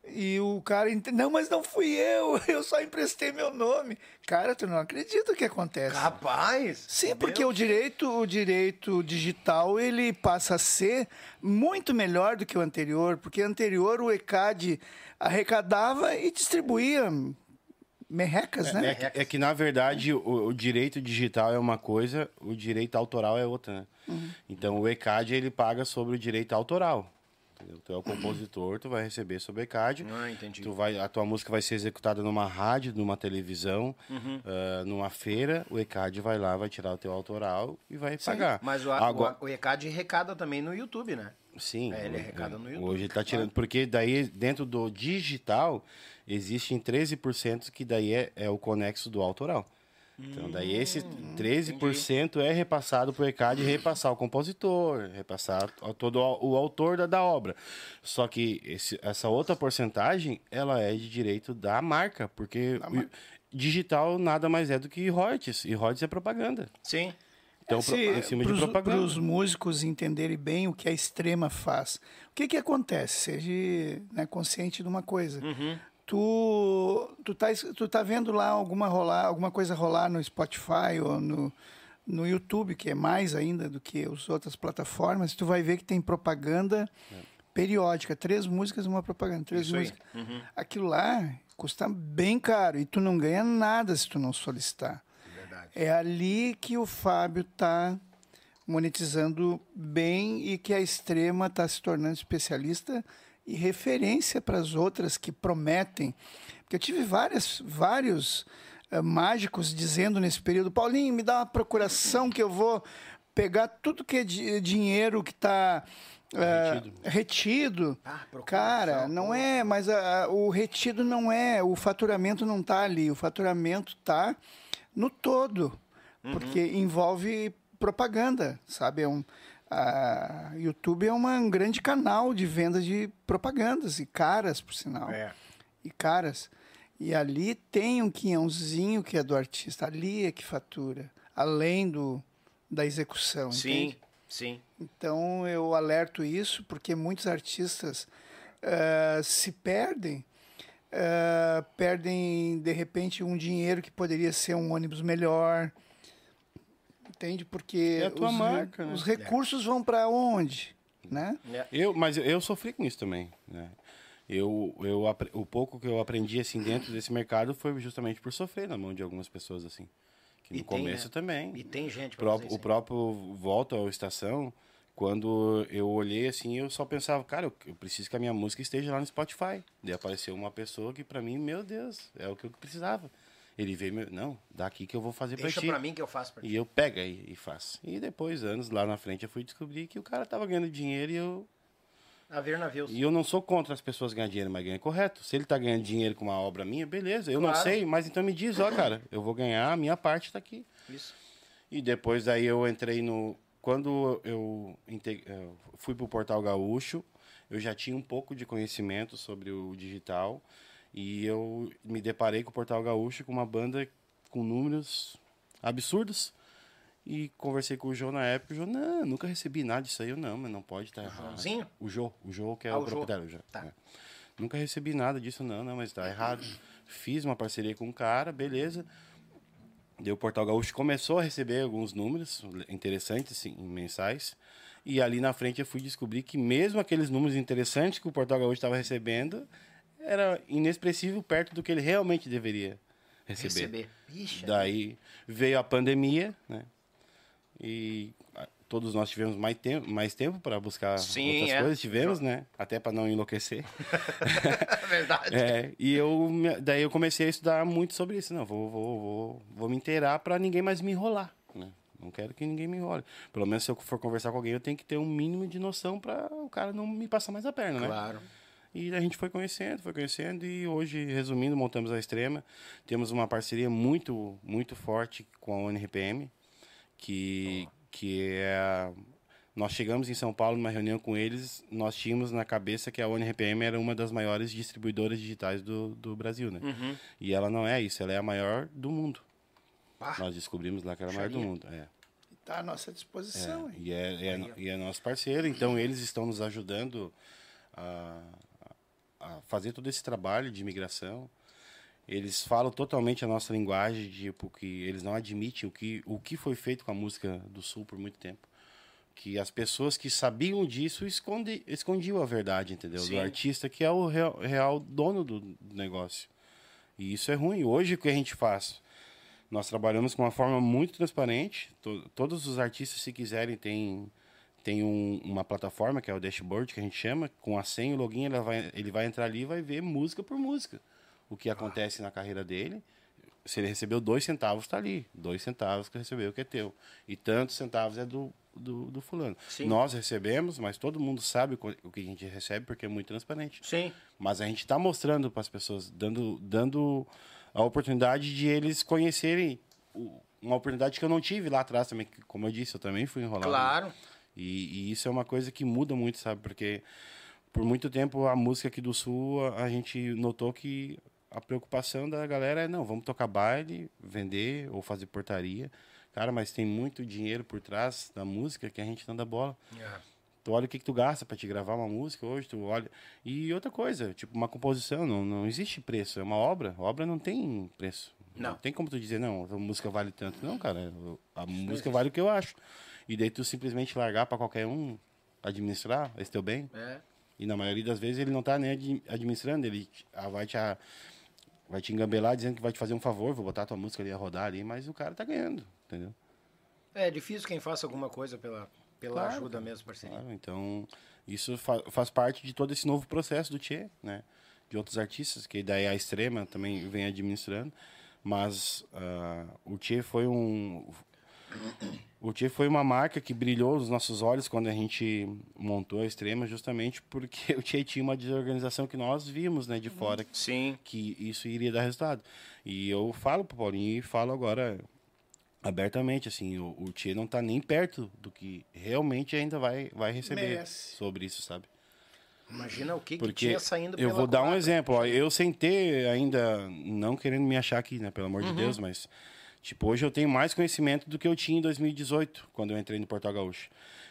E o cara, não, mas não fui eu, eu só emprestei meu nome. Cara, tu não acredita o que acontece. Rapaz! Sim, porque o direito, o direito digital ele passa a ser muito melhor do que o anterior, porque anterior o ECAD arrecadava e distribuía merrecas, né? É que, é que, na verdade, o, o direito digital é uma coisa, o direito autoral é outra, né? Uhum. Então, o ECAD, ele paga sobre o direito autoral. Entendeu? Tu é o compositor, tu vai receber sobre o ECAD. Ah, entendi. Tu vai, a tua música vai ser executada numa rádio, numa televisão, Uhum. ah, numa feira. O ECAD vai lá, vai tirar o teu autoral e vai pagar. Mas o, Agora, o, o ECAD recada também no YouTube, né? Sim. É, ele arrecada no YouTube. Hoje ele tá tirando. Porque daí, dentro do digital, existem 13% que daí é, é o conexo do autoral. Então, daí esse Hum, 13% é repassado para o ECAD repassar o compositor, repassar todo o autor da, da obra. Só que esse- essa outra porcentagem, ela é de direito da marca, porque o digital nada mais é do que royalties, e royalties é propaganda. Sim. Então, pro- em cima de Para propaganda. os músicos entenderem bem o que a extrema faz. O que que acontece? Seja né, consciente de uma coisa. Uhum. Tu, tu, tá, tu tá vendo lá alguma, rolar, alguma coisa rolar no Spotify ou no, no YouTube, que é mais ainda do que as outras plataformas, tu vai ver que tem propaganda periódica. Três músicas, uma propaganda. Três Isso músicas. Aquilo lá custa bem caro e tu não ganha nada se tu não solicitar. Verdade. É ali que o Fábio está monetizando bem e que a Extrema está se tornando especialista e referência para as outras que prometem. Porque eu tive várias, vários eh, mágicos dizendo nesse período, Paulinho, me dá uma procuração que eu vou pegar tudo que é di- dinheiro que está Retido. retido. Ah, procuração, Cara, não é, mas a- a- o retido não é, o faturamento não está ali, o faturamento está no todo, porque envolve propaganda, sabe? É um, a YouTube é uma, um grande canal de venda de propagandas e caras, por sinal, É. e caras. E ali tem um quinhãozinho que é do artista, ali é que fatura, além do da execução, entende? Sim, sim. Então eu alerto isso porque muitos artistas eh, se perdem, eh, perdem de repente um dinheiro que poderia ser um ônibus melhor, entende? Porque É a tua os, re- marca, né? os recursos vão para onde, né? Eu, mas eu, sofri com isso também, né? Eu, eu, o pouco que eu aprendi assim dentro desse mercado foi justamente por sofrer na mão de algumas pessoas assim. Que no E tem, começo né? também. E tem gente O pra próprio, fazer o próprio Volta à Estação, quando eu olhei assim, eu só pensava, cara, eu, eu preciso que a minha música esteja lá no Spotify. Daí apareceu uma pessoa que pra mim, meu Deus, é o que eu precisava. Ele veio, meu, não, daqui que eu vou fazer Deixa pra ti. pra mim que eu faço pra ti. E eu pego aí e faço. E depois, anos lá na frente, eu fui descobrir que o cara tava ganhando dinheiro e eu. A ver navios. E eu não sou contra as pessoas ganhar dinheiro, mas ganha correto. Se ele tá ganhando dinheiro com uma obra minha, beleza. Eu não Claro. sei, mas então me diz, ó, cara, eu vou ganhar, a minha parte tá aqui. Isso. E depois daí eu entrei no. Quando eu inte- eh, fui pro Portal Gaúcho, eu já tinha um pouco de conhecimento sobre o digital. E eu me deparei com o Portal Gaúcho com uma banda com números absurdos. E conversei com o João na época. O João, não, nunca recebi nada disso aí. Eu, não, mas não pode estar errado. Joãozinho? O Jô, o Jô que é Ah, o, o proprietário. O Jô, Tá. é. Nunca recebi nada disso, não, não, mas tá errado. Fiz uma parceria com um cara, beleza. Daí o Portal Gaúcho começou a receber alguns números interessantes, assim, mensais. E ali na frente eu fui descobrir que mesmo aqueles números interessantes que o Portal Gaúcho estava recebendo, era inexpressivo perto do que ele realmente deveria receber. Receber. Ixi, Daí veio a pandemia, né? E todos nós tivemos mais tempo, mais tempo para buscar Sim, outras é. coisas, tivemos, né? Até para não enlouquecer. é verdade. É, e eu daí eu comecei a estudar muito sobre isso. Não, vou, vou, vou, vou me inteirar para ninguém mais me enrolar, né? Não quero que ninguém me enrole. Pelo menos se eu for conversar com alguém, eu tenho que ter um mínimo de noção para o cara não me passar mais a perna, né? Claro. E a gente foi conhecendo, foi conhecendo e hoje, resumindo, montamos a Extrema. Temos uma parceria muito, muito forte com a ONRPM, que, que é Nós chegamos em São Paulo numa reunião com eles, nós tínhamos na cabeça que a ONRPM era uma das maiores distribuidoras digitais do, do Brasil, né? Uhum. E ela não é isso, ela é a maior do mundo. Ah. Nós descobrimos lá que era a maior do mundo. É. Está à nossa disposição. hein? E é, é, e é nosso parceiro, então eles estão nos ajudando a, a fazer todo esse trabalho de imigração. Eles falam totalmente a nossa linguagem, tipo, que eles não admitem o que, o que foi feito com a música do Sul por muito tempo. Que as pessoas que sabiam disso esconde, escondiam a verdade, entendeu? Sim. Do artista, que é o real, real dono do, negócio. E isso é ruim. Hoje o que a gente faz? Nós trabalhamos com uma forma muito transparente. To- todos os artistas, se quiserem, tem, tem um- uma plataforma que é o dashboard que a gente chama. Com a senha e o login, ele vai, ele vai entrar ali e vai ver música por música. O que acontece na carreira dele. Se ele recebeu dois centavos, está ali. Dois centavos que recebeu, que é teu. E tantos centavos é do, do, do fulano. Sim. Nós recebemos, mas todo mundo sabe o que a gente recebe porque é muito transparente. Sim. Mas a gente está mostrando para as pessoas, dando, dando a oportunidade de eles conhecerem o- uma oportunidade que eu não tive lá atrás também. que, Como eu disse, eu também fui enrolado. Claro. E, e isso é uma coisa que muda muito, sabe? Porque por muito tempo a música aqui do Sul, a, a gente notou que a preocupação da galera é, não, vamos tocar baile, vender ou fazer portaria. Cara, mas tem muito dinheiro por trás da música que a gente não dá bola. Tu olha o que, que tu gasta para te gravar uma música hoje, tu olha. E outra coisa, tipo, uma composição, não, não existe preço. É uma obra. A obra não tem preço. Não. tem como tu dizer, não, a música vale tanto. Não, cara. A música vale o que eu acho. E daí tu simplesmente largar para qualquer um administrar esse teu bem. É. E na maioria das vezes ele não tá nem admi- administrando, ele ah, vai te, ah, vai te engambelar dizendo que vai te fazer um favor, vou botar tua música ali a rodar ali, mas o cara tá ganhando, entendeu? É difícil quem faça alguma coisa pela, pela Claro, ajuda mesmo, parceria. Claro, então, isso fa- faz parte de todo esse novo processo do Tchê, né? De outros artistas, que daí a Extrema também vem administrando. Mas ah, o Tchê foi um... O Tchê foi uma marca que brilhou nos nossos olhos quando a gente montou a Extrema, justamente porque o Tchê tinha uma desorganização que nós vimos, né, de fora, Sim. que isso iria dar resultado. E eu falo pro Paulinho e falo agora abertamente, assim, o, o não tá nem perto do que realmente ainda vai, vai receber Merece. sobre isso, sabe? Imagina o que, que Porque tinha saindo eu vou dar um exemplo, ó, eu sem ter ainda, não querendo me achar aqui, né, pelo amor Uhum. de Deus, mas, tipo, hoje eu tenho mais conhecimento do que eu tinha em 2018, quando eu entrei no Portal Gaúcho.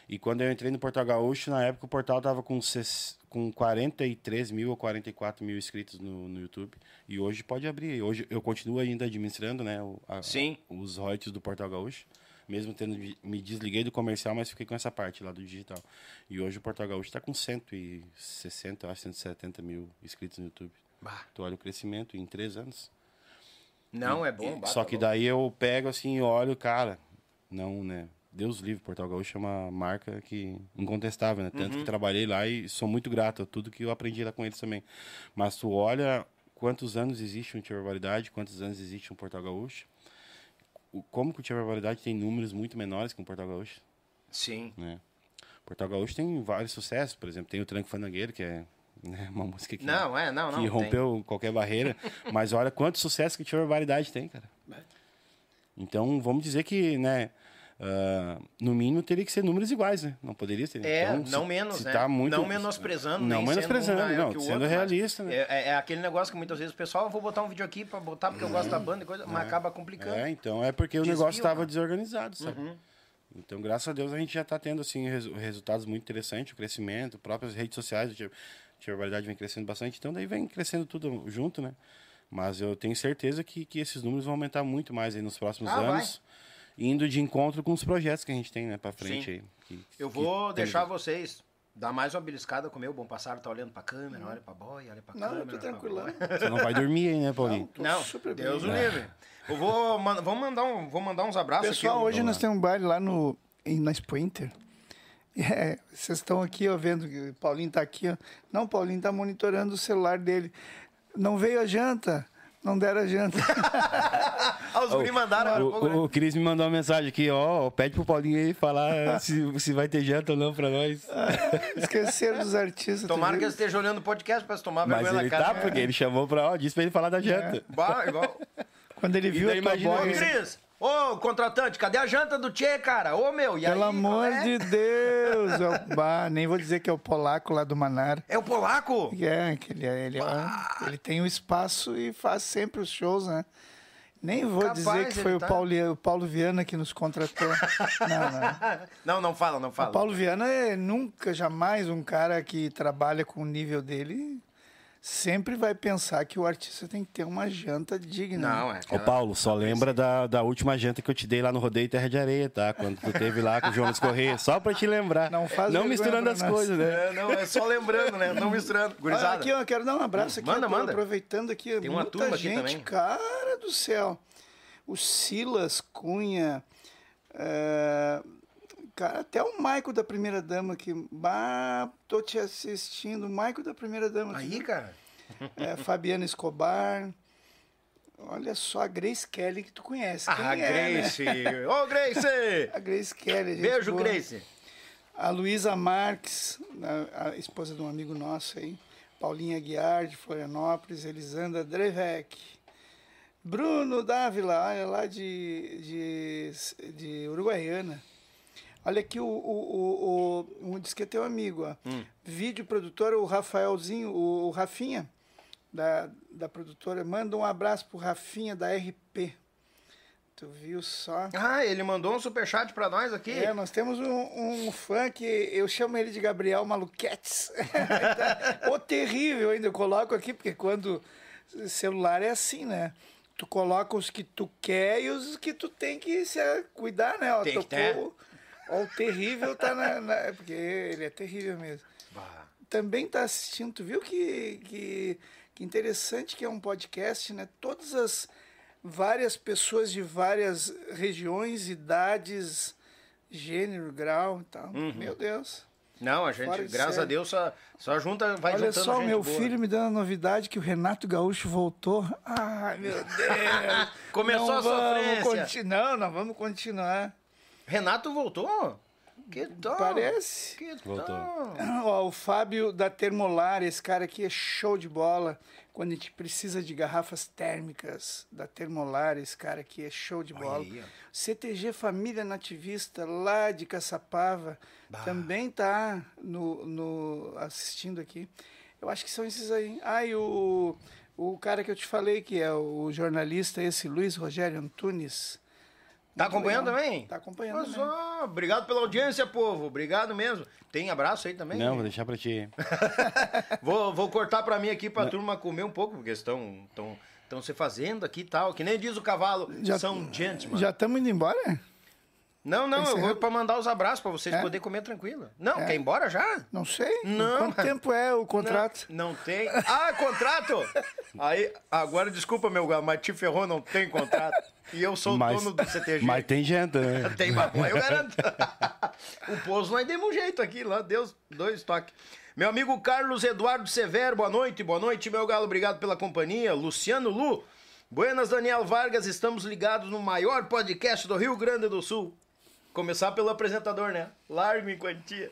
E quando eu entrei no Portal Gaúcho, na época o portal tava com, ses- com 43 mil ou 44 mil inscritos no, no YouTube. E hoje pode abrir. Hoje eu continuo ainda administrando, né, o- a- Sim. os royalties do Portal Gaúcho. Mesmo tendo me desliguei do comercial, mas fiquei com essa parte lá do digital. E hoje o Portal Gaúcho está com 160, eu acho, 170 mil inscritos no YouTube. Bah, Tu olha o crescimento em três anos. Não, é bom. bah, Só tá que daí eu pego assim e olho, cara, não, né? Deus livre, Portal Gaúcho é uma marca que incontestável, né? Tanto Uhum. que trabalhei lá e sou muito grato a tudo que eu aprendi lá com eles também. Mas tu olha quantos anos existe um Tia Barbaridade, quantos anos existe um Portal Gaúcho. Como que o Tia Barbaridade tem números muito menores que um Portal Gaúcho, Sim. né? Portal Gaúcho tem vários sucessos, por exemplo, tem o Tranco Fandangueiro, que é né, uma música que Não, é, não, não. que tem. rompeu qualquer barreira. mas olha quanto sucesso que Tia Barbaridade tem, cara. Então, vamos dizer que, né, ah, no mínimo teria que ser números iguais, né? Não poderia ser. É, Então, não se- menos, se né? tá muito, não menosprezando, Não nem menosprezando, sendo um não, o sendo outro, mas realista, né? É, é- é aquele negócio que muitas vezes o pessoal, "Ah, vou botar um vídeo aqui pra botar porque eu gosto da banda e coisa, mas acaba complicando. É, então é porque o Desvio, negócio estava né? desorganizado, sabe? Então, graças a Deus, a gente já está tendo assim resu- resultados muito interessantes, o crescimento, próprias redes sociais, a Tia Barbaridade vem crescendo bastante, então daí vem crescendo tudo junto, né? Mas eu tenho certeza que, que esses números vão aumentar muito mais aí nos próximos Ah, vai. anos, indo de encontro com os projetos que a gente tem, né, para frente Sim. aí. que- Eu que vou tem- deixar vocês dar mais uma beliscada com o meu bom passado, tá olhando pra câmera, olha pra boia, olha pra Não, câmera. eu tô pra boia. Você não vai dormir aí, né, Paulinho? Tô Não, super bem. Deus o É. livre. Eu vou, man- vamos mandar um, vou mandar uns abraços Pessoal, aqui. hoje nós temos um baile lá no, na Sprinter. É, vocês estão aqui, ó, vendo que o Paulinho tá aqui, ó. Não, o Paulinho tá monitorando o celular dele. Não veio a janta. Não deram a janta. Ah, os guri mandaram há pouco, né? O, o Cris me mandou uma mensagem aqui, ó, pede pro Paulinho aí falar se, se vai ter janta ou não pra nós. Esqueceram dos artistas. Tomara que eles estejam olhando o podcast pra se tomar vergonha ele na cara. tá, porque ele chamou pra, ó, disse pra ele falar da janta. Bah, igual. Quando ele viu a tua imagina Ô, boia... Cris, Ô, contratante, cadê a janta do Tchê, cara? Ô, meu, e Pelo aí, amor é? de Deus. É o- bah, nem vou dizer que é o polaco lá do Manar. É o polaco? É, que ele, é- ele, é ele tem um espaço e faz sempre os shows, né? Nem vou Capaz, dizer que foi o, tá- Paulo, o Paulo Viana que nos contratou. Não, não. Não, não fala, não fala. O Paulo Viana é nunca, jamais um cara que trabalha com o nível dele sempre vai pensar que o artista tem que ter uma janta digna. Não, é. Ô, Paulo, só lembra da, da última janta que eu te dei lá no Rodeio Terra de Areia, tá? Quando tu teve lá com o Jonas Correia. Só pra te lembrar. Não faz Não misturando as nós. coisas, né? É, não, é só lembrando, né? Não misturando. Olha, Gurizada. aqui, ó, eu quero dar um abraço aqui. Manda, manda. Aproveitando aqui, Tem uma muita turma aqui gente, também. cara do céu. O Silas Cunha, é, cara, até o Maico da Primeira Dama que, bah, tô te assistindo, o Maico da Primeira Dama. Aí, cara. É, Fabiana Escobar. Olha só a Grace Kelly que tu conhece. Ah, Quem é, né? Grace. Ô, Grace! A Grace Kelly. gente Beijo, boa. Grace. A Luísa Marques, a, a esposa de um amigo nosso aí. Paulinha Guiar, de Florianópolis. Elisandra Drevec. Bruno Dávila, olha lá de, de, de Uruguaiana. Olha aqui o, o, o, o um, diz que é teu amigo, ó. Vídeo produtor, o Rafaelzinho, o, o Rafinha, da, da produtora. Manda um abraço pro Rafinha da RP. Tu viu só? Ah, ele mandou um superchat pra nós aqui. É, nós temos um, um fã que eu chamo ele de Gabriel Maluquetes. o terrível ainda, eu coloco aqui, porque quando celular é assim, né? Tu coloca os que tu quer e os que tu tem que se cuidar, né? Ó, Tem que ter. Ó, o terrível tá na, na- Porque ele é terrível mesmo. Também tá assistindo, tu viu que, que, que interessante que é um podcast, né? Todas as várias pessoas de várias regiões, idades, gênero, grau e tal. Uhum. Meu Deus. Não, a gente, graças a Deus, só, só junta, vai Olha juntando só, gente meu boa. filho me dando a novidade que o Renato Gaúcho voltou. Ai, meu Deus. Começou Não a sofrência. Não, nós vamos continuar. Renato voltou? Que tal? Parece. Que Voltou. tal? Ó, o Fábio da Termolar, esse cara aqui é show de bola. Quando a gente precisa de garrafas térmicas da Termolar, esse cara aqui é show de bola. aí. CTG Família Nativista, lá de Caçapava, também tá no, no- assistindo aqui. Eu acho que são esses aí. Ah, e o, o cara que eu te falei, que é o jornalista, esse Luiz Rogério Antunes. Tá acompanhando legal. também? Tá acompanhando Mas, também. ó, obrigado pela audiência, povo. Obrigado mesmo. Tem abraço aí também? Não, vou deixar pra ti. Vou, vou cortar pra mim aqui pra turma comer um pouco, porque estão estão estão se fazendo aqui e tal. Que nem diz o cavalo, Já- são gentlemen. Já estamos indo embora? Não, não, eu vou pra mandar os abraços pra vocês É? poderem comer tranquilo. Não, É. quer ir embora já? Não sei. Não. Quanto tempo é o contrato? Não, não tem. Ah, contrato? Aí, agora desculpa, meu galo, mas te ferrou, não tem contrato. E eu sou o Mas, dono do CTG. mas tem janta, né? Tem maconha, eu garanto. o pouso nós demos um jeito aqui, lá, Deus, dois toques. Meu amigo Carlos Eduardo Severo, boa noite, boa noite, meu galo, obrigado pela companhia. Luciano Lu, Buenas Daniel Vargas, estamos ligados no maior podcast do Rio Grande do Sul. Começar pelo apresentador, né? Largo em quantia.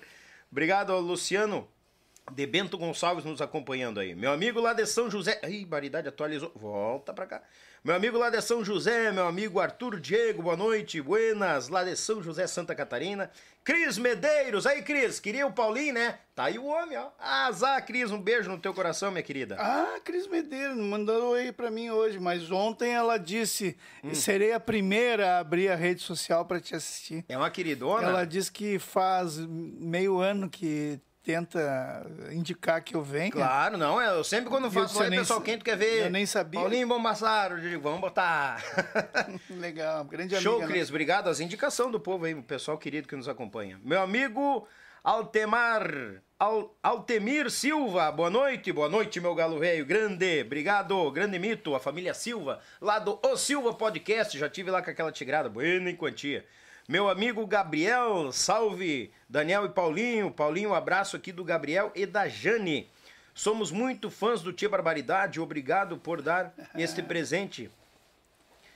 Obrigado Luciano de Bento Gonçalves nos acompanhando aí. Meu amigo lá de São José. Ih, Baridade atualizou. Volta pra cá. Meu amigo lá de São José, meu amigo Arthur Diego, boa noite, buenas, lá de São José, Santa Catarina. Cris Medeiros, aí Cris, queria o Paulinho, né? Tá aí o homem, ó. Azar, Cris, um beijo no teu coração, minha querida. Ah, Cris Medeiros mandou aí pra mim hoje, mas ontem ela disse: Hum. serei a primeira a abrir a rede social pra te assistir. É uma queridona. Ela disse que faz meio ano que tenta indicar que eu venha. Claro, não, é, eu sempre quando Eu faço eu nem pessoal, quem tu quer ver? eu nem sabia. Paulinho Bombassaro, eu digo, vamos botar. Legal, grande Show, amiga. Cris. Obrigado. As indicações do povo aí, o pessoal querido que nos acompanha. Meu amigo Altemar. Al- Altemir Silva, boa noite, boa noite, meu galo velho, grande, obrigado, grande mito, a família Silva, lá do O Silva Podcast, já tive lá com aquela tigrada, buena em quantia. Meu amigo Gabriel, salve, Daniel e Paulinho, Paulinho, um abraço aqui do Gabriel e da Jane. Somos muito fãs do Tia Barbaridade, obrigado por dar este presente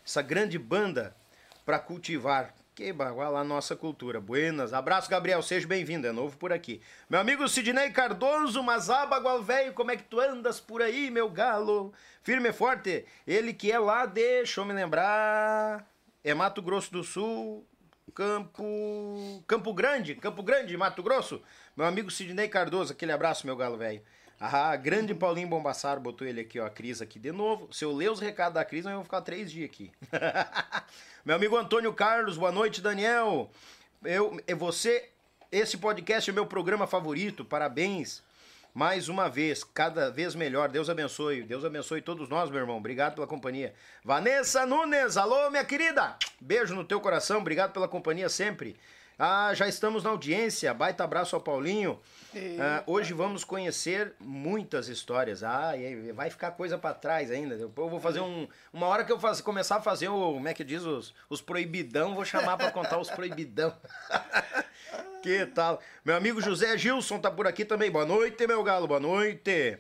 essa grande banda para cultivar. Que baguala a nossa cultura. Buenas. Abraço, Gabriel. Seja bem-vindo. É novo por aqui. Meu amigo Sidney Cardoso, Mazaba, igual velho. Como é que tu andas por aí, meu galo? Firme e forte. Ele que é lá de. Deixa eu me lembrar. é Mato Grosso do Sul, Campo. Campo Grande, Campo Grande, Mato Grosso. Meu amigo Sidney Cardoso, aquele abraço, meu galo velho. Ah, grande Paulinho Bombassaro botou ele aqui, ó, a Cris aqui de novo. Se eu ler os recados da Cris, nós vamos ficar três dias aqui. meu amigo Antônio Carlos, boa noite, Daniel. Eu, é você, esse podcast é meu programa favorito, parabéns. Mais uma vez, cada vez melhor. Deus abençoe. Deus abençoe todos nós, meu irmão. Obrigado pela companhia. Vanessa Nunes, alô, minha querida. Beijo no teu coração. Obrigado pela companhia sempre. Ah, já estamos na audiência. Baita abraço ao Paulinho. Ah, hoje vamos conhecer muitas histórias. Ah, vai ficar coisa para trás ainda. Eu vou fazer um. Uma hora que eu faz, começar a fazer o. Como é que diz? Os, os proibidão, vou chamar para contar os proibidão. que tal? Meu amigo José Gilson tá por aqui também. Boa noite, meu galo. Boa noite.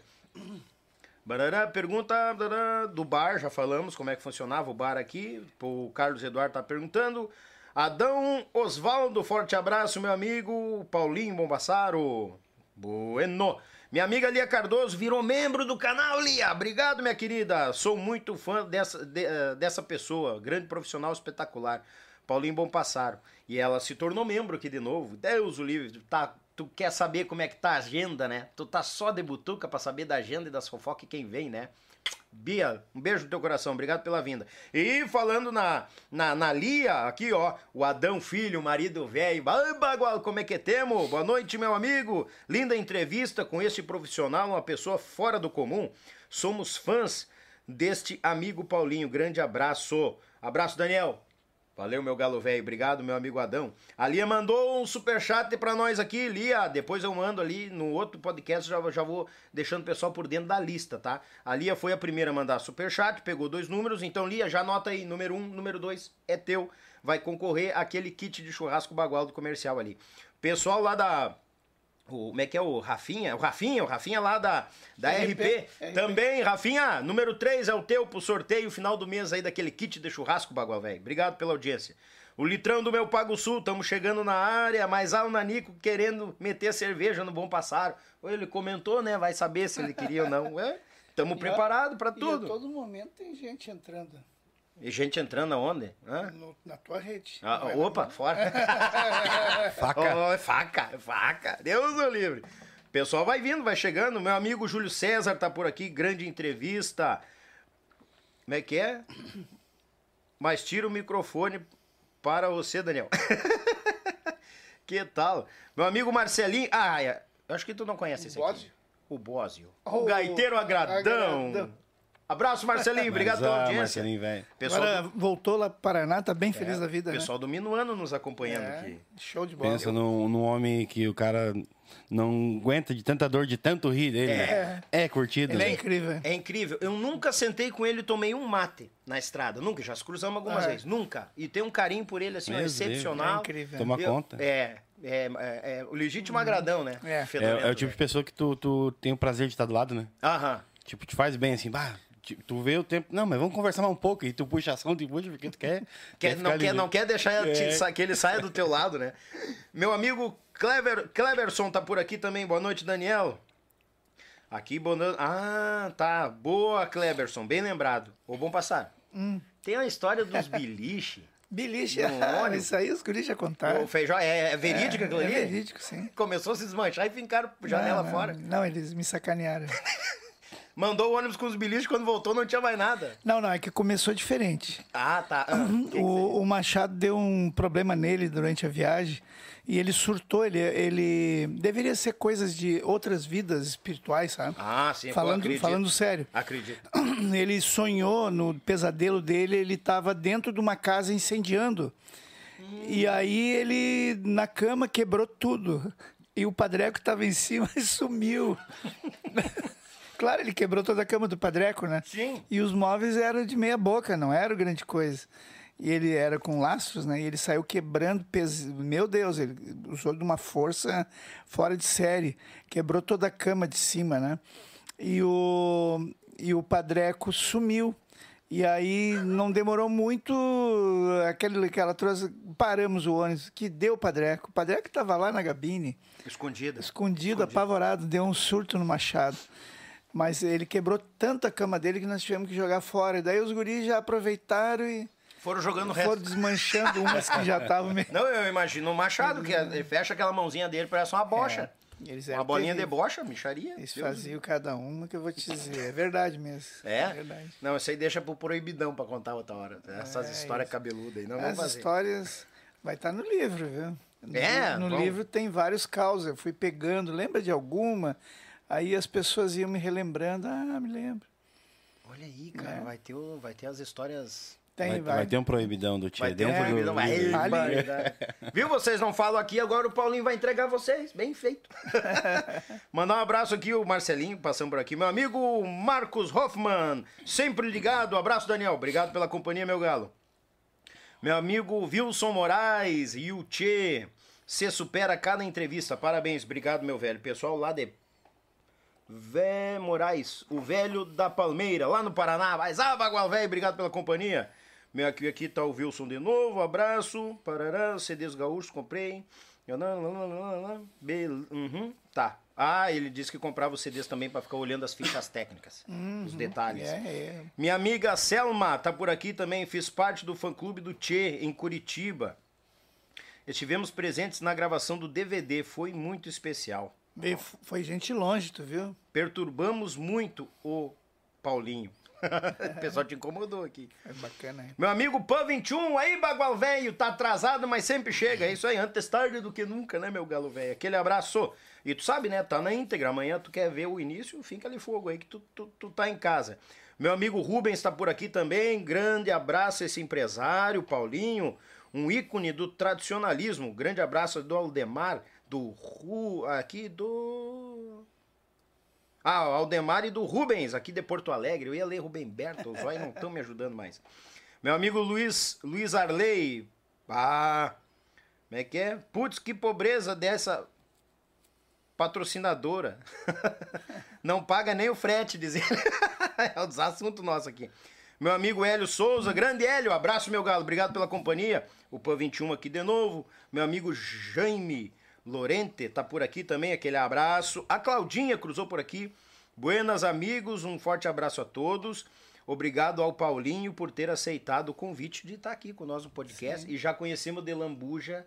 Barará, pergunta barará, do bar, já falamos como é que funcionava o bar aqui. O Carlos Eduardo tá perguntando. Adão Osvaldo, forte abraço, meu amigo. Paulinho Bombassaro. Bueno. Minha amiga Lia Cardoso virou membro do canal, Lia. Obrigado, minha querida. Sou muito fã dessa, de, uh, dessa pessoa. Grande profissional espetacular. Paulinho Bompassaro. E ela se tornou membro aqui de novo. Deus o livre. Tá, tu quer saber como é que tá a agenda, né? Tu tá só de butuca pra saber da agenda e das fofocas e quem vem, né? Bia, um beijo no teu coração, obrigado pela vinda. E falando na, na, na Lia, aqui ó, o Adão Filho, marido velho, como é que temos? Boa noite, meu amigo. Linda entrevista com este profissional, uma pessoa fora do comum. Somos fãs deste amigo Paulinho. Grande abraço. Abraço, Daniel. Valeu, meu galo velho. Obrigado, meu amigo Adão. A Lia mandou um superchat pra nós aqui. Lia, depois eu mando ali no outro podcast, já, já vou deixando o pessoal por dentro da lista, tá? A Lia foi a primeira a mandar superchat, pegou dois números. Então, Lia, já anota aí. Número um, número dois é teu. Vai concorrer aquele kit de churrasco bagual do comercial ali. Pessoal lá da o, como é que é o Rafinha? O Rafinha, o Rafinha lá da, da RP, RP. Também, Rafinha, número 3 é o teu pro sorteio final do mês aí daquele kit de churrasco, Bagual Velho. Obrigado pela audiência. O litrão do meu Pago Sul, estamos chegando na área, mas há o Nanico querendo meter cerveja no Bom Passaro. Ele comentou, né? Vai saber se ele queria ou não. Estamos é, preparados para tudo. E a todo momento tem gente entrando. E gente entrando aonde? No, na tua rede. Ah, opa, fora. faca. Oh, faca, faca. Deus o livre. O pessoal vai vindo, vai chegando. Meu amigo Júlio César tá por aqui, grande entrevista. Como é que é? Mas tira o microfone para você, Daniel. que tal? Meu amigo Marcelinho. Ah, eu acho que tu não conhece esse aqui. O Bósio. O, o gaiteiro agradão. agradão. Abraço, Marcelinho. Obrigado pela audiência. Marcelinho, velho. Agora do... voltou lá para Paraná, tá bem feliz é, da vida, pessoal né? do Minuano nos acompanhando é, aqui. Show de bola. Pensa num, num homem que o cara não aguenta de tanta dor, de tanto rir dele. É, né? é curtido. Ele é incrível. É incrível. Eu nunca sentei com ele e tomei um mate na estrada. Nunca. Já se cruzamos algumas é. vezes. Nunca. E tem um carinho por ele, assim, excepcional. É incrível. Toma eu, conta. É. É, é, é, o legítimo agradão, né? É, é, é o tipo né? de pessoa que tu, tu tem o prazer de estar do lado, né? Aham. Tipo, te faz bem assim, bah, tu vê o tempo. Não, mas vamos conversar mais um pouco. E tu puxa ação, tu puxa porque tu quer. quer, não, quer não quer deixar é. que ele saia do teu lado, né? Meu amigo Clever, Cleverson tá por aqui também. Boa noite, Daniel. Aqui, bonando. Ah, tá. Boa, Cleverson. Bem lembrado. Ou bom passar. Hum. Tem a história dos biliche. Biliche, é, isso aí os guris já contaram. O feijão, é, é verídico é, aquilo ali? É verídico, sim. Começou a se desmanchar e fincaram janela não, fora. Não, eles me sacanearam. Mandou o ônibus com os bilhetes, quando voltou não tinha mais nada. Não, não, é que começou diferente. Ah, tá. Ah, o, o, Machado deu um problema nele durante a viagem e ele surtou. Ele, ele deveria ser coisas de outras vidas espirituais, sabe? Ah, sim. Falando, falando sério. Acredito. Ele sonhou no pesadelo dele, ele estava dentro de uma casa incendiando. Hum. E aí ele, na cama, quebrou tudo. E o padreco estava em cima e sumiu. Claro, ele quebrou toda a cama do Padreco, né? Sim. E os móveis eram de meia boca, não era grande coisa. E ele era com laços, né? E ele saiu quebrando, pes... meu Deus, ele usou de uma força fora de série. Quebrou toda a cama de cima, né? E o, e o Padreco sumiu. E aí não demorou muito, aquele que ela trouxe, paramos o ônibus, que deu o Padreco. O Padreco estava lá na gabine. Escondido. Escondido, apavorado, deu um surto no Machado. Mas ele quebrou tanta cama dele que nós tivemos que jogar fora. E daí os guris já aproveitaram e. Foram jogando o resto. foram desmanchando umas que já estavam meio... Não, eu imagino o Machado, que ele fecha aquela mãozinha dele, parece uma bocha. Eles Uma bolinha de bocha, micharia. Eles Deus faziam cada uma que eu vou te dizer. É verdade mesmo. É? verdade. Não, isso aí deixa pro proibidão pra contar outra hora. Essas É histórias cabeludas aí. Não As histórias vai estar no livro, viu? No, É, no livro tem vários causas. Eu fui pegando, lembra de alguma? Aí as pessoas iam me relembrando. Ah, me lembro. Olha aí, cara, vai, ter, o- vai ter as histórias. Tem, vai, vai. vai ter um proibidão do Vai Tia ter um proibidão. Vai. Viu? Vocês não falam aqui, agora o Paulinho vai entregar vocês. Bem feito. Mandar um abraço aqui, o Marcelinho, passando por aqui. Meu amigo Marcos Hoffman, sempre ligado. Abraço, Daniel. Obrigado pela companhia, meu galo. Meu amigo Wilson Moraes e o Tchê. Você supera a cada entrevista. Parabéns, obrigado, meu velho. Pessoal lá de Vé Moraes, o velho da Palmeira, lá no Paraná. Vai, ah, Bagual Velho, obrigado pela companhia. Meu, aqui, aqui tá o Wilson de novo, abraço. Parará, CDs gaúchos, comprei. Bel... Uhum, tá. Ah, ele disse que comprava os CDs também para ficar olhando as fichas técnicas, os detalhes. É, é. Minha amiga Selma tá por aqui também, fiz parte do fã-clube do Tchê, em Curitiba. Estivemos presentes na gravação do DVD, foi muito especial. Foi gente longe, tu viu? Perturbamos muito o Paulinho. o pessoal te incomodou aqui. É bacana. hein? Meu amigo Pan 21, aí, bagual velho, tá atrasado, mas sempre chega. É isso aí, antes tarde do que nunca, né, meu galo velho? Aquele abraço. E tu sabe, né, tá na íntegra. Amanhã tu quer ver o início, fica ali fogo aí que tu, tu, tu tá em casa. Meu amigo Rubens tá por aqui também. Grande abraço a esse empresário, Paulinho, um ícone do tradicionalismo. Grande abraço do Aldemar, do Ru, aqui do ah, o Aldemar e do Rubens, aqui de Porto Alegre. Eu ia ler Rubem Berto, os não estão me ajudando mais. Meu amigo Luiz, Luiz Arley. Ah, como é que é? Putz, que pobreza dessa patrocinadora. não paga nem o frete, diz ele. é um assunto nosso aqui. Meu amigo Hélio Souza, grande Hélio, abraço meu galo, obrigado pela companhia. O Pan 21 aqui de novo. Meu amigo Jaime Lorente tá por aqui também, aquele abraço. A Claudinha cruzou por aqui. Buenas amigos, um forte abraço a todos. Obrigado ao Paulinho por ter aceitado o convite de estar aqui com nós no podcast. E já conhecemos de Lambuja,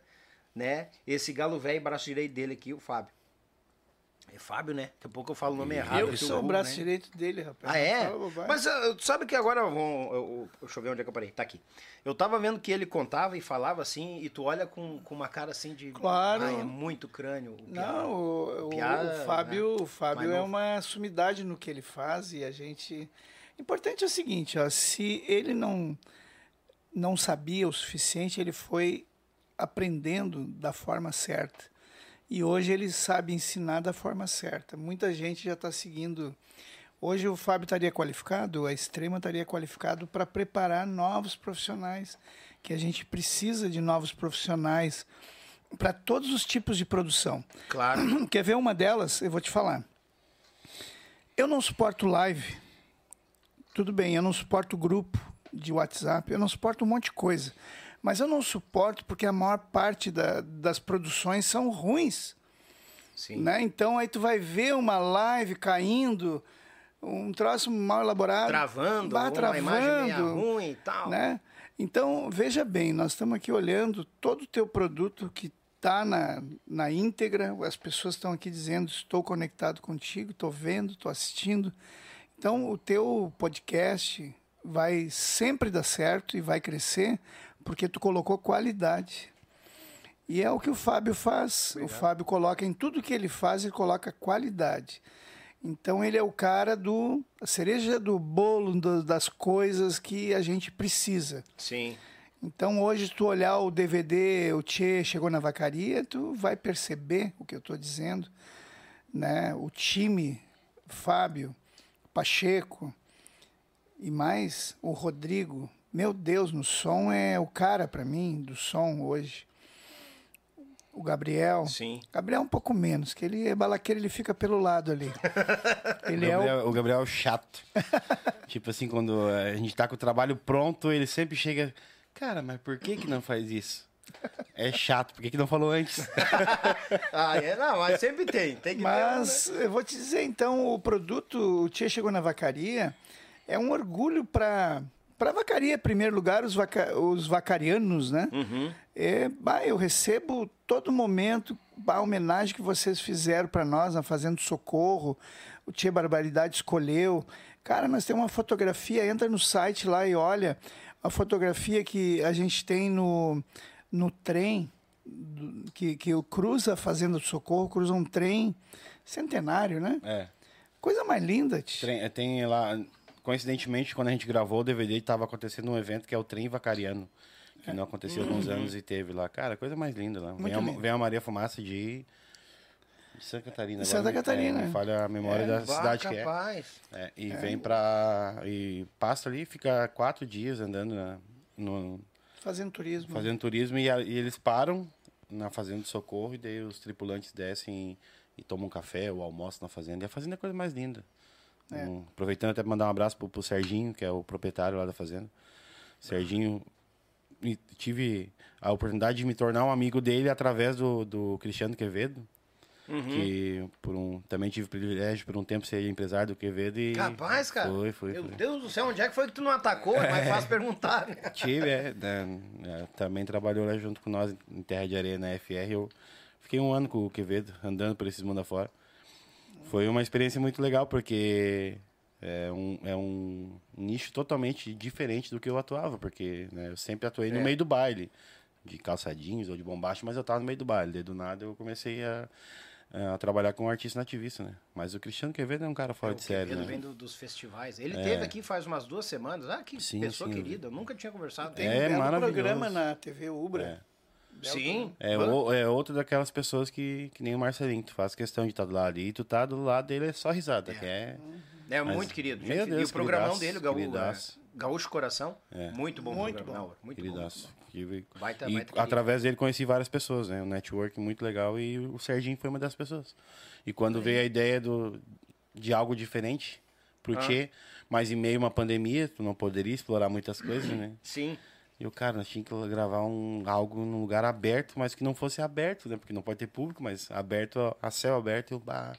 né? Esse galo velho, braço direito dele aqui, o Fábio. É Fábio, né? Daqui a pouco eu falo o nome errado. eu sou o braço né? direito dele, rapaz. Ah, é? Mas tu sabe que agora, vão, eu, deixa eu ver onde é que eu parei, tá aqui. Eu tava vendo que ele contava e falava assim, e tu olha com, com uma cara assim de... Claro. Ah, é muito crânio. o. Não, o, o- o Fábio, né? o Fábio é uma sumidade no que ele faz e a gente. Importante é o seguinte, ó, se ele não não sabia o suficiente, ele foi aprendendo da forma certa. E hoje ele sabe ensinar da forma certa. Muita gente já está seguindo. Hoje o Fábio estaria qualificado, a Extrema estaria qualificado para preparar novos profissionais, que a gente precisa de novos profissionais para todos os tipos de produção. Claro. Quer ver uma delas? Eu vou te falar. Eu não suporto live. Tudo bem, eu não suporto grupo de WhatsApp, eu não suporto um monte de coisa. Mas eu não suporto porque a maior parte da- das produções são ruins. Sim. Né? Então aí tu vai ver uma live caindo, um troço mal elaborado. Travando, Bah, uma imagem meio travando, ruim e tal. né? Então, veja bem, nós estamos aqui olhando todo o teu produto que está na, na íntegra, as pessoas estão aqui dizendo, estou conectado contigo, estou vendo, estou assistindo. Então, o teu podcast vai sempre dar certo e vai crescer, porque tu colocou qualidade. E é o que o Fábio faz. O Fábio coloca em tudo que ele faz, ele coloca qualidade. Então ele é o cara do a cereja do bolo do- das coisas que a gente precisa. Sim. Então hoje tu olhar o DVD, o Tchê chegou na vacaria, tu vai perceber o que eu estou dizendo, né? O time, Fábio, Pacheco e mais o Rodrigo. Meu Deus, no som é o cara para mim do som hoje. O Gabriel. Sim. Gabriel é um pouco menos, que ele é balaqueiro, ele fica pelo lado ali. Ele o, é o Gabriel, o Gabriel é o chato. tipo assim, quando a gente tá com o trabalho pronto, ele sempre chega. Cara, mas por que que não faz isso? É chato, por que que não falou antes? Ah, é? Não, mas sempre tem. Tem que ter um, né? Mas eu vou te dizer, então, o produto, o Tia chegou na vacaria, é um orgulho para Para vacaria, em primeiro lugar, os, vaca, os vacarianos, né? É, bah, eu recebo todo momento a homenagem que vocês fizeram para nós na Fazenda Socorro. O Tia Barbaridade escolheu. Cara, nós temos uma fotografia, entra no site lá e olha a fotografia que a gente tem no, no trem, que, que o cruza a Fazenda do Socorro, cruza um trem centenário, né? É. Coisa mais linda, tch. Trem- é, Tem lá, coincidentemente, quando a gente gravou o DVD, estava acontecendo um evento que é o Trem Vacariano, que não aconteceu há alguns anos e teve lá. Cara, coisa mais linda lá. Vem a, vem a Maria Fumaça de, de Santa Catarina. Santa agora me- Catarina. É, falha a memória da Bah, cidade que é. É, e vem pra. E passa ali, fica quatro dias andando na- no, Fazendo turismo. fazendo turismo e, a- e eles param na fazenda de socorro e daí os tripulantes descem e, e tomam um café ou almoçam na fazenda. E a fazenda é a coisa mais linda. É. Um, aproveitando até para mandar um abraço pro, pro Serginho, que é o proprietário lá da fazenda. Serginho, tive a oportunidade de me tornar um amigo dele através do, do Cristiano Quevedo. Uhum. Que por um, também tive o privilégio por um tempo ser empresário do Quevedo e. Capaz, cara. Foi, foi. Meu foi. Deus do céu, onde é que foi que tu não atacou? É mais fácil perguntar, né? Tive, é, né, é, também trabalhou lá junto com nós em Terra de Areia na FR. Eu fiquei um ano com o Quevedo, andando por esses mundo afora. Foi uma experiência muito legal, porque é um, é um nicho totalmente diferente do que eu atuava, porque né, eu sempre atuei no meio do baile, de calçadinhos ou de bombacha, mas eu tava no meio do baile. Daí do nada eu comecei a, a trabalhar com um artista nativista, né? Mas o Cristiano Quevedo é um cara fora o de série, Quevedo né? vem do- dos festivais. Ele teve aqui faz umas duas semanas. Ah, que Sim, pessoa sim. querida. Eu nunca tinha conversado. Tem É um maravilhoso. programa na TV Ubra. Sim. É, o, é outra daquelas pessoas que, que nem o Marcelinho, tu faz questão de estar do lado e tu tá do lado dele é só risada, que é... É Mas- muito querido. Meu gente. Deus, e o programão dele, o Gaú, é, Gaúcho Coração. É. Muito bom Muito bom. Não, muito Queridaço. Tive- Baita- e baita através dele conheci várias pessoas, né? Um network muito legal e o Serginho foi uma das pessoas. E quando veio a ideia do, de algo diferente pro Ah. Tchê, mas em meio a uma pandemia, tu não poderia explorar muitas coisas, né? bom. Sim. E o cara, nós tínhamos que gravar um, algo num lugar aberto, mas que não fosse aberto, né? Porque não pode ter público, mas aberto a, céu aberto. Eu, bah,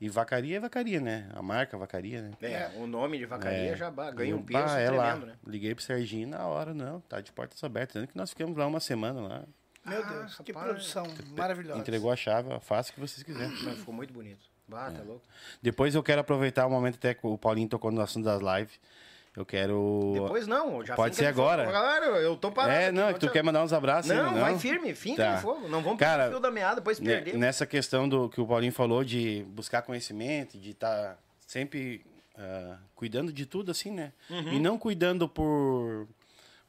e vacaria é vacaria, né? A marca vacaria, né? É, o nome de vacaria É. já ba- ganha Eu, um peso bah, é lá. tremendo, né? Liguei pro Serginho na hora, não, tá de portas abertas. Tanto que nós ficamos lá uma semana lá. Meu Ah, Deus, que rapaz. produção maravilhosa. Entregou a chave, faça o que vocês quiserem. Mas ficou muito bonito. Bah, tá louco. Depois eu quero aproveitar o momento até que o Paulinho tocou no assunto das lives. Eu quero. Depois não, já Pode ser agora. Claro, eu tô parado. É, aqui, não, é que tu te- quer mandar uns abraços Não, ainda, vai firme, finca Tá. fogo. Não vamos Cara, perder o fio da meada, depois perder. Nessa questão do que o Paulinho falou de buscar conhecimento, de estar sempre ah, cuidando de tudo, assim, né? Uhum. E não cuidando por,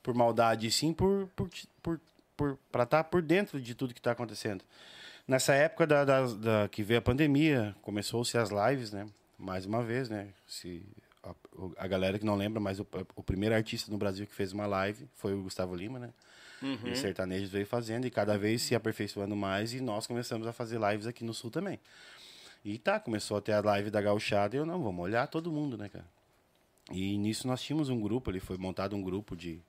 por maldade, sim por, por, por, por, pra estar por dentro de tudo que está acontecendo. Nessa época da, da, da- que veio a pandemia, começou-se as lives, né? Mais uma vez, né? Se, a, a galera que não lembra, mas o, o primeiro artista no Brasil que fez uma live foi o Gustavo Lima, né? E os sertanejos veio fazendo e cada vez se aperfeiçoando mais e nós começamos a fazer lives aqui no Sul também. E tá, começou a ter a live da gauchada e eu, não, vamos olhar todo mundo, né, cara? E nisso nós tínhamos um grupo, ali foi montado um grupo de,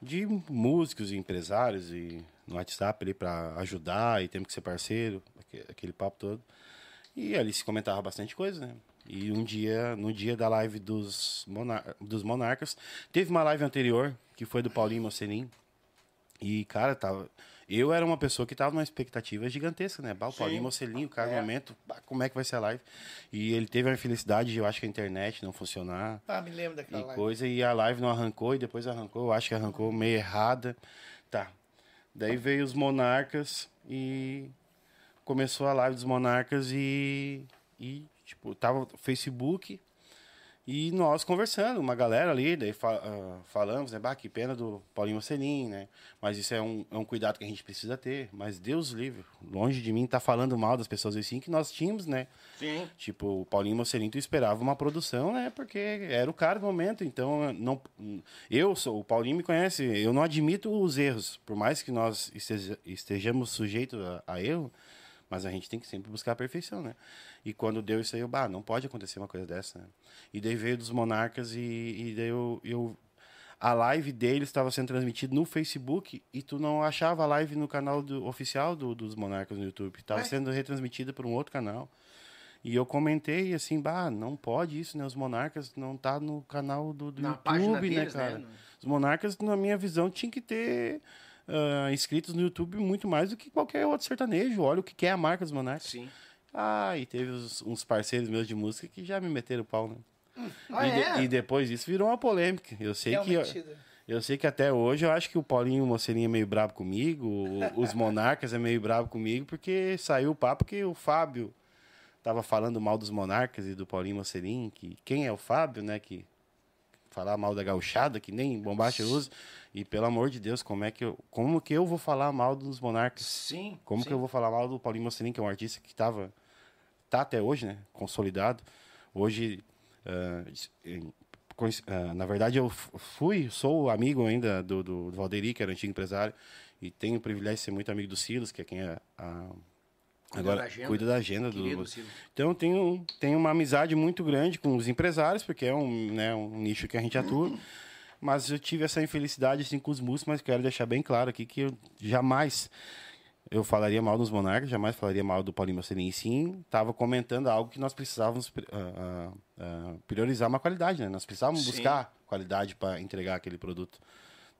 de músicos e empresários e no WhatsApp ali para ajudar e temos que ser parceiro, aque- aquele papo todo. E ali se comentava bastante coisa, né? E um dia, no dia da live dos, monar dos Monarcas, teve uma live anterior, que foi do Paulinho Mocelim. E, cara, tava. Eu era uma pessoa que tava numa expectativa gigantesca, né? Bah, o Paulinho Mocelinho, o cara, no momento, bah, como é que vai ser a live? E ele teve a infelicidade de, eu acho que a internet não funcionar Ah, me lembro e daquela live. coisa, e a live não arrancou, e depois arrancou, eu acho que arrancou meio errada. Tá. Daí veio os Monarcas e começou a live dos Monarcas e, e tipo, tava no Facebook e nós conversando, uma galera ali, daí ah, falamos, né, bah, que pena do Paulinho Mocelin, né, mas isso é um, é um cuidado que a gente precisa ter, mas Deus livre, longe de mim tá falando mal das pessoas assim que nós tínhamos, né, Sim. Tipo, o Paulinho Mocelinho, tu esperava uma produção, né? Porque era o cara do momento. Então, não, eu sou, o Paulinho me conhece, eu não admito os erros. Por mais que nós esteja- estejamos sujeitos a, a erro, mas a gente tem que sempre buscar a perfeição, né? E quando deu isso aí, eu, bah, não pode acontecer uma coisa dessa, né? E daí veio dos Monarcas e, e daí eu, eu a live deles estava sendo transmitida no Facebook e tu não achava a live no canal do, oficial do- dos Monarcas no YouTube. Estava Ué? sendo retransmitida por um outro canal. E eu comentei assim, bah, não pode isso, né? Os monarcas não tá no canal do, do YouTube, né, deles, né? cara? Os monarcas, na minha visão, tinham que ter ah, inscritos no YouTube muito mais do que qualquer outro sertanejo. Olha o que que é a marca dos monarcas. Sim. Ah, e teve os- uns parceiros meus de música que já me meteram o pau, né? Ah, e, de- é? e depois disso virou uma polêmica. Eu sei que. Realmente, Eu sei que até hoje eu acho que o Paulinho Mocelinho é meio brabo comigo, o- os Monarcas é meio brabo comigo, porque saiu o papo que o Fábio tava falando mal dos Monarcas e do Paulinho Mocelinho, que quem é o Fábio, né, que falar mal da gauchada, que nem bombacha usa, e pelo amor de Deus, como é que eu, como que eu vou falar mal dos Monarcas? Sim. Como sim. que eu vou falar mal do Paulinho Mocelin, que é um artista que estava tá até hoje, né, consolidado. Hoje, conheci- ah, na verdade, eu fui, sou amigo ainda do, do, Valderi, que era antigo empresário, e tenho o privilégio de ser muito amigo do Silas, que é quem é a, agora da agenda. cuida da agenda do. Silas. Então, tenho, tenho uma amizade muito grande com os empresários, porque é um, né, um nicho que a gente atua. Mas eu tive essa infelicidade assim, com os músicos, mas quero deixar bem claro aqui que eu jamais eu falaria mal dos Monarcas, jamais falaria mal do Paulinho Marcelinho. Sim, estava comentando algo que nós precisávamos ah, ah, priorizar uma qualidade, né? Nós precisávamos Sim. buscar qualidade para entregar aquele produto.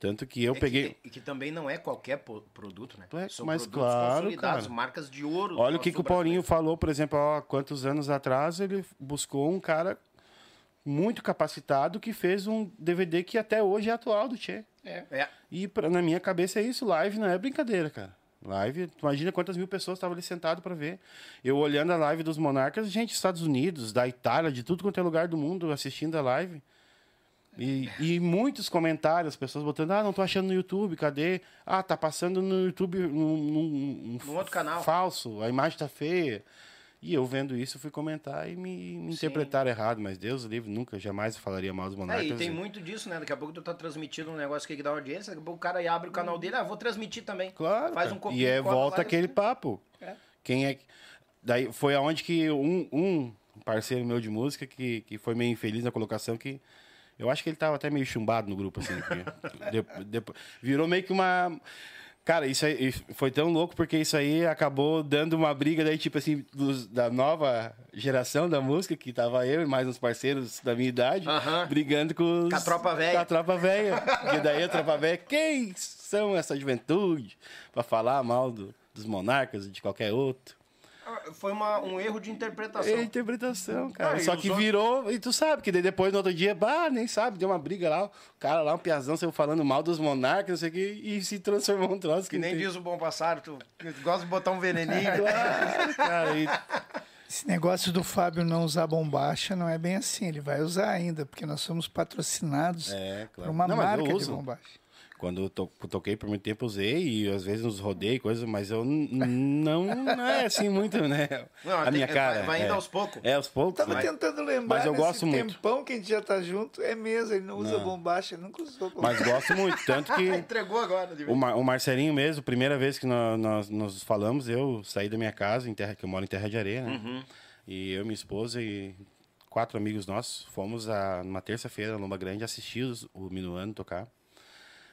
Tanto que eu É peguei. Que, e que também não é qualquer produto, né? É, São mas claro, cara. marcas de ouro. Olha o que, que o. Paulinho falou, por exemplo, há quantos anos atrás ele buscou um cara muito capacitado que fez um DVD que até hoje é atual do Tchê. É. E pra, na minha cabeça é isso, live não é brincadeira, cara. Live, imagina quantas mil pessoas estavam ali sentado para ver. Eu olhando a live dos Monarcas, gente dos Estados Unidos, da Itália, de tudo quanto é lugar do mundo assistindo a live. E, e muitos comentários, pessoas botando, ah, não tô achando no YouTube, cadê? Ah, tá passando no YouTube num, num- num Num outro canal. falso, a imagem tá feia. E eu vendo isso, fui comentar e me, me interpretaram errado, mas Deus livre, nunca, jamais falaria mal dos É, Monarcas. e tem muito disso, né? Daqui a pouco tu tá transmitindo um negócio que dá audiência, daqui a pouco o cara abre o canal dele, ah, vou transmitir também. Claro. Faz um copinho E é volta lá, aquele assim. papo. Quem é que- Daí foi aonde que um, um parceiro meu de música que, que foi meio infeliz na colocação que eu acho que ele tava até meio chumbado no grupo assim, porque de- depois- virou meio que uma Cara, isso aí foi tão louco porque isso aí acabou dando uma briga daí, tipo assim, dos- da nova geração da música, que tava eu e mais uns parceiros da minha idade, Aham. brigando com, os, Com a tropa véia. com a tropa velha. Porque daí a tropa velha, quem são essa juventude pra falar mal do- dos monarcas e de qualquer outro? Ah, Foi uma- um erro de interpretação. É interpretação, cara. Ah, Só que outros- virou, e tu sabe, que daí depois no outro dia, bah, nem sabe, deu uma briga lá, o cara lá, um piazão, saiu falando mal dos monarcas, não sei o que, e se transformou um troço Que nem não tem- diz o bom passado, tu gosta de botar um veneninho. Claro, cara, e Esse negócio do Fábio não usar bombacha não é bem assim. Ele vai usar ainda, porque nós somos patrocinados É, por claro. uma Não, marca de bombacha. Quando eu to- toquei por muito tempo, usei, e às vezes nos rodei, coisa, mas eu não, não é assim muito, né? Não, a tem- minha cara. vai- vai indo é. aos poucos. É, aos poucos. Tava mas- tentando lembrar mas eu nesse gosto muito. tempão que a gente já tá junto. É mesmo, ele não usa Não. bombacha, nunca usou bombacha. Mas gosto muito, tanto que Entregou agora. de o, Mar- o Marcelinho mesmo, primeira vez que nós, nós, nós falamos, eu saí da minha casa, em terra, que eu moro em Terra de Areia, né? Uhum. E eu, minha esposa e quatro amigos nossos fomos a, numa terça-feira na Lomba Grande assistir os- o Minuano tocar.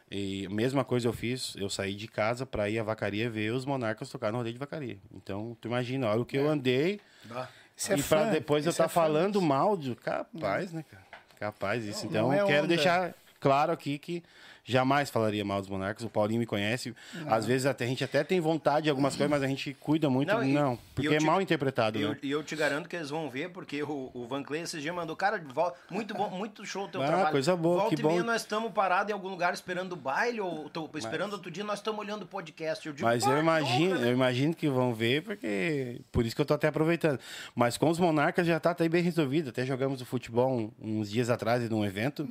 E a mesma coisa eu fiz, eu saí de casa para ir à vacaria ver os monarcas tocar no rodeio de vacaria. Então, tu imagina, olha o que eu andei Ah, Isso é e para fã, depois eu isso é estar fã falando mal de capaz, né, cara? Capaz isso. Então, não é quero onda. deixar claro aqui que jamais falaria mal dos monarcas. O Paulinho me conhece. Às vezes até, a gente até tem vontade de algumas coisas, mas a gente cuida muito. Não, Não, e- porque é te- mal interpretado, E eu, né? eu te garanto que eles vão ver, porque o, o Van Clay esses dias mandou, cara, muito bom, muito show o teu Ah, trabalho. coisa boa, Volta que e meia bom. nós estamos parados em algum lugar esperando o baile, ou tô esperando outro dia nós estamos olhando o podcast. Eu digo, Mas "Pá, eu imagino, né?" eu imagino que vão ver, porque. Por isso que eu tô até aproveitando. Mas com os monarcas já tá até bem resolvido. Até jogamos o futebol um- uns dias atrás num evento.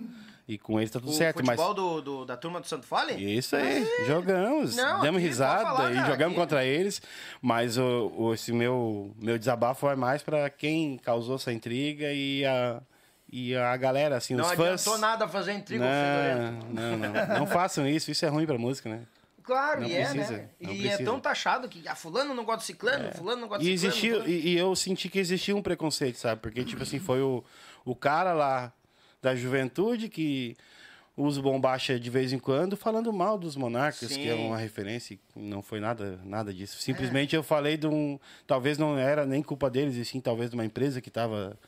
E com eles tá tudo O certo. Mas futebol do, do- da turma do Santo Fale? Isso aí, jogamos, Não, demos risada falar, e jogamos aqui. contra eles, mas o, o- esse meu, meu desabafo é mais para quem causou essa intriga e a, e a galera, assim, Não os fãs. adiantou nada fazer intriga. Não, não, não, não façam isso, isso é ruim pra música, né? Claro, Não e é, precisa, né? não E é precisa. tão taxado que ah, fulano não gosta de ciclano, fulano não gosta E de ciclano. existiu, fulano- e, e eu senti que existia um preconceito, sabe? Porque, tipo assim, foi o, o cara lá da juventude que uso bombacha de vez em quando, falando mal dos monarcas, Sim. que é uma referência, não foi nada, nada disso. Simplesmente eu falei de um. Talvez não era nem culpa deles, e sim talvez de uma empresa que estava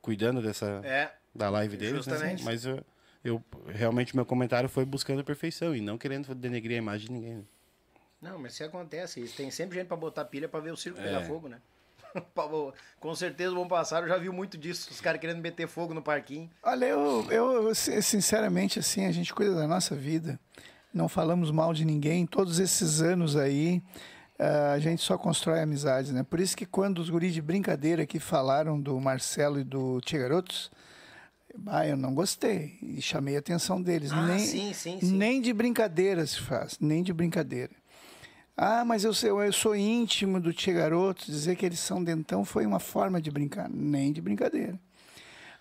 cuidando dessa É. da live deles, né? Mas eu, eu realmente meu comentário foi buscando a perfeição e não querendo denegrir a imagem de ninguém. né? Não, mas se acontece, isso. tem sempre gente pra botar pilha pra ver o circo É. pegar fogo, né? Com certeza o bom passar, eu já vi muito disso, os caras querendo meter fogo no parquinho. Olha, eu, eu si- sinceramente, assim, a gente cuida da nossa vida. Não falamos mal de ninguém. Todos esses anos aí, ah, a gente só constrói amizades, né? Por isso que quando os guris de brincadeira aqui falaram do Marcelo e do Tia Garotos, ah, eu não gostei. E chamei a atenção deles. Ah, nem, sim, sim, sim. nem de brincadeira se faz, nem de brincadeira. Ah, mas eu, sei- eu sou íntimo do Tia Garotos, dizer que eles são dentão foi uma forma de brincar, nem de brincadeira.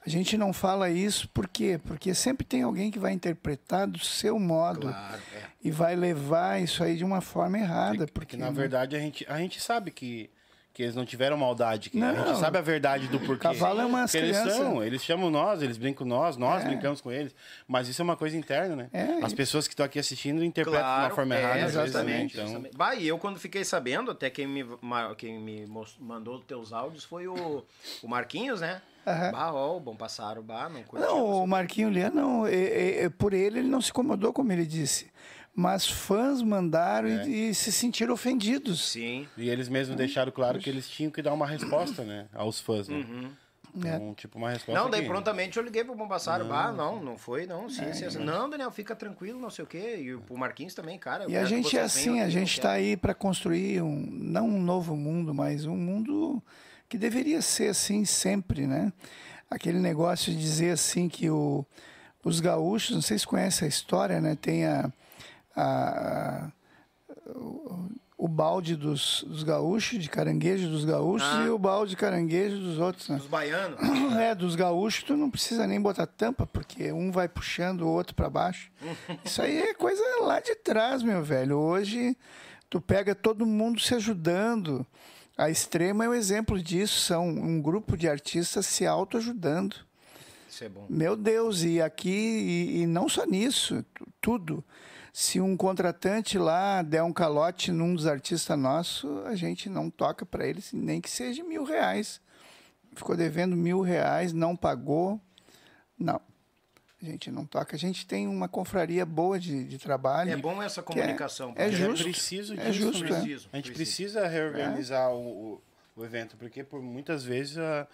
A gente não fala isso por quê? Porque sempre tem alguém que vai interpretar do seu modo Claro, é. e vai levar isso aí de uma forma errada. Porque, Porque na né? verdade a gente, a gente sabe que, que eles não tiveram maldade. Que a Não. gente sabe a verdade do porquê. Cavalo é umas Que eles são, eles chamam nós, eles brincam com nós, nós É. brincamos com eles. Mas isso é uma coisa interna, né? É, As e- pessoas que estão aqui assistindo interpretam de uma forma é, errada, às vezes, né? exatamente. Então. Bah, e eu quando fiquei sabendo, até quem me, quem me mandou os teus áudios foi o, o Marquinhos, né? Aham. Bah, ó, o bom passaro, bah, não curtiu. Não, o. Marquinho Lian, não, é- é- é por ele ele não se incomodou, como ele disse. Mas fãs mandaram É. e, e se sentiram ofendidos. Sim. E eles mesmos deixaram claro que eles tinham que dar uma resposta, né? Aos fãs, né? Uhum. Então, tipo, uma resposta. Não, daí que- prontamente eu liguei pro Bombassaro. Bah, não, não foi, não. Sim, sim, assim. Não, Daniel, fica tranquilo, não sei o quê. E o Marquinhos também, cara. E a gente é assim, a aqui, gente quero. aí para construir um, não um novo mundo, mas um mundo que deveria ser assim sempre, né? Aquele negócio de dizer assim que o, os gaúchos, não sei se conhece a história, né? Tem a, a- o, o balde dos, dos gaúchos, de caranguejo dos gaúchos, Ah. e o balde de caranguejo dos outros, né? Os baianos. É, dos gaúchos tu não precisa nem botar tampa, porque um vai puxando o outro para baixo. Isso aí é coisa lá de trás, meu velho. Hoje tu pega todo mundo se ajudando. A Extrema é um exemplo disso, são um grupo de artistas se autoajudando. Isso é bom. Meu Deus, e aqui, e, e não só nisso, tu- tudo. Se um contratante lá der um calote num dos artistas nossos, a gente não toca para eles, nem que seja mil reais. Ficou devendo mil reais, não pagou. Não. A gente não toca. A gente tem uma confraria boa de, de trabalho. É bom essa que comunicação. É, porque justo. preciso É justo, é. Preciso, A gente precisa reorganizar o, o, o evento, porque por muitas vezes ah,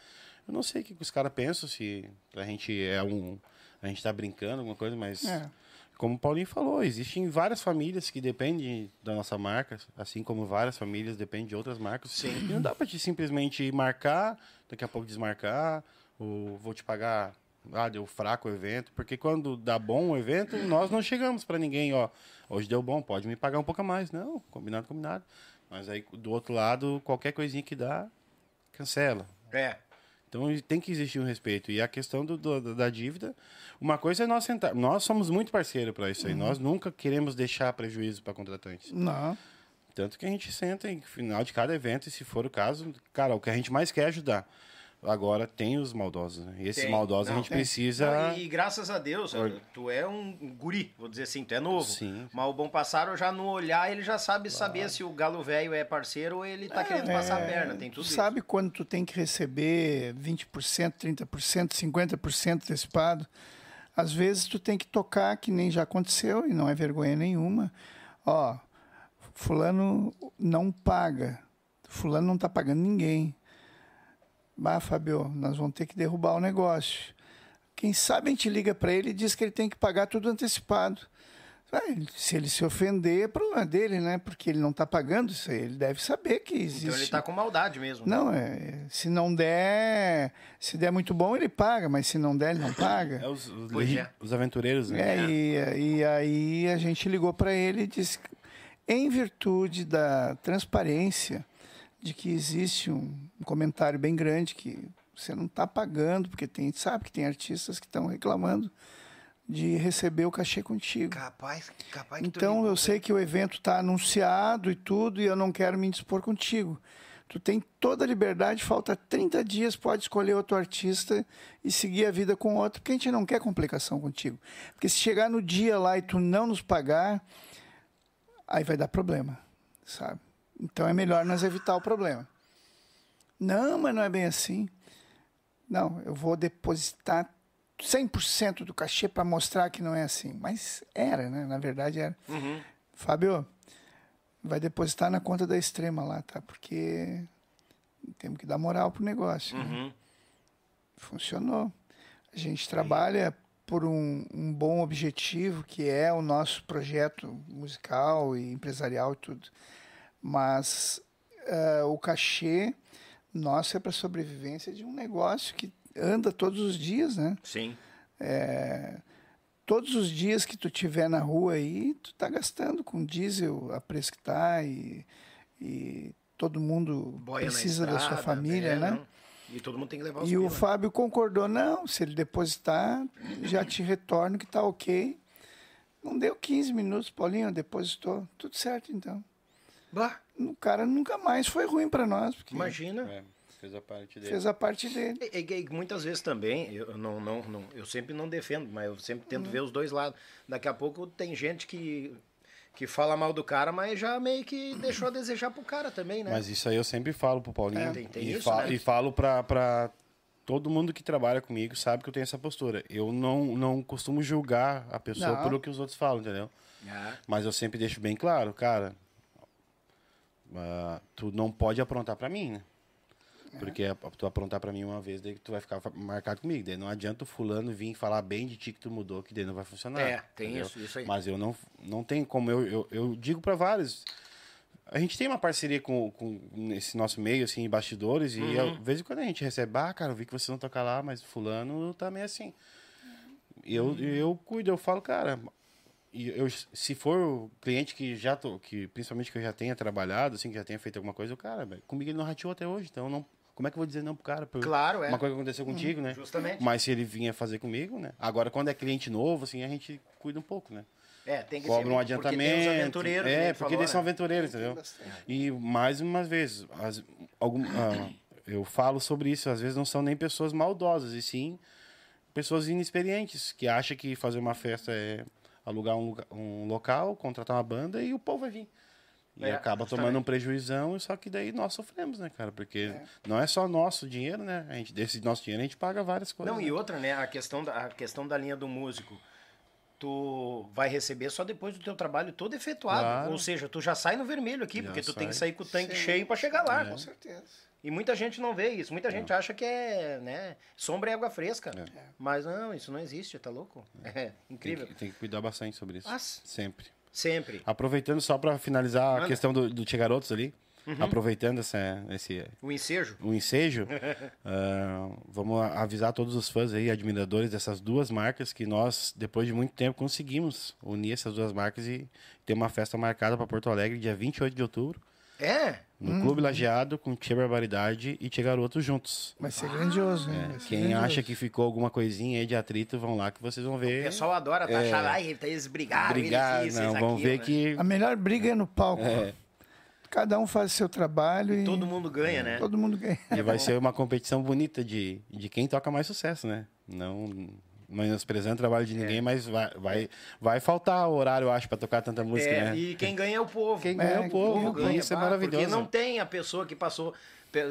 eu não sei o que que os caras pensam, se a gente é um. A gente tá brincando, alguma coisa, mas. É. Como o Paulinho falou, existem várias famílias que dependem da nossa marca, assim como várias famílias dependem de outras marcas. Sim. E não dá pra te simplesmente marcar, daqui a pouco desmarcar, ou vou te pagar, ah, deu fraco o evento, porque quando dá bom o evento, nós não chegamos pra ninguém, ó, hoje deu bom, pode me pagar um pouco a mais. Não, combinado, combinado. Mas aí do outro lado, qualquer coisinha que dá, cancela. É. Então tem que existir um respeito. E a questão do, do- da dívida, uma coisa é nós sentar. Nós somos muito parceiros para isso aí. Nós nunca queremos deixar prejuízo para contratantes. Não. Tanto que a gente senta em final de cada evento, e se for o caso, cara, o que a gente mais quer é ajudar. Agora tem os maldosos, né? E esses Tem. maldosos Não, a gente tem. precisa. Não, e graças a Deus, tu é um guri, vou dizer assim, tu é novo. Sim. Mas o bom passaro já no olhar, ele já sabe saber se o galo velho é parceiro ou ele tá querendo passar a perna. Tem Tu tudo sabe quando tu tem que receber 20%, 30%, 50% antecipado? Às vezes tu tem que tocar, que nem já aconteceu, e não é vergonha nenhuma. Ó, fulano não paga. Fulano não tá pagando ninguém. Bah, Fabio, nós vamos ter que derrubar o negócio. Quem sabe a gente liga para ele e diz que ele tem que pagar tudo antecipado. Se ele se ofender, é problema dele, né? Porque ele não está pagando isso aí. Ele deve saber que existe. Então ele tá com maldade mesmo. Não, é. Se não der. Se der muito bom, ele paga, mas se não der, ele não paga. É os, os, Pois é. os aventureiros, né? É, e, e aí a gente ligou para ele e disse, que, em virtude da transparência, de que existe um, um comentário bem grande que você não está pagando, porque tem, sabe que tem artistas que estão reclamando de receber o cachê contigo. Capaz, capaz que Então eu sei que o evento está anunciado e tudo, e eu não quero me indispor contigo. Tu tem toda a liberdade, falta 30 dias, pode escolher outro artista e seguir a vida com outro, porque a gente não quer complicação contigo. Porque se chegar no dia lá e tu não nos pagar, aí vai dar problema, sabe? Então é melhor nós evitar o problema. Não, mas não é bem assim. Não, eu vou depositar 100% do cachê para mostrar que não é assim. Mas era, né? Na verdade era. Uhum. Fábio, vai depositar na conta da extrema lá, tá? Porque temos que dar moral pro negócio. né? Uhum. Funcionou. A gente trabalha por um, um bom objetivo, que é o nosso projeto musical e empresarial e tudo. Mas eh, o cachê nosso é para sobrevivência de um negócio que anda todos os dias, né? Sim. É, todos os dias que tu tiver na rua aí, tu tá gastando com diesel a preço que tá e, e todo mundo Boia precisa da sua estrada, família, é, né? não. E todo mundo tem que levar os E o. Fábio concordou, não, se ele depositar, já te retorno que tá ok. Não deu 15 minutos, Paulinho, depositou. Tudo certo, então. Bah, O cara nunca mais foi ruim para nós, porque imagina. É, fez a parte dele. fez a parte dele. E, e- e muitas vezes também, eu não, não, não, eu sempre não defendo, mas eu sempre Uhum. tento ver os dois lados. Daqui a pouco tem gente que, que fala mal do cara, mas já meio que deixou a desejar pro cara também, né? Mas isso aí eu sempre falo pro Paulinho. É, tem- tem e, isso, fa- né? e falo pra, pra todo mundo que trabalha comigo, sabe que eu tenho essa postura. Eu não, não costumo julgar a pessoa Não. pelo que os outros falam, entendeu? Ah, Mas eu sempre deixo bem claro, cara, ah, tu não pode aprontar pra mim, né? É. Porque a- tu aprontar pra mim uma vez, daí tu vai ficar marcado comigo. Daí não adianta o fulano vir falar bem de ti que tu mudou, que daí não vai funcionar. É, tem entendeu? isso, isso aí. Mas eu não, não tenho como, eu, eu, eu digo pra vários. A gente tem uma parceria com, com esse nosso meio, assim, bastidores, e Uhum. eu, de vez em quando a gente recebe, ah, cara, eu vi que você não toca lá, mas fulano tá meio assim. E eu, Uhum. eu cuido, eu falo, cara, e eu, se for o cliente que já tô, que principalmente que eu já tenha trabalhado, assim, que já tenha feito alguma coisa, eu, cara, velho, comigo ele não rateou até hoje, então não, como é que eu vou dizer não pro cara? Por Claro, é. Uma coisa que aconteceu contigo, né? Justamente. Mas se ele vinha fazer comigo, né? Agora, quando é cliente novo, assim, a gente cuida um pouco, né? é, tem que Cobra ser, um porque adiantamento. os aventureiros, que nem é, tu porque falou, eles são né? aventureiros, entendeu? E mais uma vez, as, algum, ah, eu falo sobre isso, às vezes não são nem pessoas maldosas, e sim pessoas inexperientes, que acham que fazer uma festa é alugar um, um local, contratar uma banda e o povo vai vir. E É, acaba justamente. tomando um prejuizão, só que daí nós sofremos, né, cara? Porque É. não é só nosso dinheiro, né? A gente, desse nosso dinheiro a gente paga várias coisas. Não, né? e outra, né? A questão, da, a questão da linha do músico. Tu vai receber só depois do teu trabalho todo efetuado. Claro. Ou seja, tu já sai no vermelho aqui, Já porque tu sai. tem que sair com o tanque Sim. cheio pra chegar lá. Com certeza. E muita gente não vê isso. Muita gente acha que é, né, sombra e água fresca. Mas não, isso não existe, tá louco? É, Tem incrível. que, tem que cuidar bastante sobre isso. Mas- Sempre. Sempre. Aproveitando só para finalizar Manda. Uhum. a questão do, do Tia Garotos ali, aproveitando essa, esse O ensejo. o ensejo, ah, vamos a- avisar todos os fãs aí, admiradores dessas duas marcas que nós, depois de muito tempo, conseguimos unir essas duas marcas e ter uma festa marcada para Porto Alegre, dia 28 de outubro, É. no Clube Lajeado, com Tia Barbaridade e Tia Garotos juntos. Vai ser grandioso, né? É, Quem grandioso. acha que ficou alguma coisinha aí de atrito, vão lá que vocês vão O ver. pessoal adora taxar. Ai, eles brigaram, É. brigar, eles isso, não, eles vão aquilo, ver né? que A melhor briga é no palco. É. Cada um faz seu trabalho e Todo mundo ganha, né? todo mundo ganha. E vai ser uma competição bonita de, de quem toca mais sucesso, né? Não menosprezando o trabalho de ninguém, mas vai, vai, vai faltar horário, eu acho, pra tocar tanta música, É, né? E quem ganha é o povo. Quem ganha é o povo, ganha, isso é pá, maravilhoso. Porque não tem a pessoa que passou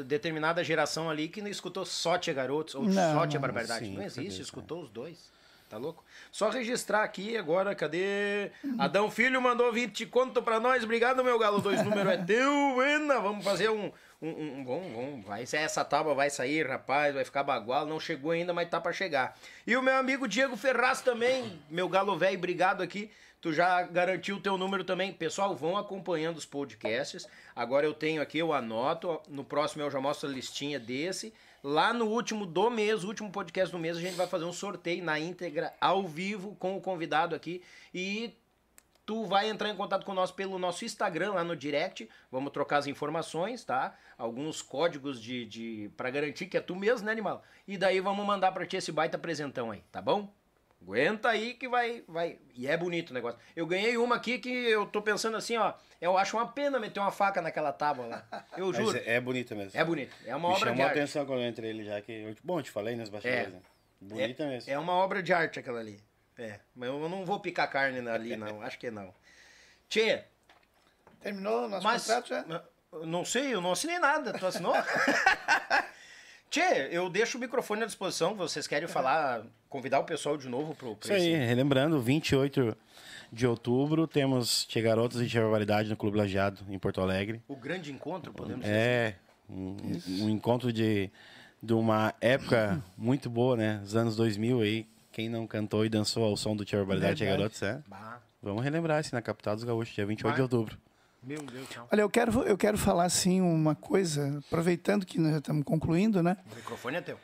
determinada geração ali que não escutou só Tia Garotos ou Não, só Tia Barbaridade. sim, não existe, cadê, escutou os dois. Tá louco? Só registrar aqui agora, cadê? Adão Filho mandou 20 conto pra nós. Obrigado, meu galo. Dois número é teu, Ena. Vamos fazer um. Um, um, bom, bom, vai essa tábua, vai sair, rapaz, vai ficar bagual, não chegou ainda, mas tá pra chegar. E o meu amigo Diego Ferraz também, meu galo velho, obrigado aqui. Tu já garantiu o teu número também. Pessoal, vão acompanhando os podcasts. Agora eu tenho aqui, eu anoto. No próximo eu já mostro a listinha desse. Lá no último do mês, último podcast do mês, a gente vai fazer um sorteio na íntegra, ao vivo, com o convidado aqui. E tu vai entrar em contato com nós pelo nosso Instagram, lá no direct. Vamos trocar as informações, tá? Alguns códigos de, de para garantir que é tu mesmo, né, animal? E daí vamos mandar pra ti esse baita presentão aí, tá bom? Aguenta aí que vai, vai. E é bonito o negócio. Eu ganhei uma aqui que eu tô pensando assim, ó. Eu acho uma pena meter uma faca naquela tábua lá. Eu Mas juro. é, é bonita mesmo. É bonito. É uma Me obra de chamou a arte. atenção quando eu entrei ali já. Que eu, bom, eu te falei nas bastidores, É. né? Bonita é, mesmo. É uma obra de arte aquela ali. É. Mas eu não vou picar carne ali, não. Acho que não. Tchê, Terminou o nosso mas. contrato já? Não sei, eu não assinei nada. Tu assinou? Tchê, eu deixo o microfone à disposição. Vocês querem falar, convidar o pessoal de novo pro, pro Isso aí, relembrando, 28 de outubro temos Tia Garotas e Tia Barbaridade no Clube Lajeado, em Porto Alegre. o grande encontro, podemos dizer. É um, um encontro de, de uma época muito boa, né? Os anos 2000 aí. Quem não cantou e dançou ao som do Tia Barbaridade e Verdade. Garotas, é. Bah, Vamos relembrar isso na capital dos gaúchos, dia 28 de Vai. outubro. meu Deus. Olha, eu quero, eu quero falar assim uma coisa, aproveitando que nós já estamos concluindo, né? O microfone é teu.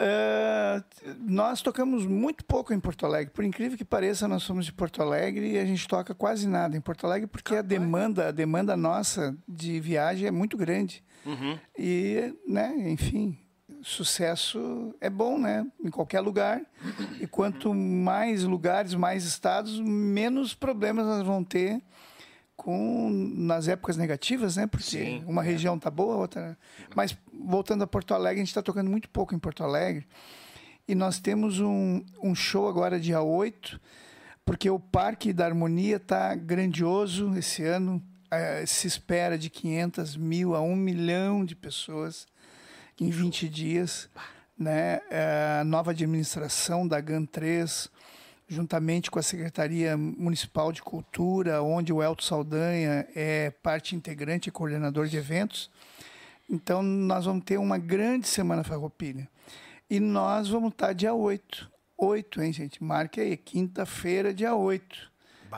É, nós tocamos muito pouco em Porto Alegre. Por incrível que pareça, nós somos de Porto Alegre e a gente toca quase nada em Porto Alegre porque a demanda, a demanda nossa de viagem é muito grande. Uhum. E, né, enfim, sucesso é bom, né? Em qualquer lugar. E quanto mais lugares, mais estados, menos problemas nós vamos ter com nas épocas negativas, né? Porque Sim, uma região tá boa, outra. Mas voltando a Porto Alegre, a gente está tocando muito pouco em Porto Alegre. E nós temos um, um show agora dia 8, porque o Parque da Harmonia tá grandioso esse ano. Eh, se espera de 500 mil a 1 milhão de pessoas em 20 dias. Né? A nova administração da GAN 3, juntamente com a Secretaria Municipal de Cultura, onde o Elton Saldanha é parte integrante e coordenador de eventos. Então, nós vamos ter uma grande Semana Farroupilha. E nós vamos estar dia 8. 8, hein, gente? Marque aí, quinta-feira, dia 8.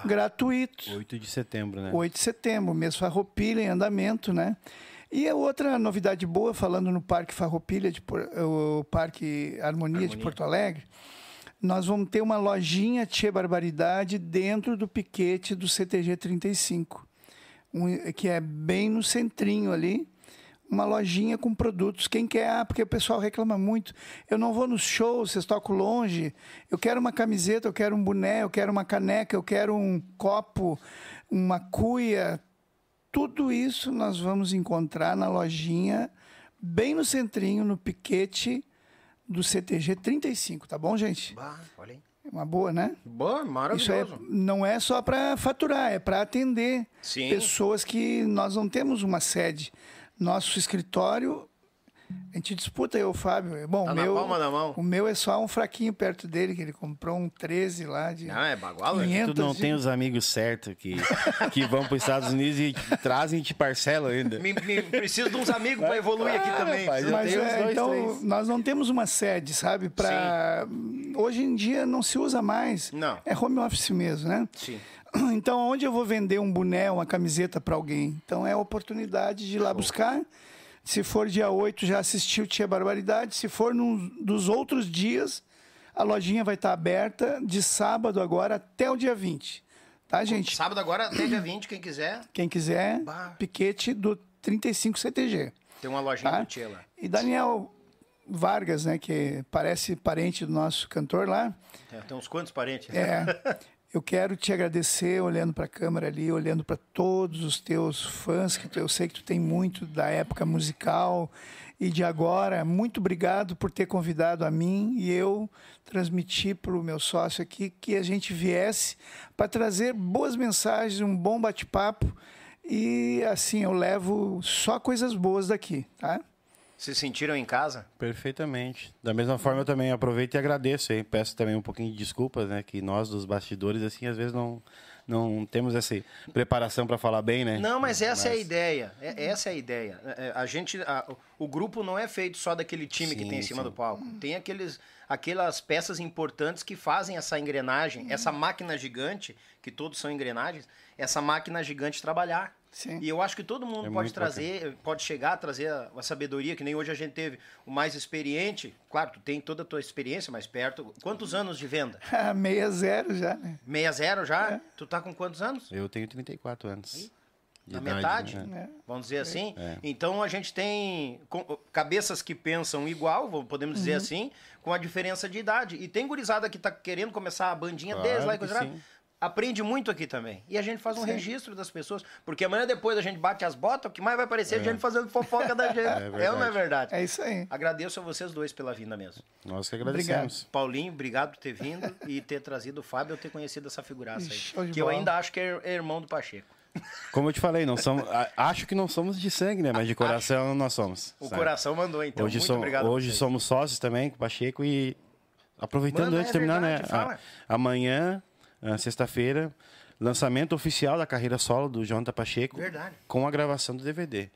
Gratuito. 8 de setembro, né? 8 de setembro, mês Farroupilha em andamento, né? E a outra novidade boa, falando no Parque Farroupilha, de, o Parque Harmonia, de Harmonia. Porto Alegre, nós vamos ter uma lojinha Tia Barbaridade dentro do piquete do CTG 35, um, que é bem no centrinho ali, uma lojinha com produtos. Quem quer, ah, porque o pessoal reclama muito. Eu não vou nos shows, vocês tocam longe. Eu quero uma camiseta, eu quero um boné, eu quero uma caneca, eu quero um copo, uma cuia. Tudo isso nós vamos encontrar na lojinha, bem no centrinho, no piquete do CTG 35, tá bom, gente? Bah, olha aí. Uma boa, né? Bom, Isso é, maravilhoso. não é só para faturar, é para atender Sim. pessoas que nós não temos uma sede. Nosso escritório, a gente disputa eu, Fábio. Bom, Tá o na meu, palma da mão. o meu é só um fraquinho perto dele, que ele comprou um 13 lá de Não, é bagual, é? 500 Tu não e- tem os amigos certos que, que vão para os Estados Unidos e te trazem e te parcelam ainda. Me, me- preciso de uns amigos para evoluir aqui também. rapaz, eu Mas tenho uns é, dois, então, três. nós não temos uma sede, sabe? Pra... Hoje em dia não se usa mais. Não. É home office mesmo, né? Sim. Então, onde eu vou vender um boné, uma camiseta para alguém? Então, é a oportunidade de ir lá buscar. Se for dia 8, já assistiu Tia Barbaridade. Se for num dos outros dias, a lojinha vai estar aberta de sábado agora até o dia 20. Tá, gente? Sábado agora, até dia 20, quem quiser, Quem quiser, Bah. piquete do 35 CTG. tem uma lojinha Tá? do Tia lá. E Daniel Vargas, né, que parece parente do nosso cantor lá, É, tem uns quantos parentes? é, eu quero te agradecer olhando para a câmera ali, olhando para todos os teus fãs, que eu sei que tu tem muito da época musical e de agora. Muito obrigado por ter convidado a mim e eu transmitir para o meu sócio aqui que a gente viesse para trazer boas mensagens, um bom bate-papo e assim eu levo só coisas boas daqui, tá? Se sentiram em casa? Perfeitamente. Da mesma forma, eu também aproveito e agradeço aí. Peço também um pouquinho de desculpas, né? Que nós, dos bastidores, assim, às vezes não, não temos essa preparação para falar bem, né? Não, mas essa é a ideia. É- essa é a ideia. É, é, A gente, a- o grupo não é feito só daquele time que Sim, tem em cima sim. do palco. Tem aqueles, aquelas peças importantes que fazem essa engrenagem, essa máquina gigante, que todos são engrenagens, essa máquina gigante trabalhar. Sim. E eu acho que todo mundo É pode trazer, pode chegar a trazer a, a sabedoria, que nem hoje a gente teve o mais experiente. Claro, tu tem toda a tua experiência mais perto. Quantos anos de venda? Meia zero já, né? 60 já? Tu tá com quantos anos? Eu tenho 34 anos. na Idade, metade, né? vamos dizer assim. É. Então a gente tem cabeças que pensam igual, vamos- podemos dizer assim, com a diferença de idade. E tem gurizada que tá querendo começar a bandinha Claro desde lá e que coisa. Aprende muito aqui também. E a gente faz um registro das pessoas. Porque amanhã depois a gente bate as botas, o que mais vai aparecer é, gente fazendo fofoca da gente. é, ou não é verdade? É isso aí. Agradeço a vocês dois pela vinda mesmo. Nós que agradecemos. Paulinho, obrigado por ter vindo e ter trazido o Fábio, eu ter conhecido essa figuraça aí. Que eu bola. ainda acho que é é irmão do Pacheco. Como eu te falei, não somos, a- acho que não somos de sangue, né? Mas de coração nós somos. O sabe? coração mandou, então. hoje som- obrigado. a hoje somos sócios também com o Pacheco e aproveitando Manda, antes de é terminar, verdade, né? a- amanhã, ah, sexta-feira, lançamento oficial da carreira solo do Jonathan Pacheco. Verdade. Com a gravação do DVD.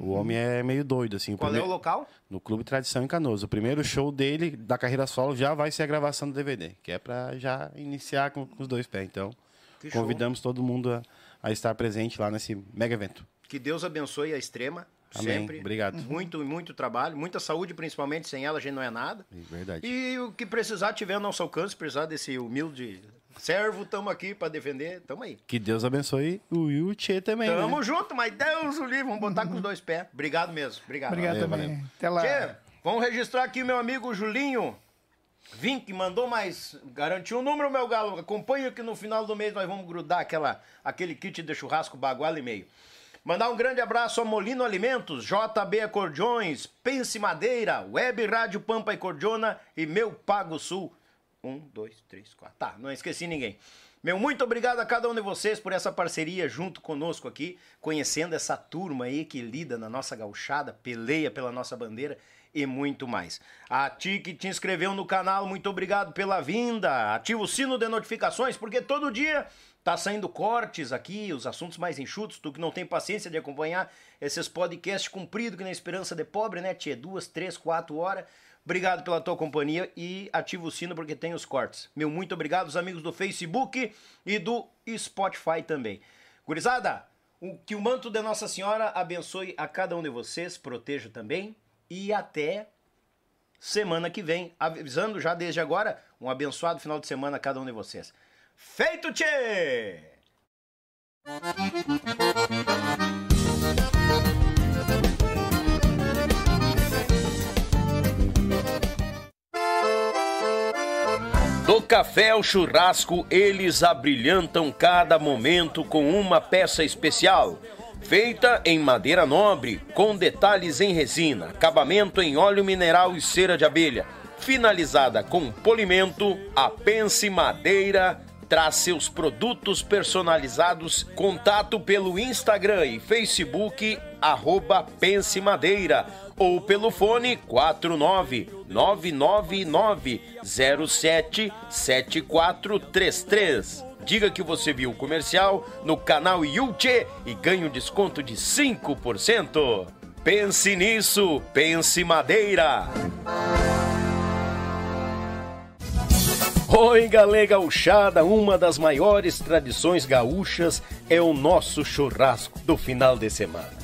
O homem é meio doido, assim. o Qual é o primeiro- local? No Clube Tradição em Canoas. O primeiro show dele, da carreira solo, já vai ser a gravação do DVD. Que é pra já iniciar com, com os dois pés. Então, Que show. convidamos todo mundo a, a estar presente lá nesse mega evento. Que Deus abençoe a Extrema. Amém. Sempre. Obrigado. Muito, muito trabalho. Muita saúde, principalmente. Sem ela, a gente não é nada. Verdade. E o que precisar tiver ao nosso alcance, precisar desse humilde servo, estamos aqui para defender. Tamo aí. Que Deus abençoe o Will e o Tchê também. Tamo né? junto, mas Deus o livre. Vamos botar com os dois pés. Obrigado mesmo. Obrigado. Obrigado Valeu, também. valeu. Até lá. Tchê, vamos registrar aqui o meu amigo Julinho. Vim que mandou mais. Garantiu um número, meu galo. Acompanha que no final do mês nós vamos grudar aquela, aquele kit de churrasco baguala e meio. Mandar um grande abraço a Molino Alimentos, JB Acordeões, Pense Madeira, Web Rádio Pampa e Cordiona e Meu Pago Sul. Um, dois, três, quatro. Tá, não esqueci ninguém. Meu muito obrigado a cada um de vocês por essa parceria junto conosco aqui, conhecendo essa turma aí que lida na nossa gauchada, peleia pela nossa bandeira e muito mais. A ti que te inscreveu no canal, muito obrigado pela vinda. Ativa o sino de notificações, porque todo dia tá saindo cortes aqui, os assuntos mais enxutos. Tu que não tem paciência de acompanhar esses podcasts compridos que na esperança de pobre, né, tia? Duas, três, quatro horas. Obrigado pela tua companhia e ativa o sino porque tem os cortes. Meu muito obrigado, os amigos do Facebook e do Spotify também. Gurizada, o- que o manto de Nossa Senhora abençoe a cada um de vocês, proteja também e até semana que vem. Avisando já desde agora, um abençoado final de semana a cada um de vocês. Feito, tchê! Café ao churrasco, eles abrilhantam cada momento com uma peça especial. Feita em madeira nobre, com detalhes em resina, acabamento em óleo mineral e cera de abelha. Finalizada com polimento, a Pense Madeira traz seus produtos personalizados. Contato pelo Instagram e Facebook, arroba Pense Madeira ou pelo fone 49999077433. Diga que você viu o comercial no canal Yuchê e ganhe um desconto de 5%. Pense nisso, pense madeira. Oi, galera gauchada, uma das maiores tradições gaúchas é o nosso churrasco do final de semana.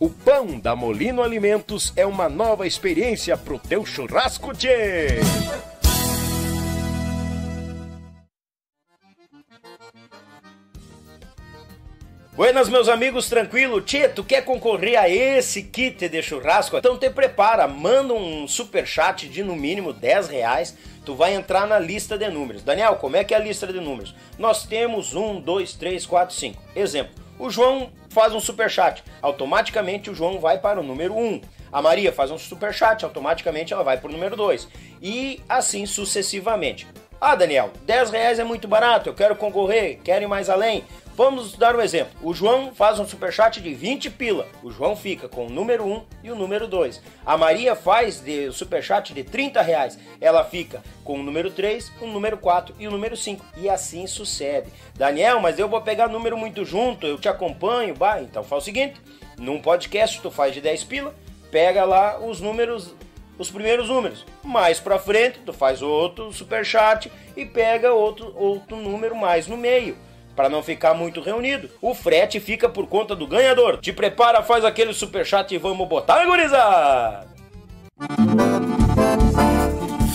O pão da Molino Alimentos é uma nova experiência pro teu churrasco, tchê! Buenas, meus amigos, tranquilo? Tchê, tu quer concorrer a esse kit de churrasco? Então te prepara, manda um super chat de no mínimo 10 reais, tu vai entrar na lista de números. Daniel, como é que é a lista de números? Nós temos 1, 2, 3, 4, 5. Exemplo, o João faz um super chat, automaticamente o João vai para o número 1. A Maria faz um super chat, automaticamente ela vai para o número 2. E assim sucessivamente. Ah, Daniel, 10 reais é muito barato, eu quero concorrer, quero ir mais além. Vamos dar um exemplo. O João faz um superchat de 20 pila. O João fica com o número 1 e o número 2. A Maria faz de superchat de 30 reais. Ela fica com o número 3, o número 4 e o número 5. E assim sucede. Daniel, mas eu vou pegar número muito junto, eu te acompanho. Bah, então faz o seguinte: num podcast tu faz de 10 pila, pega lá os números os primeiros números. Mais pra frente, tu faz outro superchat e pega outro, outro número mais no meio. Para não ficar muito reunido. O frete fica por conta do ganhador. Te prepara, faz aquele superchat e vamos botar, gurizada!